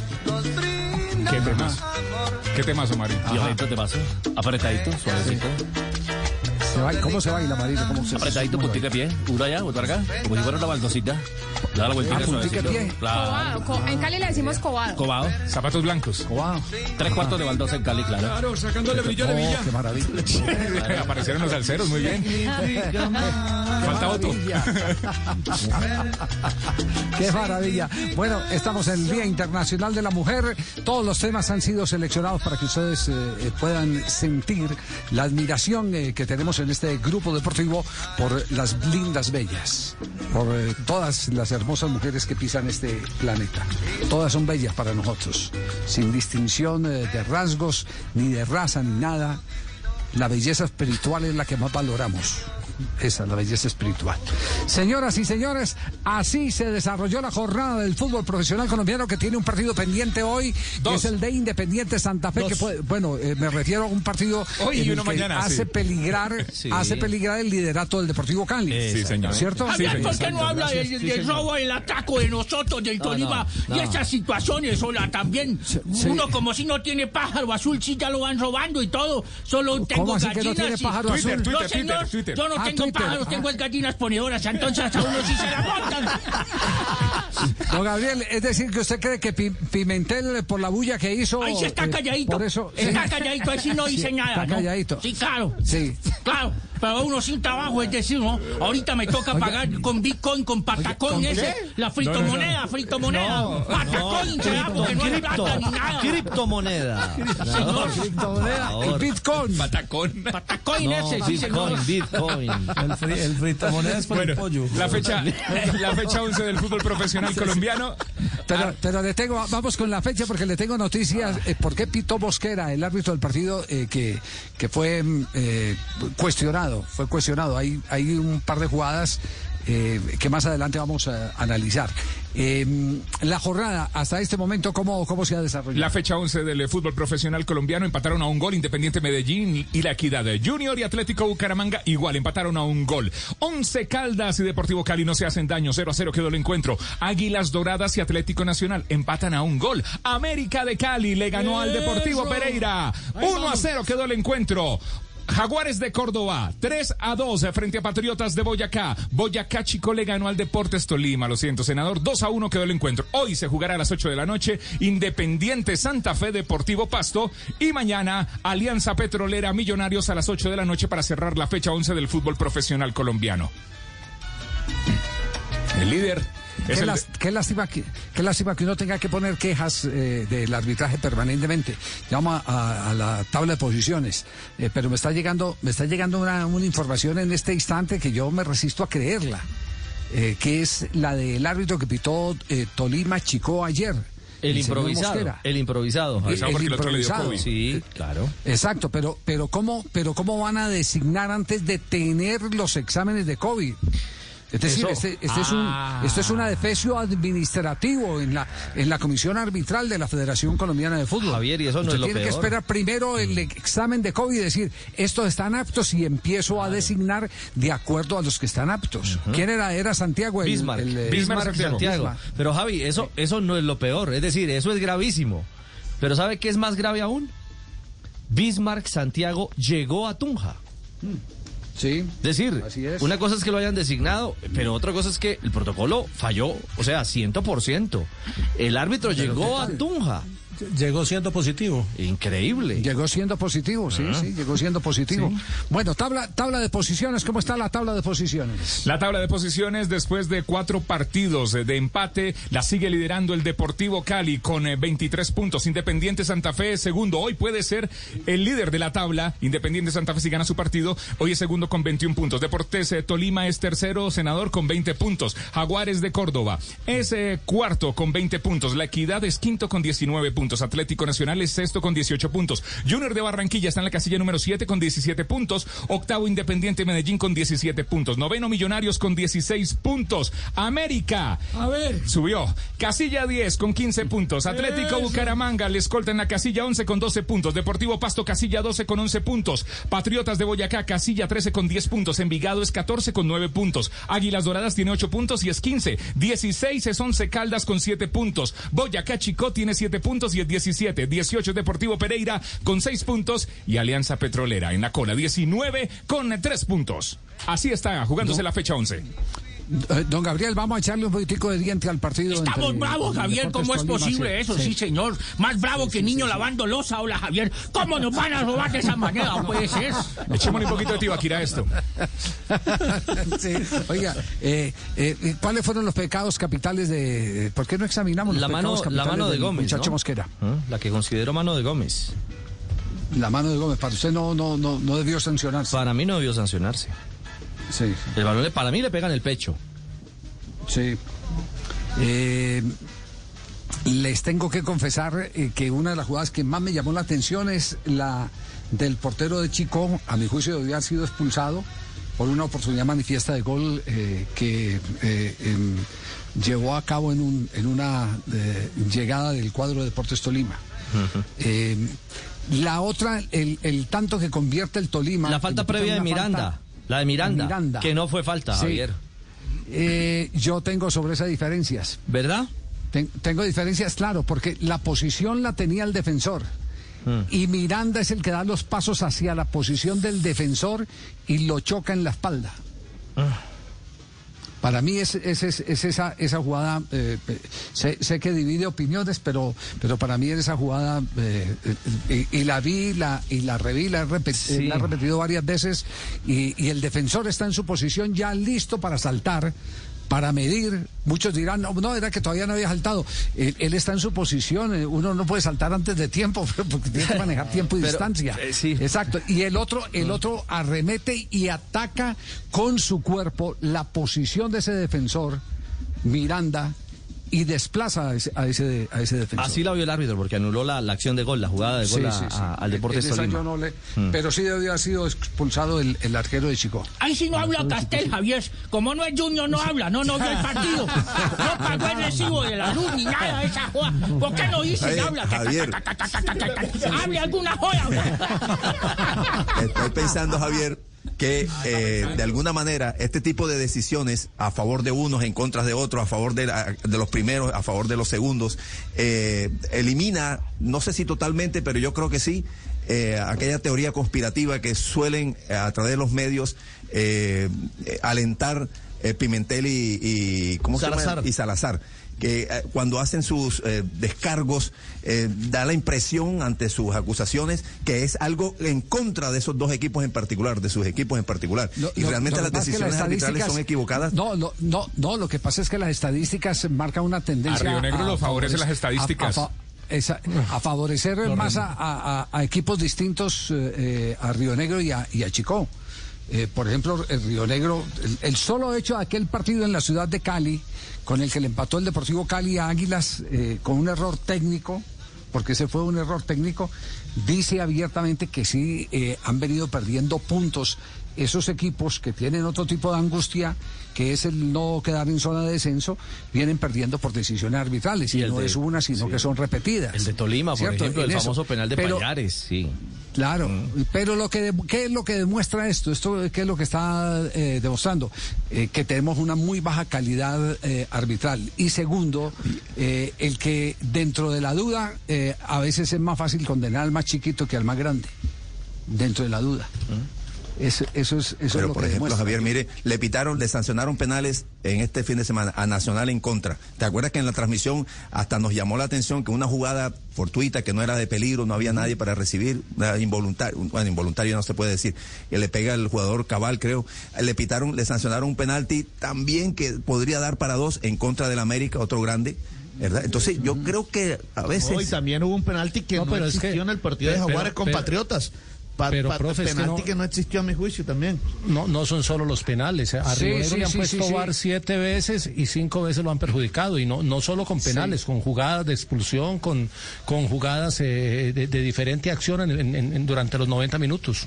¿Qué temazo? ¿Qué temazo, Mari? Violento temazo. Apretadito, suavecito. Se baila- ¿Cómo se baila, Marina? ¿Cómo se Apretadito, puntica de pie. Uno allá, otro acá. Como si fuera una baldosita. Da la vueltita Ah, puntica de pie. Claro. Cobado. Co- En Cali le decimos cobado. Cobado. Zapatos blancos. Wow. Tres cuartos de baldosa en Cali, claro. Claro, sacándole brillo de Oh, villa. qué maravilla. Aparecieron los alceros, muy bien. Falta otro. Qué maravilla. Bueno, estamos en el Día Internacional de la Mujer. Todos los temas han sido seleccionados para que ustedes eh, eh, puedan sentir la admiración eh, que tenemos en este grupo deportivo por las lindas bellas, por eh, todas las hermosas mujeres que pisan este planeta. Todas son bellas para nosotros, sin distinción eh, de rasgos, ni de raza, ni nada. La belleza espiritual es la que más valoramos. Esa, la belleza espiritual. Señoras y señores, así se desarrolló la jornada del fútbol profesional colombiano que tiene un partido pendiente hoy, que es el de Independiente Santa Fe, que puede- bueno, eh, me refiero a un partido Hoy y en el uno que mañana, hace sí. peligrar, Sí. hace peligrar el liderato del Deportivo Cali. Sí, señor. ¿Cierto? Javier, ¿por qué no habla del, del robo, el ataco de nosotros, del No, Tolima no, y no. esas situaciones? Hola, también. sí. Uno como si no tiene pájaro azul, sí ya lo van robando y todo. Solo tengo ¿Cómo así que no gallinas tiene y- pájaro Twitter, azul? Twitter, no, señor, Twitter, Twitter. yo no tengo Twitter. pájaros, tengo gallinas ponedoras, entonces a uno sí se la montan. Don Gabriel, es decir, que usted cree que Pi- Pimentel, eh, por la bulla que hizo. Ahí sí está eh, calladito. Por eso. Está sí. calladito, ahí sí no dice Sí, nada. Está ¿no? calladito. Sí, claro. Sí. Claro, pero uno sin trabajo, es decir, ¿no? Ahorita me toca Oiga. pagar con Bitcoin, con Patacón, ¿con ese, qué? la fritomoneda, fritomoneda. Patacón, será, porque no es plata ni nada. Criptomoneda. Señor. Criptomoneda. Bitcoin. Patacón. Patacón No, ese, sí, señor. Bitcoin, Bitcoin. El, fri- el fritomoneda es por el pollo. la fecha, la fecha 11 del fútbol profesional colombiano. Pero, pero le tengo, vamos con la fecha porque le tengo noticias. Eh, ¿Por qué Pito Mosquera, el árbitro del partido, eh, que, que fue mm, eh, cuestionado? Fue cuestionado. Hay, hay un par de jugadas eh, que más adelante vamos a analizar. Eh, la jornada, hasta este momento, ¿cómo, cómo se ha desarrollado? La fecha 11 del eh, fútbol profesional colombiano empataron a un gol Independiente Medellín y la Equidad Junior y Atlético Bucaramanga igual empataron a un gol. 11 Caldas y Deportivo Cali no se hacen daño, 0 a 0 quedó el encuentro. Águilas Doradas y Atlético Nacional empatan a un gol. América de Cali le ganó al Deportivo Pereira. 1 a 0 quedó el encuentro. Jaguares de Córdoba, 3 a 2 frente a Patriotas de Boyacá. Boyacá Chico le ganó al Deportes Tolima, lo siento, senador. 2 a 1 quedó el encuentro. Hoy se jugará a las 8 de la noche Independiente Santa Fe Deportivo Pasto. Y mañana Alianza Petrolera Millonarios a las 8 de la noche para cerrar la fecha 11 del fútbol profesional colombiano. El líder es Qué, el las- qué lástima que, qué lástima que uno tenga que poner quejas eh, del arbitraje permanentemente. Llama a, a la tabla de posiciones, Eh, pero me está llegando, me está llegando una, una información en este instante que yo me resisto a creerla, eh, que es la del árbitro que pitó eh, Tolima Chico ayer. El improvisado. El improvisado. El improvisado. Sí, claro. Exacto, pero, pero cómo, pero cómo van a designar antes de tener los exámenes de COVID. Es decir, este, este es un, Ah. esto es un adefesio administrativo en la, en la Comisión Arbitral de la Federación Colombiana de Fútbol. Javier, y eso no Usted es lo tiene que esperar primero el examen de COVID y decir, estos están aptos y empiezo a designar de acuerdo a los que están aptos. ¿Quién era? Era Santiago. el- Bismarck, el, eh, Bismarck Santiago. Bismarck. Pero Javi, eso, eso no es lo peor. Es decir, eso es gravísimo. Pero ¿sabe qué es más grave aún? Bismarck Santiago llegó a Tunja. Sí. Es decir, una cosa es que lo hayan designado, pero otra cosa es que el protocolo falló, o sea, 100%. El árbitro llegó a Tunja. Llegó siendo positivo. Increíble. Llegó siendo positivo, sí, Ah. sí, llegó siendo positivo. Bueno, tabla, tabla de posiciones, ¿cómo está la tabla de posiciones? La tabla de posiciones después de cuatro partidos eh, de empate la sigue liderando el Deportivo Cali con eh, 23 puntos. Independiente Santa Fe es segundo. Hoy puede ser el líder de la tabla. Independiente Santa Fe si gana su partido. Hoy es segundo con 21 puntos. Deportes eh, Tolima es tercero, senador con 20 puntos. Jaguares de Córdoba es eh, cuarto con 20 puntos. La Equidad es quinto con 19 puntos. Atlético Nacional es sexto con 18 puntos. Junior de Barranquilla está en la casilla número 7 con 17 puntos. Octavo Independiente Medellín con 17 puntos. Noveno Millonarios con 16 puntos. América. A ver. Subió. Casilla 10 con 15 puntos. Atlético Eso. Bucaramanga le escolta en la casilla 11 con 12 puntos. Deportivo Pasto casilla 12 con 11 puntos. Patriotas de Boyacá casilla 13 con 10 puntos. Envigado es 14 con 9 puntos. Águilas Doradas tiene 8 puntos y es 15. 16 es 11 Caldas con 7 puntos. Boyacá Chicó tiene 7 puntos y es 17. 18 Deportivo Pereira con 6 puntos y Alianza Petrolera en la cola 19 con 3 puntos. Así está jugándose la fecha 11. Eh, Don Gabriel, vamos a echarle un poquitico de diente al partido. Estamos entre- bravos, Javier. ¿Cómo es posible eso? Sí, señor. Más bravo que niño lavando losa. Hola, Javier. ¿Cómo nos van a robar de esa manera? Puede ser. Echémosle un poquito de tibaquira a esto. Sí. Oiga, eh, eh, ¿cuáles fueron los pecados capitales de... ¿Por qué no examinamos los La mano, pecados la capitales mano de del Gómez. Muchacho ¿no? Mosquera. ¿Ah? La que considero mano de Gómez. La mano de Gómez, para usted no, no, no, no debió sancionarse. Para mí no debió sancionarse. Sí. El balón para mí le pega en el pecho. Sí. Eh, les tengo que confesar eh, que una de las jugadas que más me llamó la atención es la del portero de Chico. A mi juicio debió haber sido expulsado por una oportunidad manifiesta de gol eh, que em, llevó a cabo en, un, en una llegada del cuadro de Deportes Tolima. La otra, el, el tanto que convierte el Tolima. La falta previa de Miranda. falta- La de Miranda, Miranda. Que no fue falta, Sí. Javier. Eh, yo tengo sobre esas diferencias. ¿Verdad? Ten- tengo diferencias, claro, porque la posición la tenía el defensor y Miranda es el que da los pasos hacia la posición del defensor y lo choca en la espalda. Para mí es, es, es- es esa, esa jugada, eh, sé, sé que divide opiniones, pero, pero para mí es esa jugada, eh, eh, y, y la vi la, y la reví, la he, repet- Sí. la he repetido varias veces, y, y el defensor está en su posición ya listo para saltar, para medir. Muchos dirán, no, no, era que todavía no había saltado. Él, él está en su posición, eh, uno no puede saltar antes de tiempo, porque tiene que manejar tiempo y Pero, distancia. eh, sí. Exacto. Y el otro, el otro arremete y ataca con su cuerpo la posición de ese defensor, Miranda, y desplaza a ese, a ese, a ese defensor. Así la vio el árbitro porque anuló la, la acción de gol, la jugada de gol Sí, a- sí, sí. a- al Deportes Tolima. yo no le- Mm. Pero sí haber sido expulsado el, el arquero de Chico. Ahí sí no habla Castel, Javier. Como no es Junior, no habla. No, no vio el partido. No pagó el recibo de la luz ni nada de esa joda. ¿Por qué no dice y Oye, habla? Javier. Hable alguna joda. Estoy pensando, Javier, que eh, de alguna manera este tipo de decisiones a favor de unos, en contra de otros, a favor de, la- de los primeros, a favor de los segundos, eh, elimina, no sé si totalmente, pero yo creo que sí, eh, aquella teoría conspirativa que suelen eh, a través de los medios eh, eh, alentar eh, Pimentel y, y ¿cómo se llama? Salazar. y Salazar que eh, cuando hacen sus eh, descargos eh, da la impresión ante sus acusaciones que es algo en contra de esos dos equipos en particular, de sus equipos en particular. Lo- y lo- realmente lo las decisiones arbitrales estadísticas- son equivocadas. No, no, no, no, lo que pasa es que las estadísticas marcan una tendencia. A Río Negro lo favorecen las a- estadísticas. A, esa- a favorecer No, más a, a- a equipos distintos, eh, eh, a Río Negro y a, y a Chicó. Eh, por ejemplo, el Río Negro, el, solo hecho de aquel partido en la ciudad de Cali, con el que le empató el Deportivo Cali a Águilas, eh, con un error técnico, porque ese fue un error técnico, dice abiertamente que sí eh, han venido perdiendo puntos esos equipos que tienen otro tipo de angustia, que es el no quedar en zona de descenso, vienen perdiendo por decisiones arbitrales. Y, no de- es una, sino sí. que son repetidas. El de Tolima, por ejemplo, En el eso. famoso penal de Pero- Payares, sí. Claro, pero lo que de- ¿qué es lo que demuestra esto? Esto qué es lo que está eh, demostrando Eh, que tenemos una muy baja calidad eh, arbitral y segundo eh, el que dentro de la duda eh, a veces es más fácil condenar al más chiquito que al más grande dentro de la duda. Eso, eso es eso es Pero lo por que ejemplo, demuestra. Javier, mire, le pitaron, le sancionaron penales en este fin de semana a Nacional en contra. ¿Te acuerdas que en la transmisión hasta nos llamó la atención que una jugada fortuita que no era de peligro, no había nadie para recibir, era involuntario, bueno, involuntario no se puede decir, que le pega el jugador Cabal, creo, le pitaron, le sancionaron un penalti también que podría dar para dos en contra del América, otro grande. ¿verdad? Entonces yo creo que a veces... Hoy también hubo un penalti que no, pero es existió que- en el partido de Jaguares pero- con pero- Patriotas. Pa- pero, pa- profe, es que penalti no- que no existió a mi juicio también. No, no son solo los penales. eh. A Sí, le han sí, puesto sí, sí. VAR siete veces y cinco veces lo han perjudicado. Y no, no solo con penales, con jugadas de expulsión, con, con jugadas eh, de, de diferente acción en- en- en- durante los 90 minutos.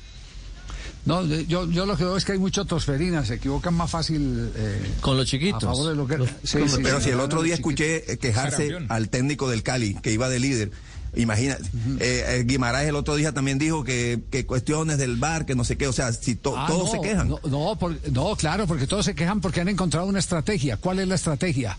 No, de- yo, yo lo que veo es que hay mucho tosferina, se equivocan más fácil. eh, Con los chiquitos. a favor de lo que- Sí, sí, pero sí, si el otro día escuché eh, quejarse al técnico del Cali, que iba de líder, imagínate, eh, eh, Guimaraes el otro día también dijo que, que cuestiones del bar, que no sé qué, o sea, si to- Ah, todos no, se quejan. No, no, por- no, claro, porque todos se quejan porque han encontrado una estrategia. ¿Cuál es la estrategia?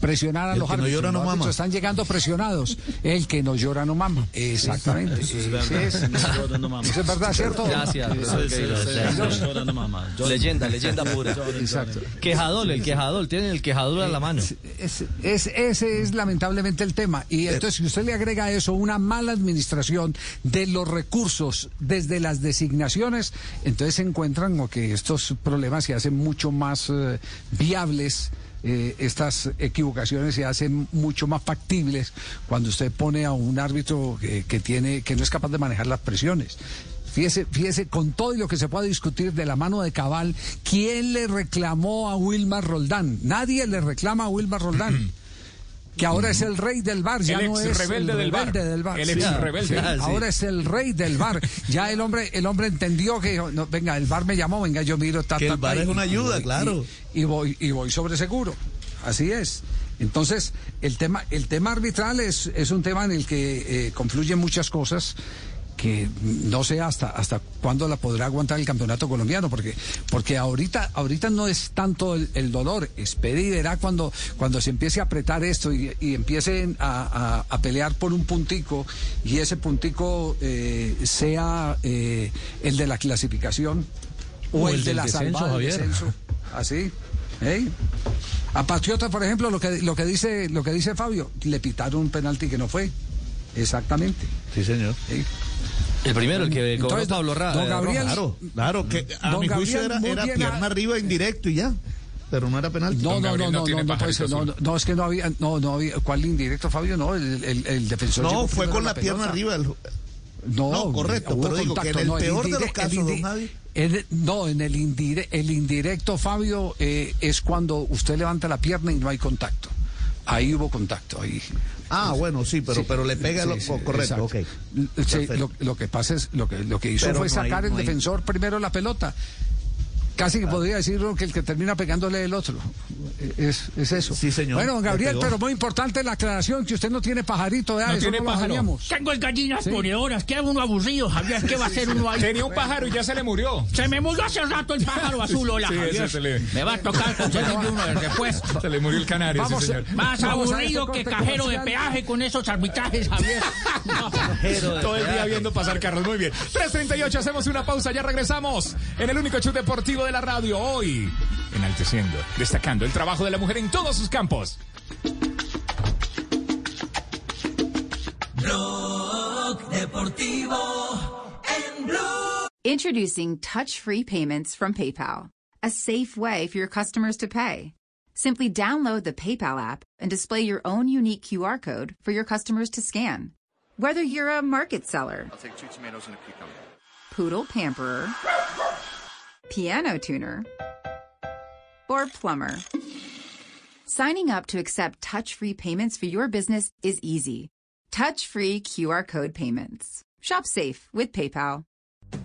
Presionar a El los que no árbitros. llora no los árbitros mama. están llegando presionados. El que no llora no mama. Exactamente. Eso es verdad. Eso es verdad, ¿cierto? Gracias. Eso es-. Leyenda, leyenda pura. Exacto. Quejadol, el quejadol, tienen el quejadol a la mano. Es- es- ese es lamentablemente el tema. Y entonces, si usted le agrega a eso una mala administración de los recursos desde las designaciones, entonces se encuentran con que estos problemas se hacen mucho más eh, viables. Eh, estas equivocaciones se hacen mucho más factibles cuando usted pone a un árbitro que, que tiene que no es capaz de manejar las presiones. Fíjese, fíjese, con todo y lo que se pueda discutir de la mano de Cabal, ¿quién le reclamó a Wilmar Roldán? Nadie le reclama a Wilmar Roldán. Que ahora es el rey del bar, ya El no es rebelde el del bar. rebelde del bar. El ex sí, rebelde. Ah, sí. Ahora es el rey del bar. Ya el hombre, el hombre entendió que no, venga, el bar me llamó, venga, yo miro, ta, Que ta, el bar ta, es y- una ayuda, y- claro. Y, y voy, y voy sobre seguro. Así es. Entonces, el tema, el tema arbitral es, es un tema en el que eh, confluyen muchas cosas que no sé hasta hasta cuándo la podrá aguantar el campeonato colombiano, porque porque ahorita ahorita no es tanto el, el dolor, espere y verá cuando cuando se empiece a apretar esto y, y empiecen a, a- a pelear por un puntico y ese puntico eh, sea eh, el de la clasificación o, O el, el de la descenso, salvada del Javier. descenso. Así. ¿eh? A Patriota, por ejemplo, lo que lo que dice lo que dice Fabio, le pitaron un penalti que no fue. Exactamente. Sí, señor. El primero, el que cobró Entonces, Pablo Ra- don Gabriel-. Claro, claro, que a Don mi juicio Gabriel, era, pierna arriba indirecto y ya. Pero no era penalti. No, no, no, no, tiene no, no puede ser. No, no, no, es que no había, no, no había. ¿Cuál indirecto, Fabio? No, el, el, el defensor. No, fue con la pierna arriba. del- No, No, correcto, pero digo que en el no, peor de los casos, el don Javi. el- no, en el, indire- el indirecto, Fabio, eh, es cuando usted levanta la pierna y no hay contacto. Ahí hubo contacto, ahí. Ah, bueno, sí, pero, Sí, pero le pega sí, lo sí, correcto, lo, lo que pasa es, lo que, lo que hizo Pero fue no hay- sacar el hay- defensor primero la pelota. Casi que podría decir que el que termina pegándole el otro. Es, es eso. Sí, señor. Bueno, don Gabriel, pero muy importante la aclaración que usted no tiene pajarito, ¿verdad? No Eso tiene no lo pájaro. bajaríamos. Tengo el gallinas Sí. ponedoras, queda uno aburrido, Javier, ¿qué va a hacer uno ahí? Tenía un pájaro y ya se le murió. Se me murió hace rato el pájaro azul, hola, Sí, ese Javier. se le- Me va a tocar conseguirme uno de repuesto. Se le murió el canario, Vamos, sí, señor. Más Vamos aburrido que cajero de peaje con esos arbitrajes, Javier. No. Todo el día viendo pasar carros. Muy bien. 3.38, hacemos una pausa, ya regresamos. En el único show deportivo de la radio. Hoy, enalteciendo, destacando el trabajo de la mujer en todos sus campos. Blog Deportivo en Blue. Introducing touch-free payments from PayPal, a safe way for your customers to pay. Simply download the PayPal app and display your own unique QR code for your customers to scan. Whether you're a market seller, I'll take two tomatoes and a cucumber. poodle pamperer, piano tuner, or plumber. Signing up to accept touch-free payments for your business is easy. Touch-free QR code payments. Shop safe with PayPal.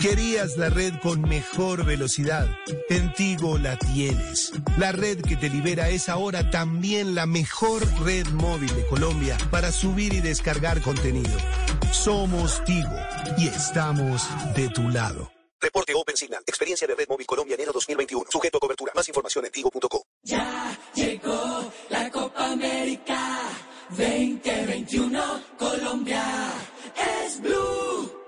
Querías la red con mejor velocidad. En Tigo la tienes. La red que te libera es ahora también la mejor red móvil de Colombia para subir y descargar contenido. Somos Tigo y estamos de tu lado. Reporte Open Signal. Experiencia de Red Móvil Colombia enero 2021. Sujeto a cobertura. Más información en tigo.co. Ya llegó la Copa América 2021. Colombia es Blue. Blue,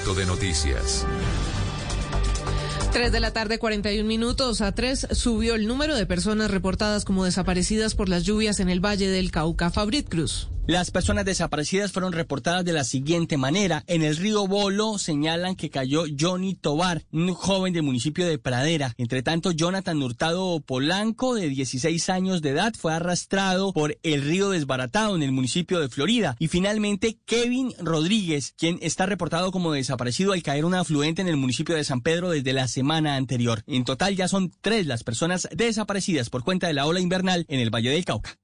de noticias. 3 de la tarde, 41 minutos. A 3 subió el número de personas reportadas como desaparecidas por las lluvias en el Valle del Cauca. Fabrit Cruz. Las personas desaparecidas fueron reportadas de la siguiente manera. En el río Bolo señalan que cayó Johnny Tobar, un joven del municipio de Pradera. Entre tanto, Jonathan Hurtado Polanco, de 16 años de edad, fue arrastrado por el río Desbaratado en el municipio de Florida. Y finalmente, Kevin Rodríguez, quien está reportado como desaparecido al caer un afluente en el municipio de San Pedro desde la semana anterior. En total ya son tres las personas desaparecidas por cuenta de la ola invernal en el Valle del Cauca.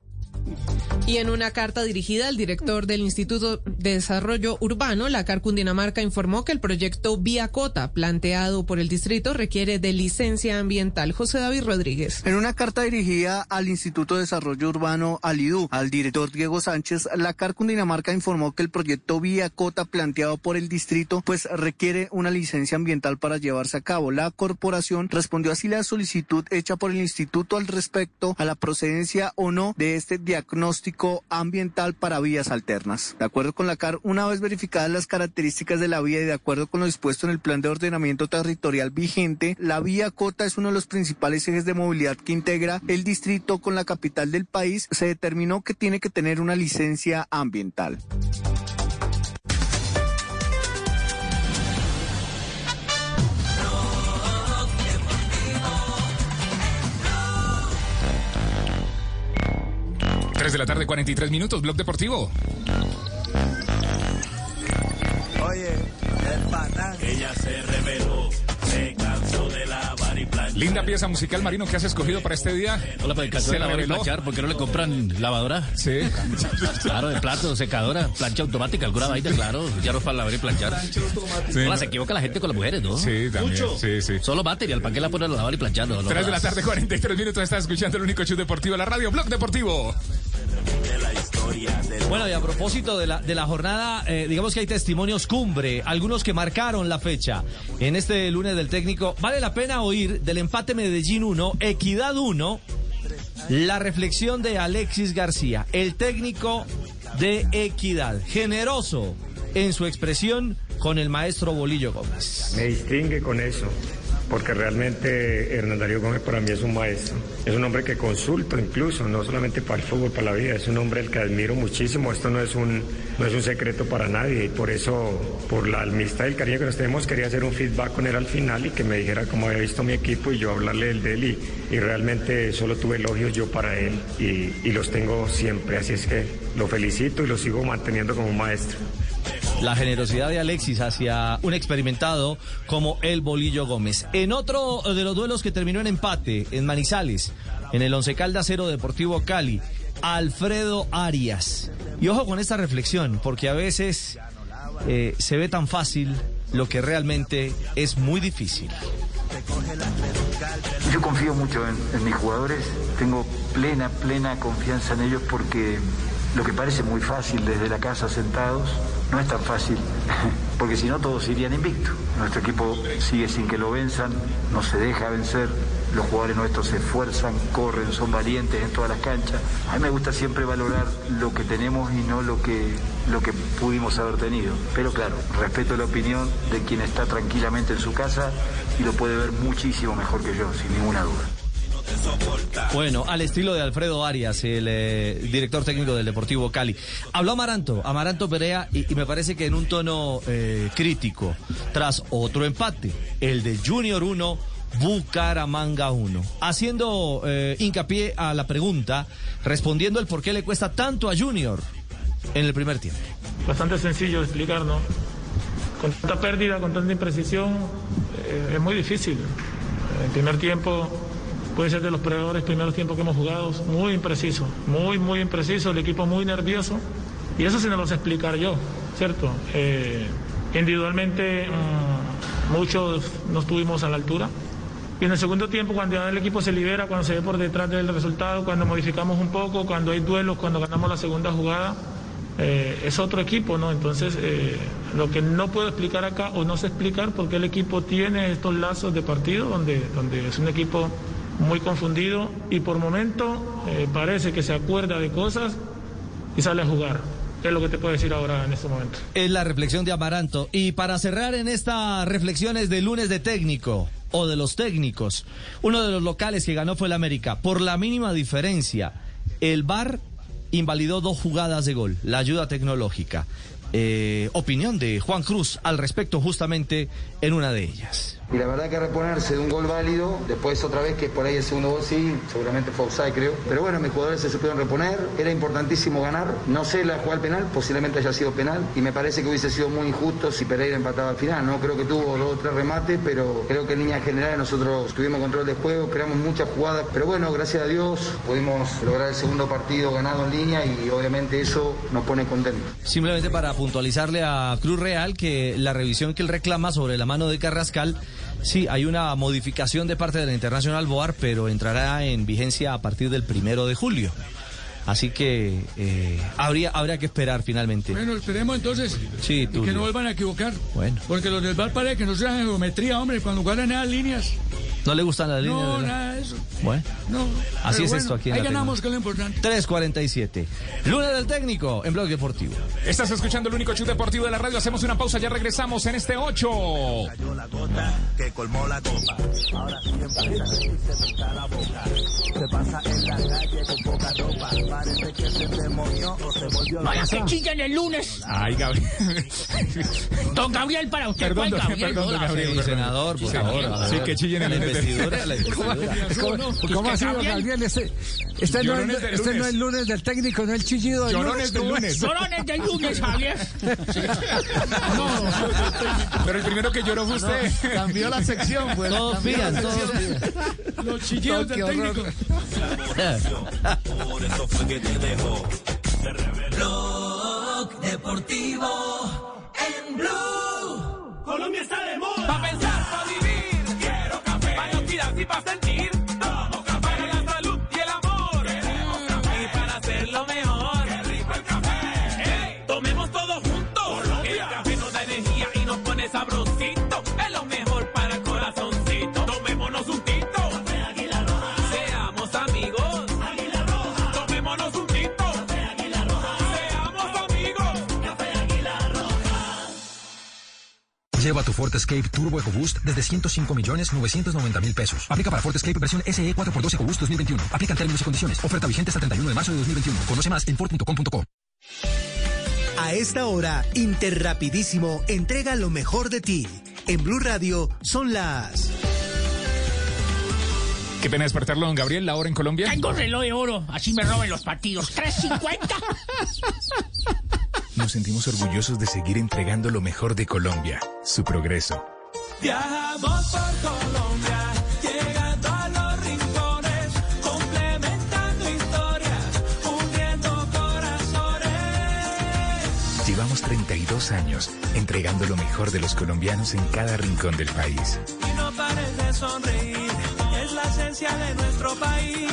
Y en una carta dirigida al director del Instituto de Desarrollo Urbano, la CAR Cundinamarca informó que el proyecto Vía Cota planteado por el distrito requiere de licencia ambiental. José David Rodríguez. En una carta dirigida al Instituto de Desarrollo Urbano Alidú, al director Diego Sánchez, la CAR Cundinamarca informó que el proyecto Vía Cota planteado por el distrito pues requiere una licencia ambiental para llevarse a cabo. La corporación respondió así la solicitud hecha por el instituto al respecto a la procedencia o no de este diagnóstico técnico ambiental para vías alternas. De acuerdo con la CAR, una vez verificadas las características de la vía y de acuerdo con lo dispuesto en el plan de ordenamiento territorial vigente, la vía Cota es uno de los principales ejes de movilidad que integra el distrito con la capital del país. Se determinó que tiene que tener una licencia ambiental. Tres de la tarde, 43 minutos, Blog Deportivo. Oye, el patán. Ella se reveló, se cansó de lavar y planchar. Linda pieza musical, Marino, que has escogido para este día. Hola, pues cansó Se de la lavar y planchar, ¿por qué no le compran lavadora? Sí. Claro, de plato, secadora, plancha automática, alguna vaina, claro, ya no para lavar y planchar. Sí. Hola, se equivoca la gente con las mujeres, ¿no? Sí, también. Sí, sí. Solo material, ¿para qué la ponen a lavar y planchar? No, no 3 de la tarde, 43 minutos. Estás escuchando el único show deportivo de la radio, Blog Deportivo. Bueno, y a propósito de la, de la jornada, eh, digamos que hay testimonios cumbre, algunos que marcaron la fecha en este lunes del técnico. Vale la pena oír del empate Medellín 1, Equidad 1, la reflexión de Alexis García, el técnico de Equidad, generoso en su expresión con el maestro Bolillo Gómez. Me distingue con eso, porque realmente Hernán Darío Gómez para mí es un maestro. Es un hombre que consulto incluso, no solamente para el fútbol, para la vida. Es un hombre al que admiro muchísimo. Esto no es un, no es un secreto para nadie y por eso, por la amistad y el cariño que nos tenemos, quería hacer un feedback con él al final y que me dijera cómo había visto mi equipo y yo hablarle del de él y, y realmente solo tuve elogios yo para él y, y los tengo siempre. Así es que lo felicito y lo sigo manteniendo como un maestro. La generosidad de Alexis hacia un experimentado como el Bolillo Gómez. En otro de los duelos que terminó en empate, en Manizales, en el Once Caldas Cero Deportivo Cali, Alfredo Arias. Y ojo con esta reflexión, porque a veces eh, se ve tan fácil lo que realmente es muy difícil. Yo confío mucho en mis jugadores, tengo plena, plena confianza en ellos porque lo que parece muy fácil desde la casa sentados no es tan fácil, porque si no todos irían invictos. Nuestro equipo sigue sin que lo venzan, no se deja vencer, los jugadores nuestros se esfuerzan, corren, son valientes en todas las canchas. A mí me gusta siempre valorar lo que tenemos y no lo que, lo que pudimos haber tenido. Pero claro, respeto la opinión de quien está tranquilamente en su casa y lo puede ver muchísimo mejor que yo, sin ninguna duda. Bueno, al estilo de Alfredo Arias, el eh, director técnico del Deportivo Cali. Habló Amaranto, Amaranto Perea, y, me parece que en un tono eh, crítico, tras otro empate, el de Junior 1, Bucaramanga 1. Haciendo eh, hincapié a la pregunta, respondiendo el por qué le cuesta tanto a Junior en el primer tiempo. bastante sencillo explicar, ¿no? Con tanta pérdida, con tanta imprecisión, es muy difícil. El primer tiempo puede ser de los peores primeros tiempos que hemos jugado, muy impreciso, muy, muy impreciso, el equipo muy nervioso. Y eso sí no lo sé explicar yo, ¿cierto? Eh, individualmente mm, muchos no estuvimos a la altura. Y en el segundo tiempo, cuando ya el equipo se libera, cuando se ve por detrás del resultado, cuando modificamos un poco, cuando hay duelos, cuando ganamos la segunda jugada, eh, es otro equipo, ¿no? Entonces, eh, lo que no puedo explicar acá, o no sé explicar, porque el equipo tiene estos lazos de partido, donde, donde es un equipo muy confundido y por momento eh, parece que se acuerda de cosas y sale a jugar. Es lo que te puedo decir ahora en este momento. Es la reflexión de Amaranto. Y para cerrar en estas reflexiones de lunes de técnico o de los técnicos, uno de los locales que ganó fue el América. Por la mínima diferencia, el VAR invalidó dos jugadas de gol, la ayuda tecnológica. Eh, opinión de Juan Cruz al respecto justamente en una de ellas. Y la verdad que reponerse de un gol válido, después otra vez que por ahí el segundo gol sí, seguramente fue offside creo. Pero bueno, mis jugadores se supieron reponer, era importantísimo ganar. No sé la jugada penal, posiblemente haya sido penal. Y me parece que hubiese sido muy injusto si Pereira empataba al final. No creo que tuvo dos o tres remates, pero creo que en líneas generales nosotros tuvimos control de juego, creamos muchas jugadas. Pero bueno, gracias a Dios pudimos lograr el segundo partido ganado en línea y obviamente eso nos pone contentos. Simplemente para puntualizarle a Cruz Real que la revisión que él reclama sobre la mano de Carrascal, sí, hay una modificación de parte de la Internacional Boar, pero entrará en vigencia a partir del primero de julio. Así que eh, habría, habría que esperar finalmente. Bueno, esperemos entonces Sí, y tú. que no vuelvan a equivocar. Bueno. Porque los del VAR parece que no sean geometría, hombre, cuando guardan esas líneas. ¿No le gustan las líneas? No, de la- nada de eso. Bueno, No. así es bueno, esto aquí en Ahí la ganamos, que es lo importante. 3.47. Lunes del técnico en Blog Deportivo. Estás escuchando el único show deportivo de la radio. Hacemos una pausa, ya regresamos en este 8. que colmó la copa. Ahora siempre se la boca. Se pasa en la calle con poca ropa. Parece que se demonió o se volvió Vaya loca. que chillen el lunes. Ay, Gabriel. Don Gabriel para usted. Perdón, ¿cuál Gabriel? perdón, don la Gabriel, senador, por Sí, favor. Sí, que chillen el La lunes. Investidura, la investidura. ¿Cómo, ¿Qué cómo es ha que sido, Gabriel? Este, este, no, es, este no lunes. es el lunes del técnico, no es el chillido del Llorones lunes. del ¿cómo es? lunes. Llorones del lunes, Javier. Pero el primero que lloró fue usted. Cambió la sección, pues. Todos pidan, todos pidan. Los chillidos del técnico. Por eso fue que te dejó. Blog Deportivo en Blue. Colombia está de moda. Café. Pa' no Lleva tu Ford Escape Turbo EcoBoost desde 105 millones 990 mil pesos. Aplica para Ford Escape versión SE 4x2 EcoBoost 2021. Aplica en términos y condiciones. Oferta vigente hasta el 31 de marzo de 2021. Conoce más en Ford.com.co. A esta hora, Interrapidísimo entrega lo mejor de ti. En Blue Radio son las... Qué pena despertarlo, don Gabriel. La hora en Colombia. Tengo reloj de oro, así me roben los partidos. 3.50. Nos sentimos orgullosos de seguir entregando lo mejor de Colombia, su progreso. Viajamos por Colombia, llegando a los rincones, complementando historias, uniendo corazones. Llevamos 32 años entregando lo mejor de los colombianos en cada rincón del país. Y no pares de sonreír, es la esencia de nuestro país.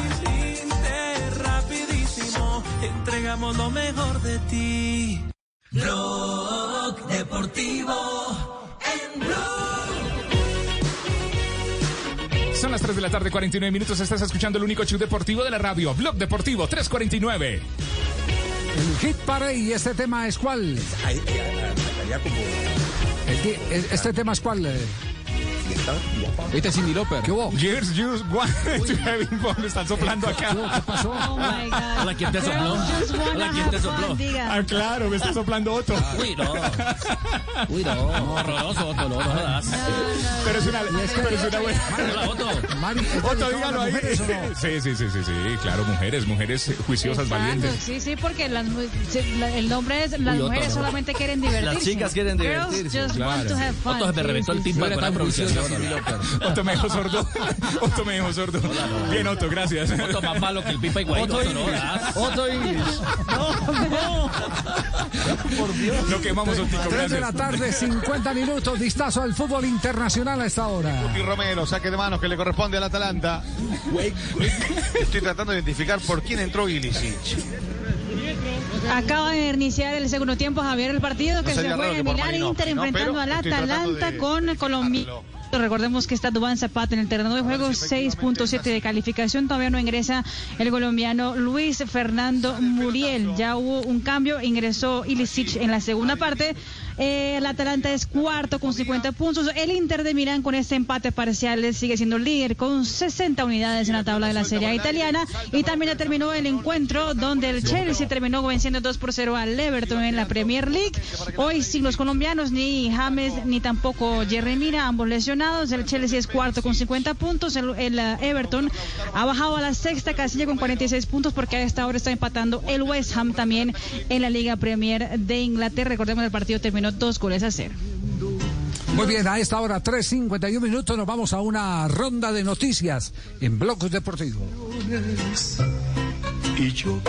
Interrapidísimo, entregamos lo mejor de ti. Blog Deportivo en Blue. Son las 3 de la tarde, 49 minutos. Estás escuchando el único show deportivo de la radio, Blog Deportivo 349. El hit parade y este tema es cuál? Este tema es cuál? Es Cindy Lauper. ¿Qué hubo? Years, Use One to Having Fun. Me están soplando acá. ¿Qué pasó? Oh my God. Hola, ¿quién te sopló? Wanna Hola, ¿quién te have sopló? Ah, claro, me está soplando Otto. Uy, no. Uy, no. Horroroso, Otto, no, no jodas. Pero es una, pero es una buena. Hola, Otto. Mari, ¿es Otto, a dígalo ahí. Sí, sí, sí, sí, sí, claro, mujeres, mujeres juiciosas, valientes. Sí, sí, porque las, la- el nombre es las mujeres solamente quieren divertirse. Las chicas quieren Girls divertirse, just want to have fun. Otto se me reventó el timbre la pronunciación. Otto me dejó sordo. Otto me dejó sordo. Bien, Otto, gracias. Otto más malo que el pipa y guayito. Otto Otto, no English. jodas. Otto English. Lo quemamos, Otico, 3 de la tarde, 50 minutos, vistazo al fútbol internacional a esta hora. Y Romero, saque de manos que le corresponde al Atalanta. Estoy tratando de identificar por quién entró Ilicic. Acaba de iniciar el segundo tiempo, Javier, el partido que se sería raro juega por Milán Inter ¿no? enfrentando al Atalanta de con Colombia. Recordemos que está Dubán Zapata en el terreno de juego, 6.7 de calificación. Todavía no ingresa el colombiano Luis Fernando Muriel. Ya hubo un cambio, ingresó Ilicic en la segunda parte. Eh, el Atalanta es cuarto con 50 puntos. El Inter de Milán con este empate parcial sigue siendo líder con 60 unidades en la tabla de la Serie italiana. Y también ya terminó el encuentro donde el Chelsea terminó venciendo 2 por 0 al Everton en la Premier League. Hoy sin los colombianos, ni James ni tampoco Jerry Mina, ambos lesionados. El Chelsea es cuarto con 50 puntos. El, el, uh, Everton ha bajado a la sexta casilla con 46 puntos porque a esta hora está empatando el West Ham también en la Liga Premier de Inglaterra. Recordemos el partido terminó dos goles a cero. Muy bien, a esta hora, 3.51 minutos, nos vamos a una ronda de noticias en Blocos Deportivos. Y yo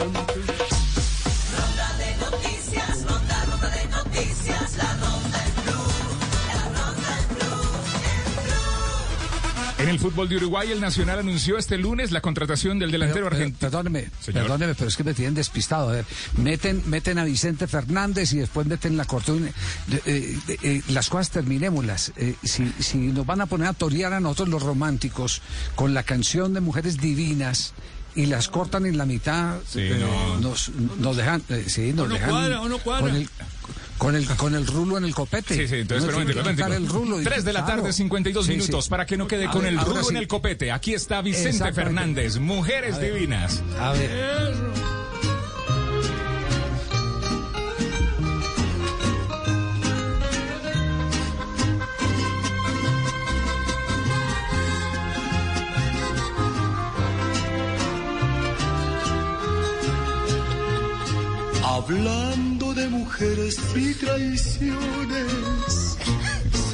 En el fútbol de Uruguay, el Nacional anunció este lunes la contratación del delantero argentino. Perdóneme, Señor. perdóneme, pero es que me tienen despistado. A ver, meten, meten a Vicente Fernández y después meten la cortina. De- eh, eh, las cosas terminémoslas. Eh, si, si nos van a poner a torear a nosotros los románticos con la canción de Mujeres Divinas y las cortan en la mitad, eh, no. nos, nos dejan, eh, sí, nos Uno dejan cuadra, uno cuadra. Con el, con el, con el rulo en el copete. Sí, sí, entonces, pero el rulo y- 3 de la claro. tarde, 52 Sí, sí. minutos, para que no quede A con ver, el rulo sí. en el copete. Aquí está Vicente. Fernández, Mujeres A ver. Divinas. A ver. Hablando de mujeres y traiciones,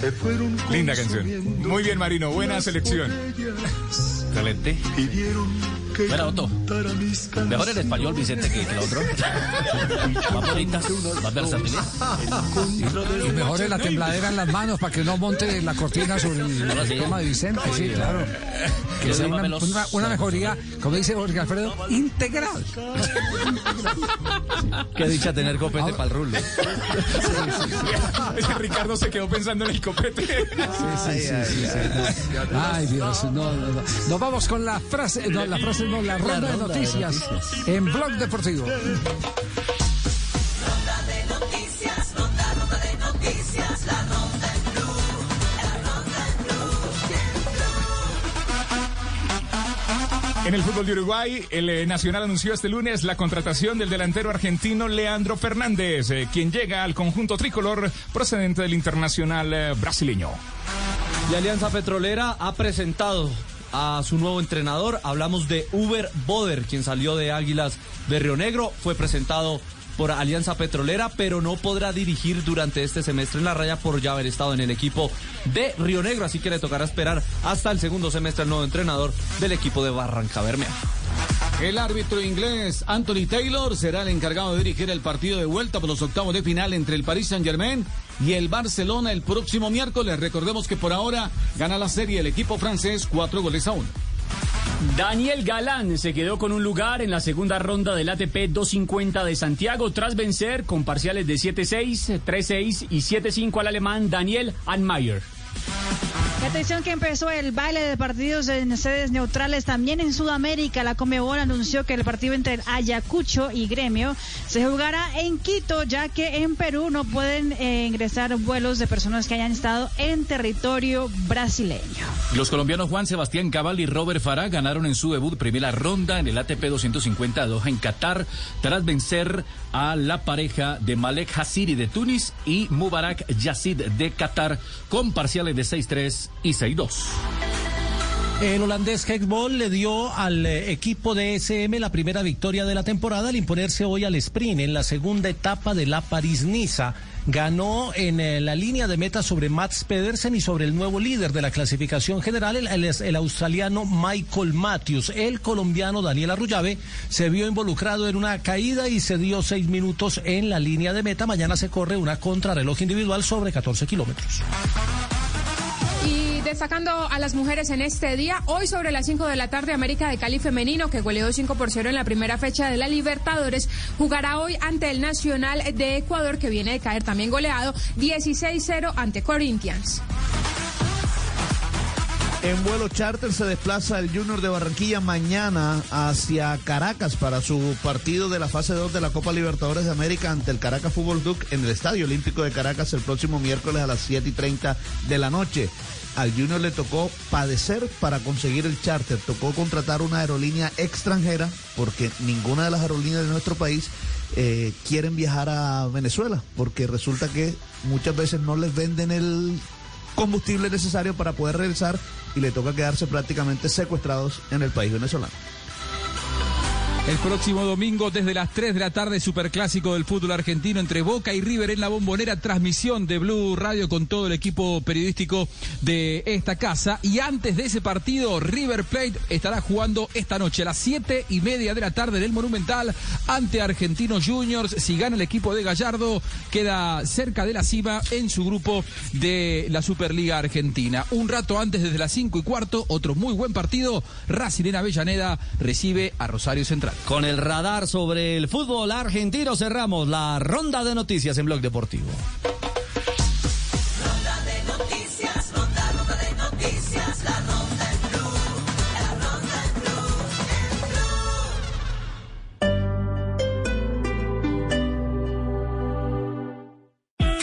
se fueron Linda canción. Muy bien, Marino, buena selección. Excelente. Bueno, Otto. Mejor en español, Vicente, que, que el otro. Más bonitas, más versátiles. Y mejor la tembladera en las manos para que no monte la cortina sobre el, sí. tema de Vicente, sí, claro. Que sea una, menos- una- una mejoría, como dice Jorge Alfredo, integral. Qué dicha tener copete para el rulo. Ricardo se quedó pensando en el copete. Sí, sí, sí, sí. Ay, Dios, no, no, no. Nos vamos con la frase, no, la frase la ronda, de, ronda de noticias noticias. en Blog Deportivo. Ronda de noticias, ronda, ronda de noticias, la ronda en blue, la ronda en blue. En el fútbol de Uruguay, el eh, Nacional anunció este lunes la contratación del delantero argentino Leandro Fernández, eh, quien llega al conjunto tricolor procedente del internacional eh, brasileño. Y Alianza Petrolera ha presentado a su nuevo entrenador. Hablamos de Uber Boder, quien salió de Águilas de Río Negro. Fue presentado por Alianza Petrolera, pero no podrá dirigir durante este semestre en la raya por ya haber estado en el equipo de Río Negro. Así que le tocará esperar hasta el segundo semestre al nuevo entrenador del equipo de Barranca Bermeja. El árbitro inglés Anthony Taylor será el encargado de dirigir el partido de vuelta por los octavos de final entre el Paris Saint-Germain y el Barcelona el próximo miércoles. Recordemos que por ahora gana la serie el equipo francés cuatro goles a uno. Daniel Galán se quedó con un lugar en la segunda ronda del ATP 250 de Santiago tras vencer con parciales de 7-6, 3-6 y 7-5 al alemán Daniel Anmayer. Atención que empezó el baile de partidos en sedes neutrales también en Sudamérica. La Comebol anunció que el partido entre Ayacucho y Gremio se jugará en Quito, ya que en Perú no pueden eh, ingresar vuelos de personas que hayan estado en territorio brasileño. Los colombianos Juan Sebastián Cabal y Robert Farah ganaron en su debut primera ronda en el ATP 250 de Doha en Qatar tras vencer a la pareja de Malek Hassiri de Túnez y Mubarak Yazid de Qatar con parciales de 6-3 y 6-2. El holandés Hexball le dio al eh, equipo de SM la primera victoria de la temporada al imponerse hoy al sprint en la segunda etapa de la París-Niza. Ganó en eh, la línea de meta sobre Mats Pedersen y sobre el nuevo líder de la clasificación general, el, australiano Michael Matthews. El colombiano Daniel Arrullave se vio involucrado en una caída y se dio seis minutos en la línea de meta. Mañana se corre una contrarreloj individual sobre 14 kilómetros. Destacando a las mujeres en este día, hoy sobre las 5 de la tarde, América de Cali Femenino, que goleó 5 por 0 en la primera fecha de la Libertadores, jugará hoy ante el Nacional de Ecuador, que viene de caer también goleado 16-0 ante Corinthians. En vuelo charter se desplaza el Junior de Barranquilla mañana hacia Caracas para su partido de la fase 2 de la Copa Libertadores de América ante el Caracas Fútbol Duc en el Estadio Olímpico de Caracas el próximo miércoles a las 7 y 30 de la noche. Al Junior le tocó padecer para conseguir el charter, tocó contratar una aerolínea extranjera porque ninguna de las aerolíneas de nuestro país eh, quieren viajar a Venezuela porque resulta que muchas veces no les venden el combustible necesario para poder regresar y le toca quedarse prácticamente secuestrados en el país venezolano. El próximo domingo desde las 3 de la tarde, superclásico del fútbol argentino entre Boca y River en la bombonera, transmisión de Blue Radio con todo el equipo periodístico de esta casa. Y antes de ese partido, River Plate estará jugando esta noche a las 7 y media de la tarde en el Monumental ante Argentinos Juniors. Si gana el equipo de Gallardo, queda cerca de la cima en su grupo de la Superliga Argentina. Un rato antes, desde las 5 y cuarto, otro muy buen partido. Racing en Avellaneda recibe a Rosario Central. Con el radar sobre el fútbol argentino cerramos la ronda de noticias en Blog Deportivo.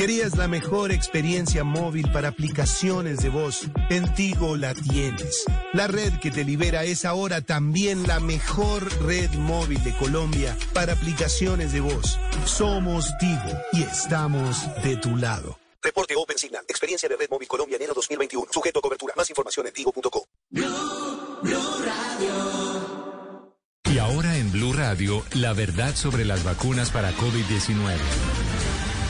¿Querías la mejor experiencia móvil para aplicaciones de voz? En Tigo la tienes. La red que te libera es ahora también la mejor red móvil de Colombia para aplicaciones de voz. Somos Tigo y estamos de tu lado. Reporte Open Signal. Experiencia de Red Móvil Colombia enero 2021. Sujeto a cobertura. Más información en tigo.co. Y ahora en Blue Radio, la verdad sobre las vacunas para COVID-19.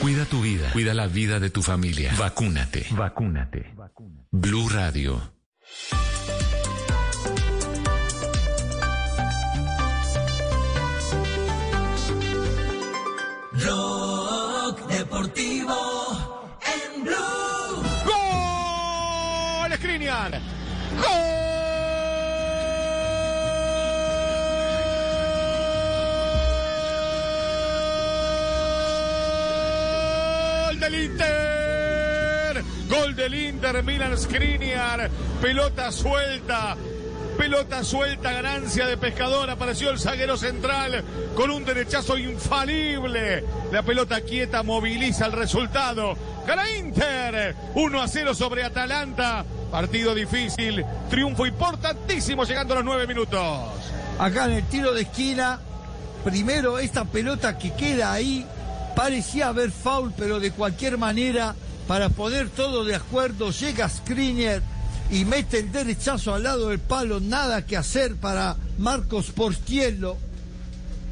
Cuida tu vida, cuida la vida de tu familia. Vacúnate. Vacúnate. Blue Radio. Rock deportivo en blue. ¡Gol! Skriniar. ¡Gol del Inter! Gol del Inter, Milan Skriniar. Pelota suelta. Pelota suelta, ganancia de pescador. Apareció el zaguero central con un derechazo infalible. La pelota quieta moviliza el resultado. Gana Inter. 1 a 0 sobre Atalanta. Partido difícil. Triunfo importantísimo llegando a los nueve minutos. Acá en el tiro de esquina, primero esta pelota que queda ahí, parecía haber foul, pero de cualquier manera, para poner todo de acuerdo, llega Skriniar y mete el derechazo al lado del palo, nada que hacer para Marcos Portiello.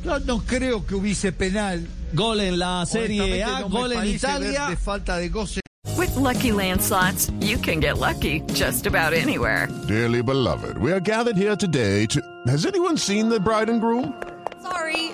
Yo no creo que hubiese penal. Gol en la Serie A, no gol en Italia. de falta de goce. With Lucky Land slots, you can get lucky just about anywhere. Dearly beloved, we are gathered here today to. Has anyone seen the bride and groom? Sorry,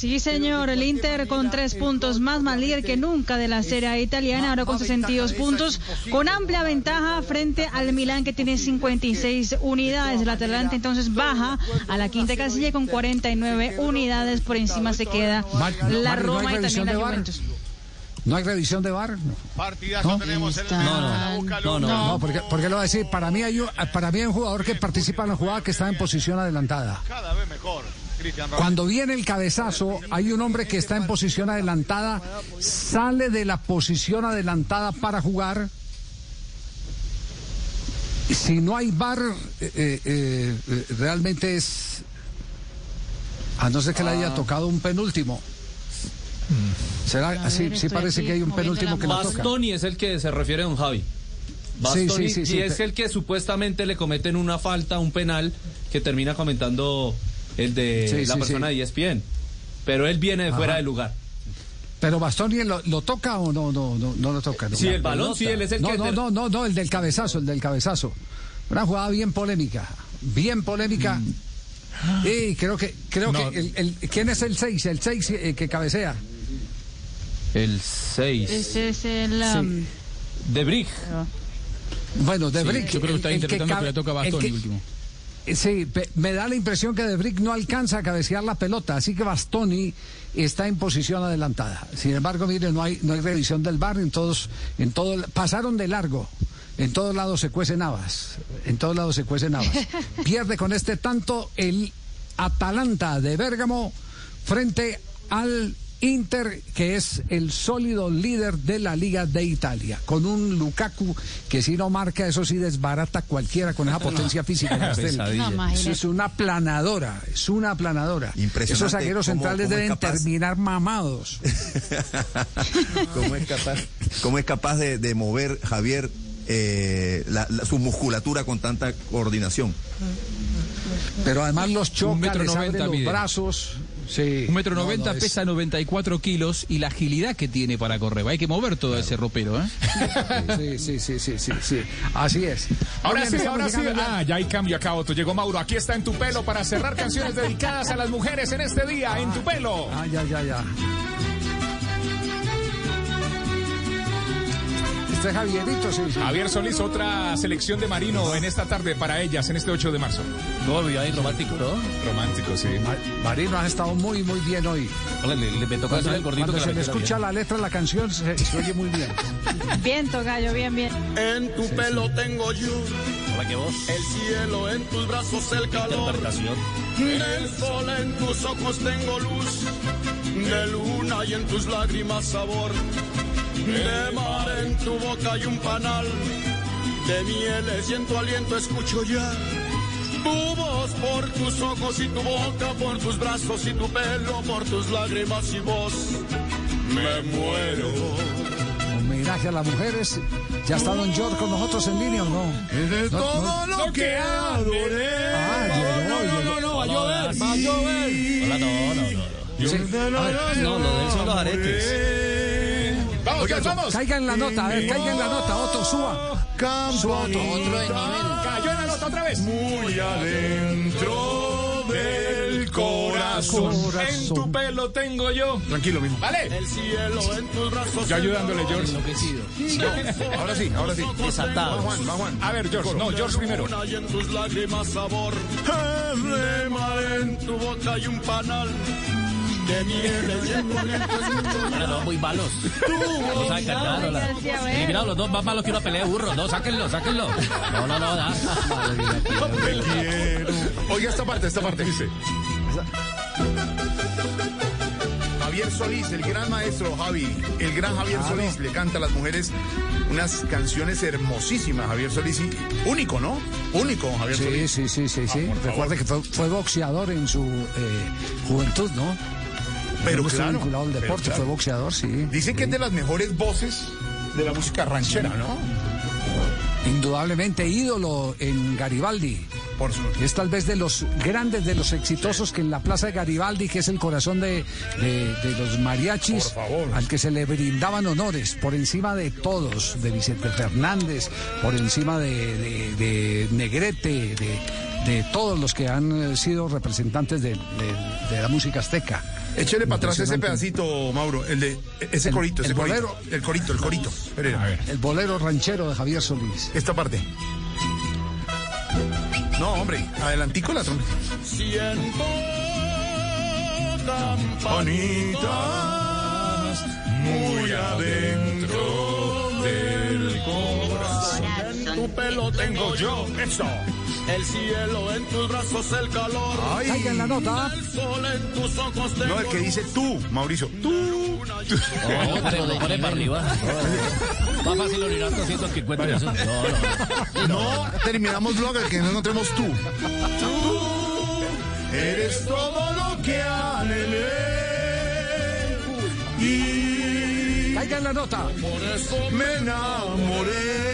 Sí, señor, el Inter con tres puntos más, más líder que nunca de la Serie A italiana, ahora con 62 puntos, con amplia ventaja frente al Milán que tiene 56 unidades. El Atalanta entonces baja a la quinta casilla con 49 unidades, por encima se queda la Mari, ¿no hay Roma y revisión también la? Juventus. ¿No hay revisión de VAR? Partidazo ¿No? tenemos en el No, no, no, no, porque, porque lo voy a decir, para mí, hay un, para mí hay un jugador que participa en la jugada que está en posición adelantada. Cada vez mejor. Cuando viene el cabezazo, hay un hombre que está en posición adelantada, sale de la posición adelantada para jugar. Si no hay VAR, eh, eh, eh, realmente es. A no ser que le haya tocado un penúltimo. ¿Será? Sí, sí parece que hay un penúltimo que le toca. Bastoni es el que se refiere don Javi. Bastoni, sí, sí, sí, y es el que supuestamente le cometen una falta, un penal, que termina comentando el de Sí, la sí, persona sí. de ESPN. Pero él viene de fuera Ajá. de lugar. Pero Bastoni lo, lo toca o no, no, no, no lo toca. no? Sí, el balón, sí, él es el no, que No, no, no, no, el del cabezazo, el del cabezazo. Una jugada bien polémica, bien polémica. Mm. Y creo que, creo No. que el, el- ¿quién es el 6? El 6 que cabecea. El 6. Ese es el... um, De Brig. Bueno, De Sí, Brick. yo creo que está interpretando que le toca a el Bastoni que- último. Eh, Sí, me da la impresión que De Brick no alcanza a cabecear la pelota, así que Bastoni está en posición adelantada. Sin embargo, mire, no hay, no hay revisión del bar en todos, en todo, pasaron de largo. En todos lados se cuecen habas. En todos lados se cuecen habas. Pierde con este tanto el Atalanta de Bérgamo frente al Inter, que es el sólido líder de la Liga de Italia, con un Lukaku que si no marca, eso sí desbarata cualquiera con esa potencia física. No. Eso es una aplanadora, es una aplanadora. Impresionante Esos zagueros cómo- centrales cómo deben capaz. terminar mamados. ¿Cómo es capaz, cómo es capaz de, de mover Javier eh, la- la- su musculatura con tanta coordinación? Pero además los choca, les abre noventa los mide. brazos. Sí. Un metro No, noventa no, es- pesa 94 kilos y la agilidad que tiene para correr. Hay que mover todo ese ropero, ¿eh? Sí, sí, sí, sí, sí, sí. Así es. Ahora Oigan, sí, ahora sí. ya- Ah, ya hay cambio acá, Otto. Llegó Mauro. Aquí está en tu pelo para cerrar canciones dedicadas a las mujeres en este día. En tu pelo. Ah, ya, ya, ya. Es Javierito, sí, sí. Javier Solís, otra selección de Marino en esta tarde para ellas, en este 8 de marzo. No, ahí romántico, ¿no? Romántico, sí. Marino has estado muy, muy bien hoy. Hola, le, le- me tocó Cuando, decirle al gordito cuando que se escucha bien. la letra de la canción, se, se oye muy bien. Bien, Tocayo, bien, bien. En tu pelo tengo yo Hola, ¿qué vos? el cielo, en tus brazos el calor. Interpretación. Del sol en tus ojos tengo luz, de luna y en tus lágrimas sabor. De mar en tu boca hay un panal, de mieles y en tu aliento escucho ya. Tu voz por tus ojos y tu boca, por tus brazos y tu pelo, por tus lágrimas y voz. Me muero. Homenaje a las mujeres. ¿Ya está Don George con nosotros en línea o no? de No, todo no. lo que adoré. Ah, llegó, no, no, no, no, va a llover, va a llover. Hola, no, no, no. Sí. A ver. No, de él son los aretes. Vamos, ya vamos. Caiga en la nota, a ver, caiga en la nota, Otto, suba. Suba, Otto. Cayó en la nota otra vez. Muy adentro del corazón. En tu pelo tengo yo. Tranquilo, mismo. ¿Vale? El cielo en tus brazos. Yo ayudándole, George. No, Ahora sí, ahora sí. Desatado. Va Juan, va Juan. A ver, George. No, George primero. Y en tus lágrimas sabor. De mar en tu boca hay un panal. De y en los muy malos. No saben cantar, bueno. Eliminados los dos más malos que una pelea de burros. No, sáquenlo, sáquenlo. No, no, no, da. Oiga esta parte, esta parte. Dice. Javier Solís, el gran maestro Javi, el gran Javier Solís, le canta a las mujeres unas canciones hermosísimas, Javier Solís, y único, ¿no? Único, Javier Sí, Solís. sí, sí, sí, sí. por favor. Recuerde que fue, fue boxeador en su eh, juventud, ¿no? Pero No claro, vinculado al deporte, claro. fue boxeador, sí. Dicen que es de las mejores voces de la música ranchera, ¿no? Indudablemente ídolo en Garibaldi. Por. Es tal vez de los grandes, de los exitosos que en la Plaza de Garibaldi, que es el corazón de, de- de los mariachis, al que se le brindaban honores por encima de todos, de Vicente Fernández, por encima de, de- Negrete, de, de todos los que han sido representantes de la música azteca. Échele para atrás ese pedacito, Mauro, el de ese El- corito, ese el corito. bolero. El corito, el corito. Espere, a ver. El bolero ranchero de Javier Solís. Esta parte. No, hombre, adelantico la trompeta. Siento campanitas muy adentro del corazón. En tu pelo tengo yo Eso. El cielo, en tus brazos el calor. Ay. En la nota. El sol en tus ojos No, el que dice tú, Mauricio. Tú. No, pero lo pone para arriba. Más fácil orinar 200 que encuentren eso. No, no. No terminamos blog que no encontremos tú. Tú eres todo lo que anhelé. Y Caiga la nota. Por eso me enamoré.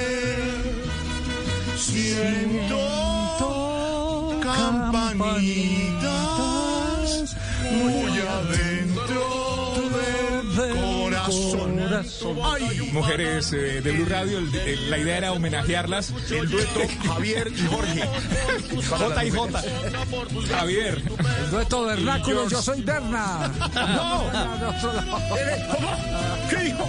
Siento campanitas muy adentro del corazón. Ay, mujeres eh, de Blue Radio, el- el- la idea era homenajearlas. El dueto Javier y Jorge. J y J. Javier. El dueto vernáculo, yo soy Berna. No. ¿Qué dijo?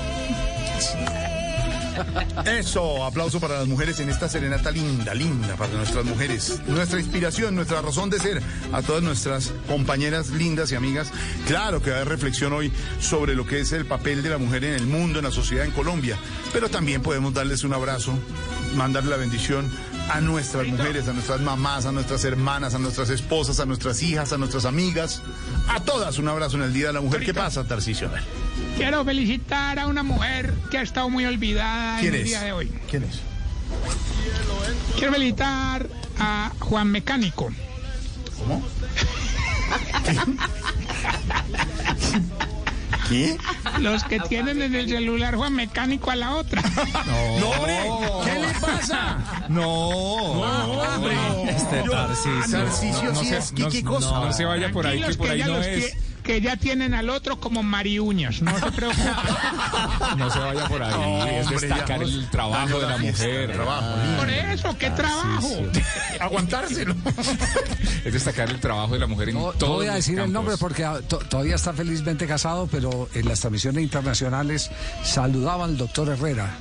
Eso, aplauso para las mujeres en esta serenata linda, linda para nuestras mujeres. Nuestra inspiración, nuestra razón de ser a todas nuestras compañeras lindas y amigas. Claro que va a haber reflexión hoy sobre lo que es el papel de la mujer en el mundo, en la sociedad, en Colombia. Pero también podemos darles un abrazo, mandarle la bendición a nuestras mujeres, a nuestras mamás, a nuestras hermanas, a nuestras esposas, a nuestras hijas, a nuestras amigas. A todas un abrazo en el Día de la Mujer. ¿Qué pasa, Tarcisio? Quiero felicitar a una mujer que ha estado muy olvidada ¿Quién en el día de hoy. ¿Quién es? Quiero felicitar a Juan Mecánico. ¿Cómo? ¿Qué? Los que tienen en el celular Juan Mecánico a la otra. No, hombre, ¿qué le pasa? No, hombre. Este Tarcisio. Tarcisio sí es ¿qué- qué cosa? No se vaya por ahí, que por ahí no es. Que ya tienen al otro como mariuñas, no se preocupen. No se vaya por ahí. No, es destacar el trabajo de la mujer. trabajo, Por eso, qué trabajo. Aguantárselo. Es destacar el trabajo de la mujer en No, todos no voy a decir el nombre porque ah, to- todavía está felizmente casado, pero en las transmisiones internacionales saludaba al doctor Herrera.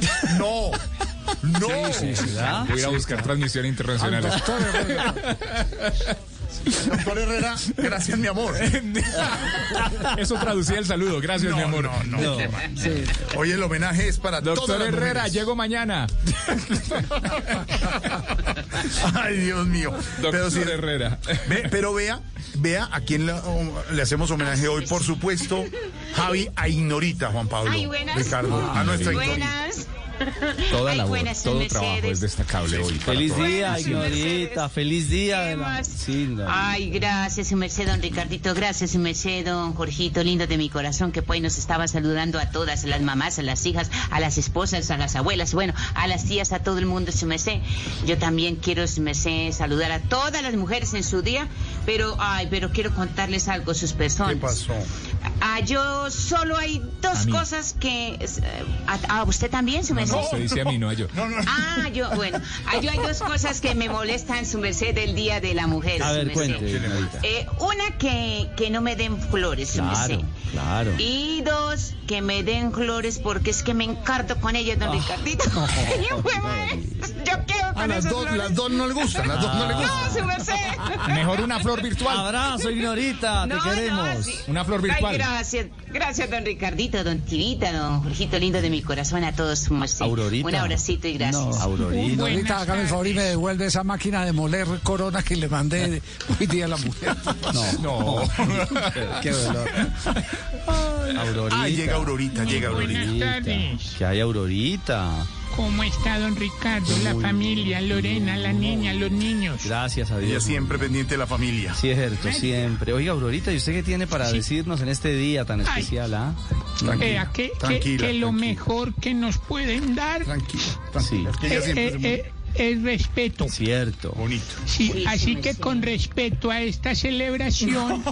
No, no. Sí, sí, sí. Voy a ir a buscar transmisión Al internacional. Doctor Herrera. Gracias, mi amor. Eso traducía el saludo. Gracias, No, mi amor. no, no, No. Oye, el homenaje es para Doctor todas las Herrera, mujeres. llego mañana. Ay, Dios mío. Doctor sí, Herrera. ve- pero vea, vea a quién le, le hacemos homenaje hoy, por supuesto, Javi a Ignorita, Juan Pablo. Ay, buenas. Ricardo, a nuestra Ignorita. Buenas. Toda Ay, labor, buenas, todo Mercedes. trabajo es destacable hoy. Feliz día, Ignorita. Feliz día de la... Sí, no. Ay, gracias, su merced, don Ricardito. Gracias, su merced, don Jorgito, lindo de mi corazón, que pues nos estaba saludando a todas, a las mamás, a las hijas, a las esposas, a las abuelas, bueno, a las tías, a todo el mundo, su merced. Yo también quiero, su merced, saludar a todas las mujeres en su día, pero, ay, pero quiero contarles algo, sus personas. ¿Qué pasó? Ah, yo solo hay dos cosas que... eh, A, a usted también, su merced. no, se dice a mí, no a yo. No, no, Ah, yo, bueno, ah, yo hay dos cosas que me molestan, su merced, del Día de la Mujer. A su ver, merced. cuente. Eh, una, que, que no me den flores, su Claro, merced. claro. Y dos, que me den flores porque es que me encarto con ellas, don Ricardito. Yo, fue, yo quiero A con las dos, flores. las dos no le gustan, las dos no le gustan. No, su merced. Mejor una flor virtual. Abrazo, Ignorita. No, te no, queremos. sí. Una flor Ay, virtual. gracias, gracias, don Ricardito, don Tivita, don Jorgito lindo de mi corazón, a todos su merced. Aurorita. Un abracito y gracias. No, Aurorita. Ahorita hágame el favor y me devuelve esa máquina de moler corona que le mandé hoy día a la mujer. No. Qué dolor. Aurorita. Ay, llega Aurorita, llega Aurorita. Que hay Aurorita. ¿Cómo está don Ricardo, la familia, Lorena, la niña, los niños? Gracias a Ella Dios. siempre pendiente de la familia. Cierto, siempre. Oiga, Aurorita, ¿y usted qué tiene para decirnos en este día tan especial, ah? Vea, que, que- tranquila, que lo mejor que nos pueden dar Tranquila, Sí. Es que ella eh, eh, eh, es respeto. cierto. Bonito. Sí, Sí, así sí, que con respeto a esta celebración,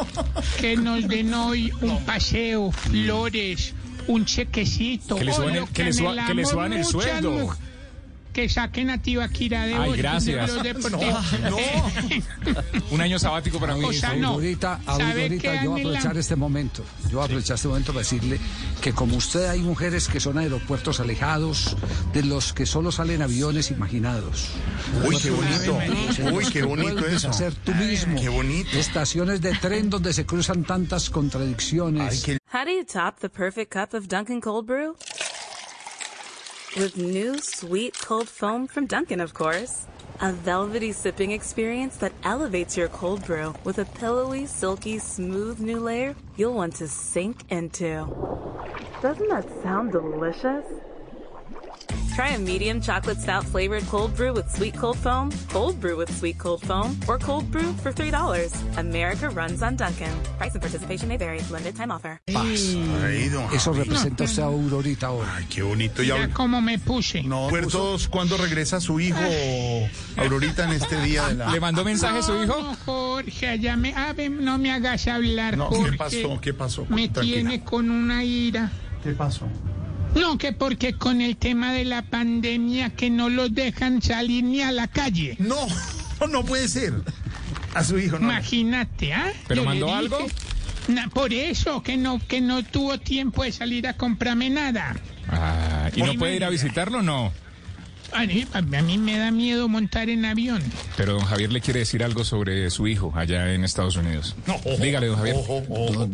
que nos den hoy un paseo, flores, un chequecito. Que le suban el- que le suba- que le suban el sueldo. Que saquen a Tibaquira de Ay, gracias. de los deportivos. No, Un año sabático para mí. O sea, no. Ahorita, ¿Sabe ahorita yo voy a aprovechar este momento. Yo voy a aprovechar este momento para decirle que como usted hay mujeres que son aeropuertos alejados, de los que solo salen aviones imaginados. Uy, qué bonito. Uy, qué bonito eso. hacer tú mismo. Qué bonito. Estaciones de tren donde se cruzan tantas contradicciones. Ay, qué How do you top the perfect cup of Dunkin' Cold Brew? With new sweet cold foam from Dunkin', of course. A velvety sipping experience that elevates your cold brew with a pillowy, silky, smooth new layer you'll want to sink into. Doesn't that sound delicious? Try a medium chocolate stout flavored cold brew with sweet cold foam, cold brew with sweet cold foam, or cold brew for $3. America runs on Dunkin'. Price and participation may vary. Limited time offer. Ay, don Eso representa usted a Aurorita ahora. Ay, qué bonito. Ya, Ya como me puse. no, ¿Recuerdos cuándo regresa su hijo Aurorita en este día de la... ¿Le mandó mensaje su hijo? No, Jorge, allá me, a ver, no me hagas hablar, No, Jorge. ¿qué pasó? ¿Qué pasó? Me Tranquila. tiene con una ira. ¿Qué pasó? No, que porque con el tema de la pandemia que no los dejan salir ni a la calle. No, no puede ser. A su hijo, no. Imagínate, ¿ah? ¿Pero Yo mandó dije- algo? Na- por eso, que no, que no tuvo tiempo de salir a comprarme nada. Ah, ¿Y no puede ir a visitarlo? No. A a mí me da miedo montar en avión. Pero don Javier le quiere decir algo sobre su hijo allá en Estados Unidos. No, ojo, Dígale, don Javier. ojo, ojo.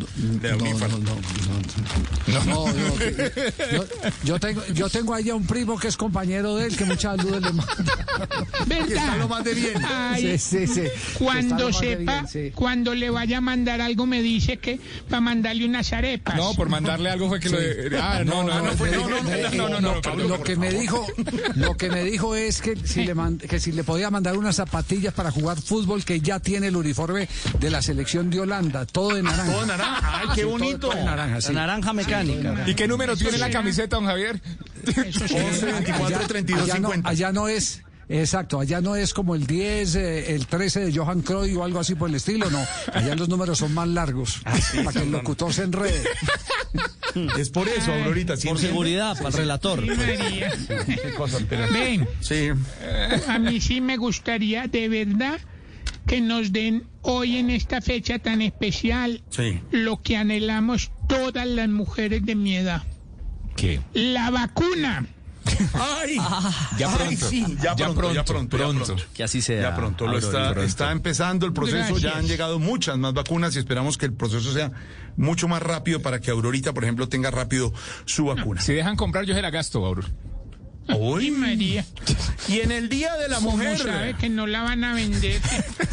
No, no, que- yo, yo tengo, yo tengo ahí a un primo que es compañero de él, que muchas saludos le manda. ¿Verdad? Que está lo más de bien. Ay, Sí, sí, sí. Cuando sepa, bien, sí. cuando le vaya a mandar algo, me dice que va a mandarle unas arepas. No, por mandarle algo fue que lo... Ah, no, no, no, no, no, no, Eh, no, no, lo- no, lo por que me favor. dijo lo que me dijo es que si le mand- que si le podía mandar unas zapatillas para jugar fútbol que ya tiene el uniforme de la selección de Holanda todo de naranja Todo de naranja. Ay, qué Sí, todo- bonito. todo de naranja, sí. naranja mecánica. ¿Y qué número tiene la sí. camiseta, don Javier? 11, 24, 32, allá, no, 50. allá no es Exacto, allá no es como el 10, eh, el 13 de Johan Cruyff o algo así por el estilo, no. Allá los números son más largos, para que el locutor se enrede. Es por eso, Aurorita. ¿sí Por seguridad, para el relator. Sí, María. Qué cosa, pero- Ven, Sí. a mí sí me gustaría de verdad que nos den hoy en esta fecha tan especial Sí. lo que anhelamos todas las mujeres de mi edad. ¿Qué? La vacuna. Ay, Ya Ay, pronto. sí, ya, Ya pronto, ya pronto, pronto, ya pronto. pronto. Que así sea. Ya pronto, lo está, está empezando el proceso, ya han llegado muchas más vacunas y esperamos que el proceso sea mucho más rápido para que Aurorita, por ejemplo, tenga rápido su vacuna. Si dejan comprar, yo se la gasto, Auror. Ay, María. Y en el Día de la ¿Cómo Mujer, sabe que no la van a vender?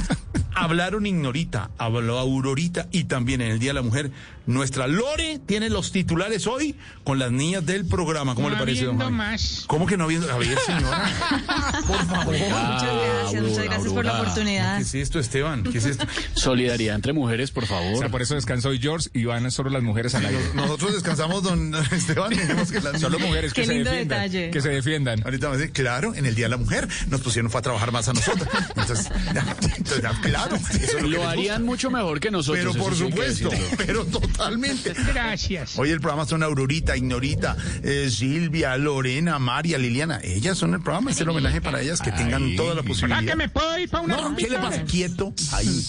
hablaron Ignorita, habló Aurorita y también en el Día de la Mujer, nuestra Lore tiene los titulares hoy con las niñas del programa. ¿Cómo No le parece, don habiendo Javi? más. ¿Cómo que no habiendo? A ver, señora. Por favor. Muchas gracias, muchas gracias por la ¿Qué oportunidad. es esto, Esteban? ¿Qué es esto? Solidaridad entre mujeres, por O favor. sea, por eso descansó hoy George y van solo las mujeres al aire. Nosotros descansamos, don Esteban. Tenemos que las Solo mujeres que Qué se lindo defiendan. detalle. Que se defiendan. Ahorita me dice, claro, en el Día de la Mujer nos pusieron fue a trabajar más a nosotros. Entonces, ya, entonces, ya, claro, eso es lo, harían mucho mejor que nosotros. Pero por supuesto, pero totalmente. Gracias. Hoy el programa son Aurorita, Ignorita, eh, Silvia, Lorena, María, Liliana. Ellas son el programa, es el homenaje para ellas que tengan Ay. toda la ¿Verdad posibilidad. que me puedo ir para una No, ¿qué le pasa? Quieto, ahí,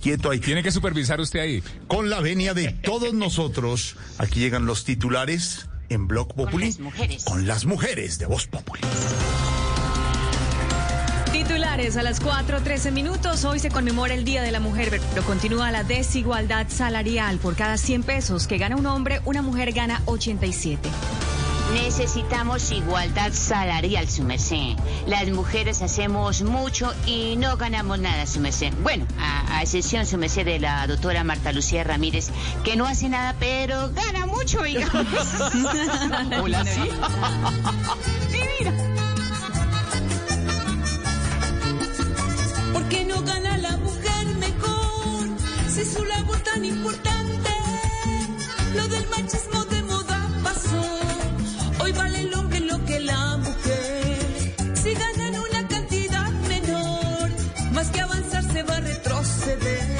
quieto ahí. Tiene que supervisar usted ahí. Con la venia de todos nosotros, aquí llegan los titulares en Blog Populi. las mujeres. Con las mujeres de Voz Populi. Titulares a las 4.13 minutos. Hoy se conmemora el Día de la Mujer, pero continúa la desigualdad salarial. Por cada 100 pesos que gana un hombre, una mujer gana 87. Necesitamos igualdad salarial, su merced. Las mujeres hacemos mucho y no ganamos nada, su merced. Bueno, a, a excepción, su merced, de la doctora Marta Lucía Ramírez, que no hace nada, pero gana mucho, oiga. Hola, sí. Divina. ¿Por qué no gana la mujer mejor? Si su labor tan importante, lo del machismo de moda pasó. Hoy vale el hombre lo que la mujer. Si ganan una cantidad menor, más que avanzar se va a retroceder.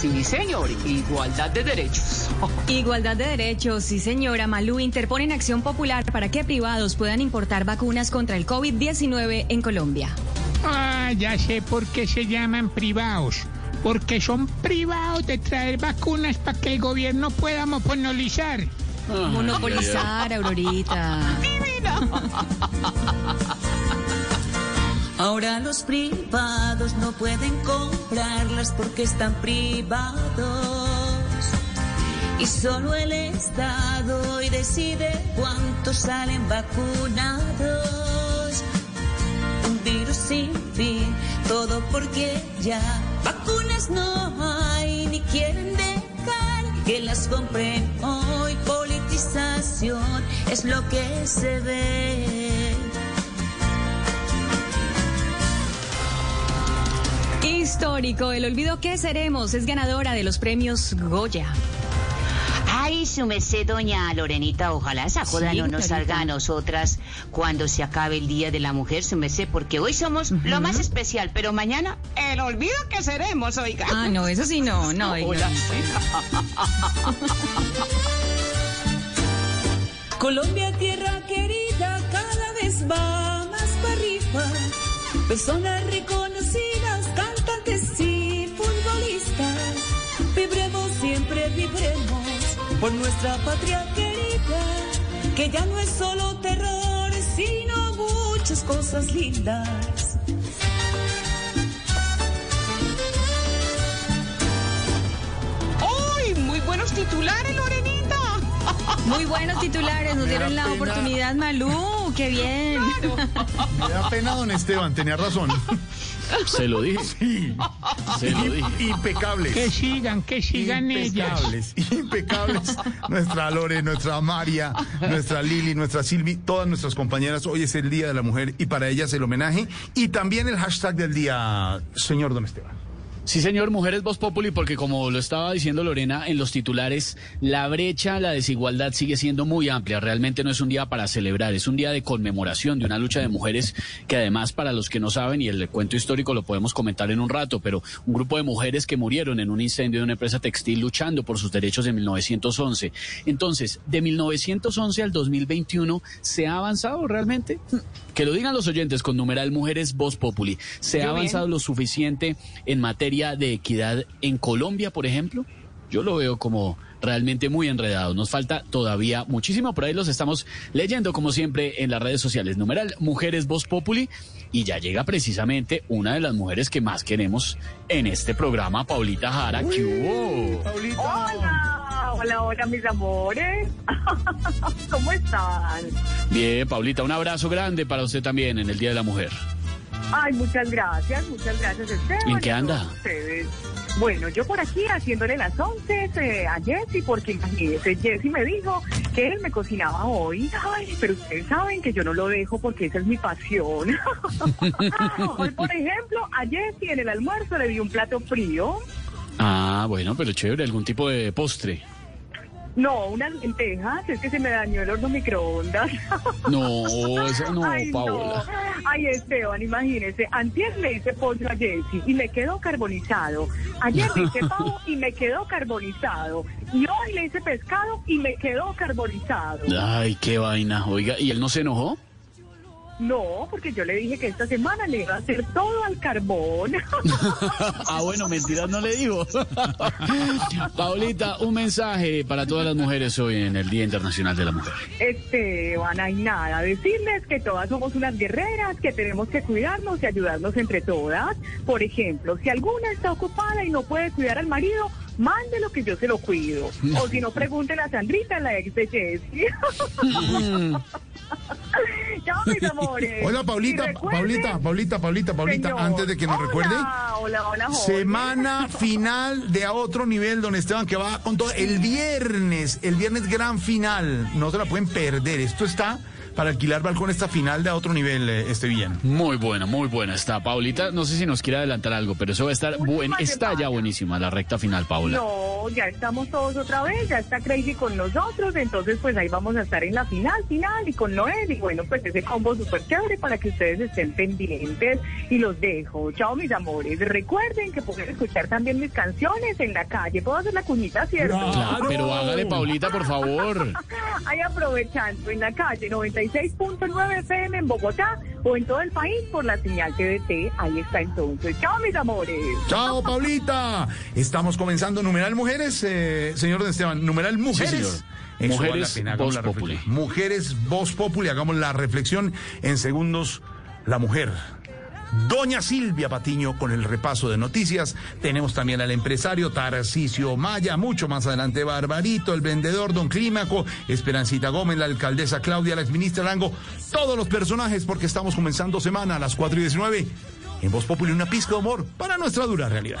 Sí, señor, igualdad de derechos. Igualdad de derechos, sí señora. Malú interpone en acción popular para que privados puedan importar vacunas contra el COVID-19 en Colombia. Ah, ya sé por qué se llaman privados. Porque son privados de traer vacunas para que el gobierno pueda monopolizar. Monopolizar, Aurorita. Ahora los privados no pueden comprarlas porque están privados. Y solo el Estado hoy decide cuántos salen vacunados. Un virus sin fin, todo porque ya vacunas no hay ni quieren dejar que las compren hoy. Politización es lo que se ve. Histórico, el olvido que seremos es ganadora de los premios Goya. Ay, su merced, doña Lorenita, ojalá esa joda Sí, no nos salga a nosotras cuando se acabe el Día de la Mujer, su merced, porque hoy somos lo más especial, pero mañana el olvido que seremos, oiga. Ah, no, eso sí no, no. Hola. Colombia, tierra querida, cada vez va más para arriba. Personas reconocidas, por nuestra patria querida, que ya no es solo terror, sino muchas cosas lindas. ¡Uy! Muy buenos titulares, Lorenita. Muy buenos titulares, nos dieron la oportunidad, Malú, qué bien. Me da pena, don Esteban, tenía razón. Se lo dije. Sí. Se lo dije. Impecables. Que sigan, que sigan ellas. Impecables, impecables. Nuestra Lore, nuestra María, nuestra Lili, nuestra Silvi, todas nuestras compañeras. Hoy es el Día de la Mujer y para ellas el homenaje y también el hashtag del día, señor Don Esteban. Sí, señor, Mujeres Voz Populi, porque como lo estaba diciendo Lorena en los titulares, la brecha, la desigualdad sigue siendo muy amplia. Realmente no es un día para celebrar, es un día de conmemoración de una lucha de mujeres que además, para los que no saben, y el cuento histórico lo podemos comentar en un rato, pero un grupo de mujeres que murieron en un incendio de una empresa textil luchando por sus derechos en 1911. Entonces, de 1911 al 2021, ¿se ha avanzado realmente? Que lo digan los oyentes con numeral Mujeres Voz Populi. ¿Se Yo ha bien. avanzado lo suficiente en materia de equidad en Colombia, por ejemplo? Yo lo veo como realmente muy enredado. Nos falta todavía muchísimo. Por ahí los estamos leyendo, como siempre, en las redes sociales. Numeral Mujeres Voz Populi. Y ya llega precisamente una de las mujeres que más queremos en este programa, Paulita Jara. ¿Qué hubo? Hola, hola, hola, mis amores. ¿Cómo están? Bien, Paulita, un abrazo grande para usted también en el Día de la Mujer. Ay, muchas gracias, muchas gracias, Esteban. ¿En qué anda? ustedes. Bueno, yo por aquí haciéndole las once eh, a Jessy, porque imagínese, Jessy me dijo que él me cocinaba hoy. Ay, pero ustedes saben que yo no lo dejo porque esa es mi pasión. hoy, por ejemplo, a Jessy en el almuerzo le di un plato frío. Ah, bueno, pero chévere, algún tipo de postre. No, unas lentejas, es que se me dañó el horno microondas. No, eso no, Ay, Paola. no. Ay, Esteban, imagínese. Antier le hice pollo a Jessy y me quedó carbonizado. Ayer le hice pavo y me quedó carbonizado. Y hoy le hice pescado y me quedó carbonizado. Ay, qué vaina. Oiga, ¿y él no se enojó? No, porque yo le dije que esta semana le iba a hacer todo al carbón. ah, bueno, mentiras no le digo. Paulita, un mensaje para todas las mujeres hoy en el Día Internacional de la Mujer. Esteban, hay nada. Decirles que todas somos unas guerreras, que tenemos que cuidarnos y ayudarnos entre todas. Por ejemplo, si alguna está ocupada y no puede cuidar al marido, mándelo que yo se lo cuido. O si no, pregúntele a Sandrita, la ex de Jessy. Chao, mis amores. Hola, Paulita, Paulita, Paulita, Paulita, Paulita, Señor. antes de que nos Hola, recuerde. Hola, hola. Semana final de a otro nivel, don Esteban, que va con todo. El viernes, el viernes gran final. No se la pueden perder. Esto está para alquilar balcón, esta final de a otro nivel, eh, este bien. Muy buena, muy buena está. Paulita, no sé si nos quiere adelantar algo, pero eso va a estar buen, está ya buenísima la recta final, Paula. No, ya estamos todos otra vez, ya está Crazy con nosotros, entonces pues ahí vamos a estar en la final, final y con Noel y bueno, pues ese combo súper chévere para que ustedes estén pendientes y los dejo. Chao mis amores, recuerden que pueden escuchar también mis canciones en la calle, puedo hacer la cuñita, ¿cierto? Claro, pero hágale, Paulita, por favor. Ahí aprovechando en la calle 96.9 FM en Bogotá o en todo el país por la señal TDT, ahí está entonces. Chao mis amores. Chao, Paulita. Estamos comenzando numeral mujeres, eh, señor Don Esteban, numeral mujeres. señor. Eso Mujeres pena, Voz la Populi. reflexión. Mujeres voz populi, hagamos la reflexión en segundos. La mujer. Doña Silvia Patiño con el repaso de noticias. Tenemos también al empresario Tarcisio Maya, mucho más adelante Barbarito, el vendedor Don Clímaco, Esperancita Gómez, la alcaldesa Claudia, la exministra Arango, todos los personajes porque estamos comenzando semana a las 4 y 19. En Voz Populi una pizca de humor para nuestra dura realidad.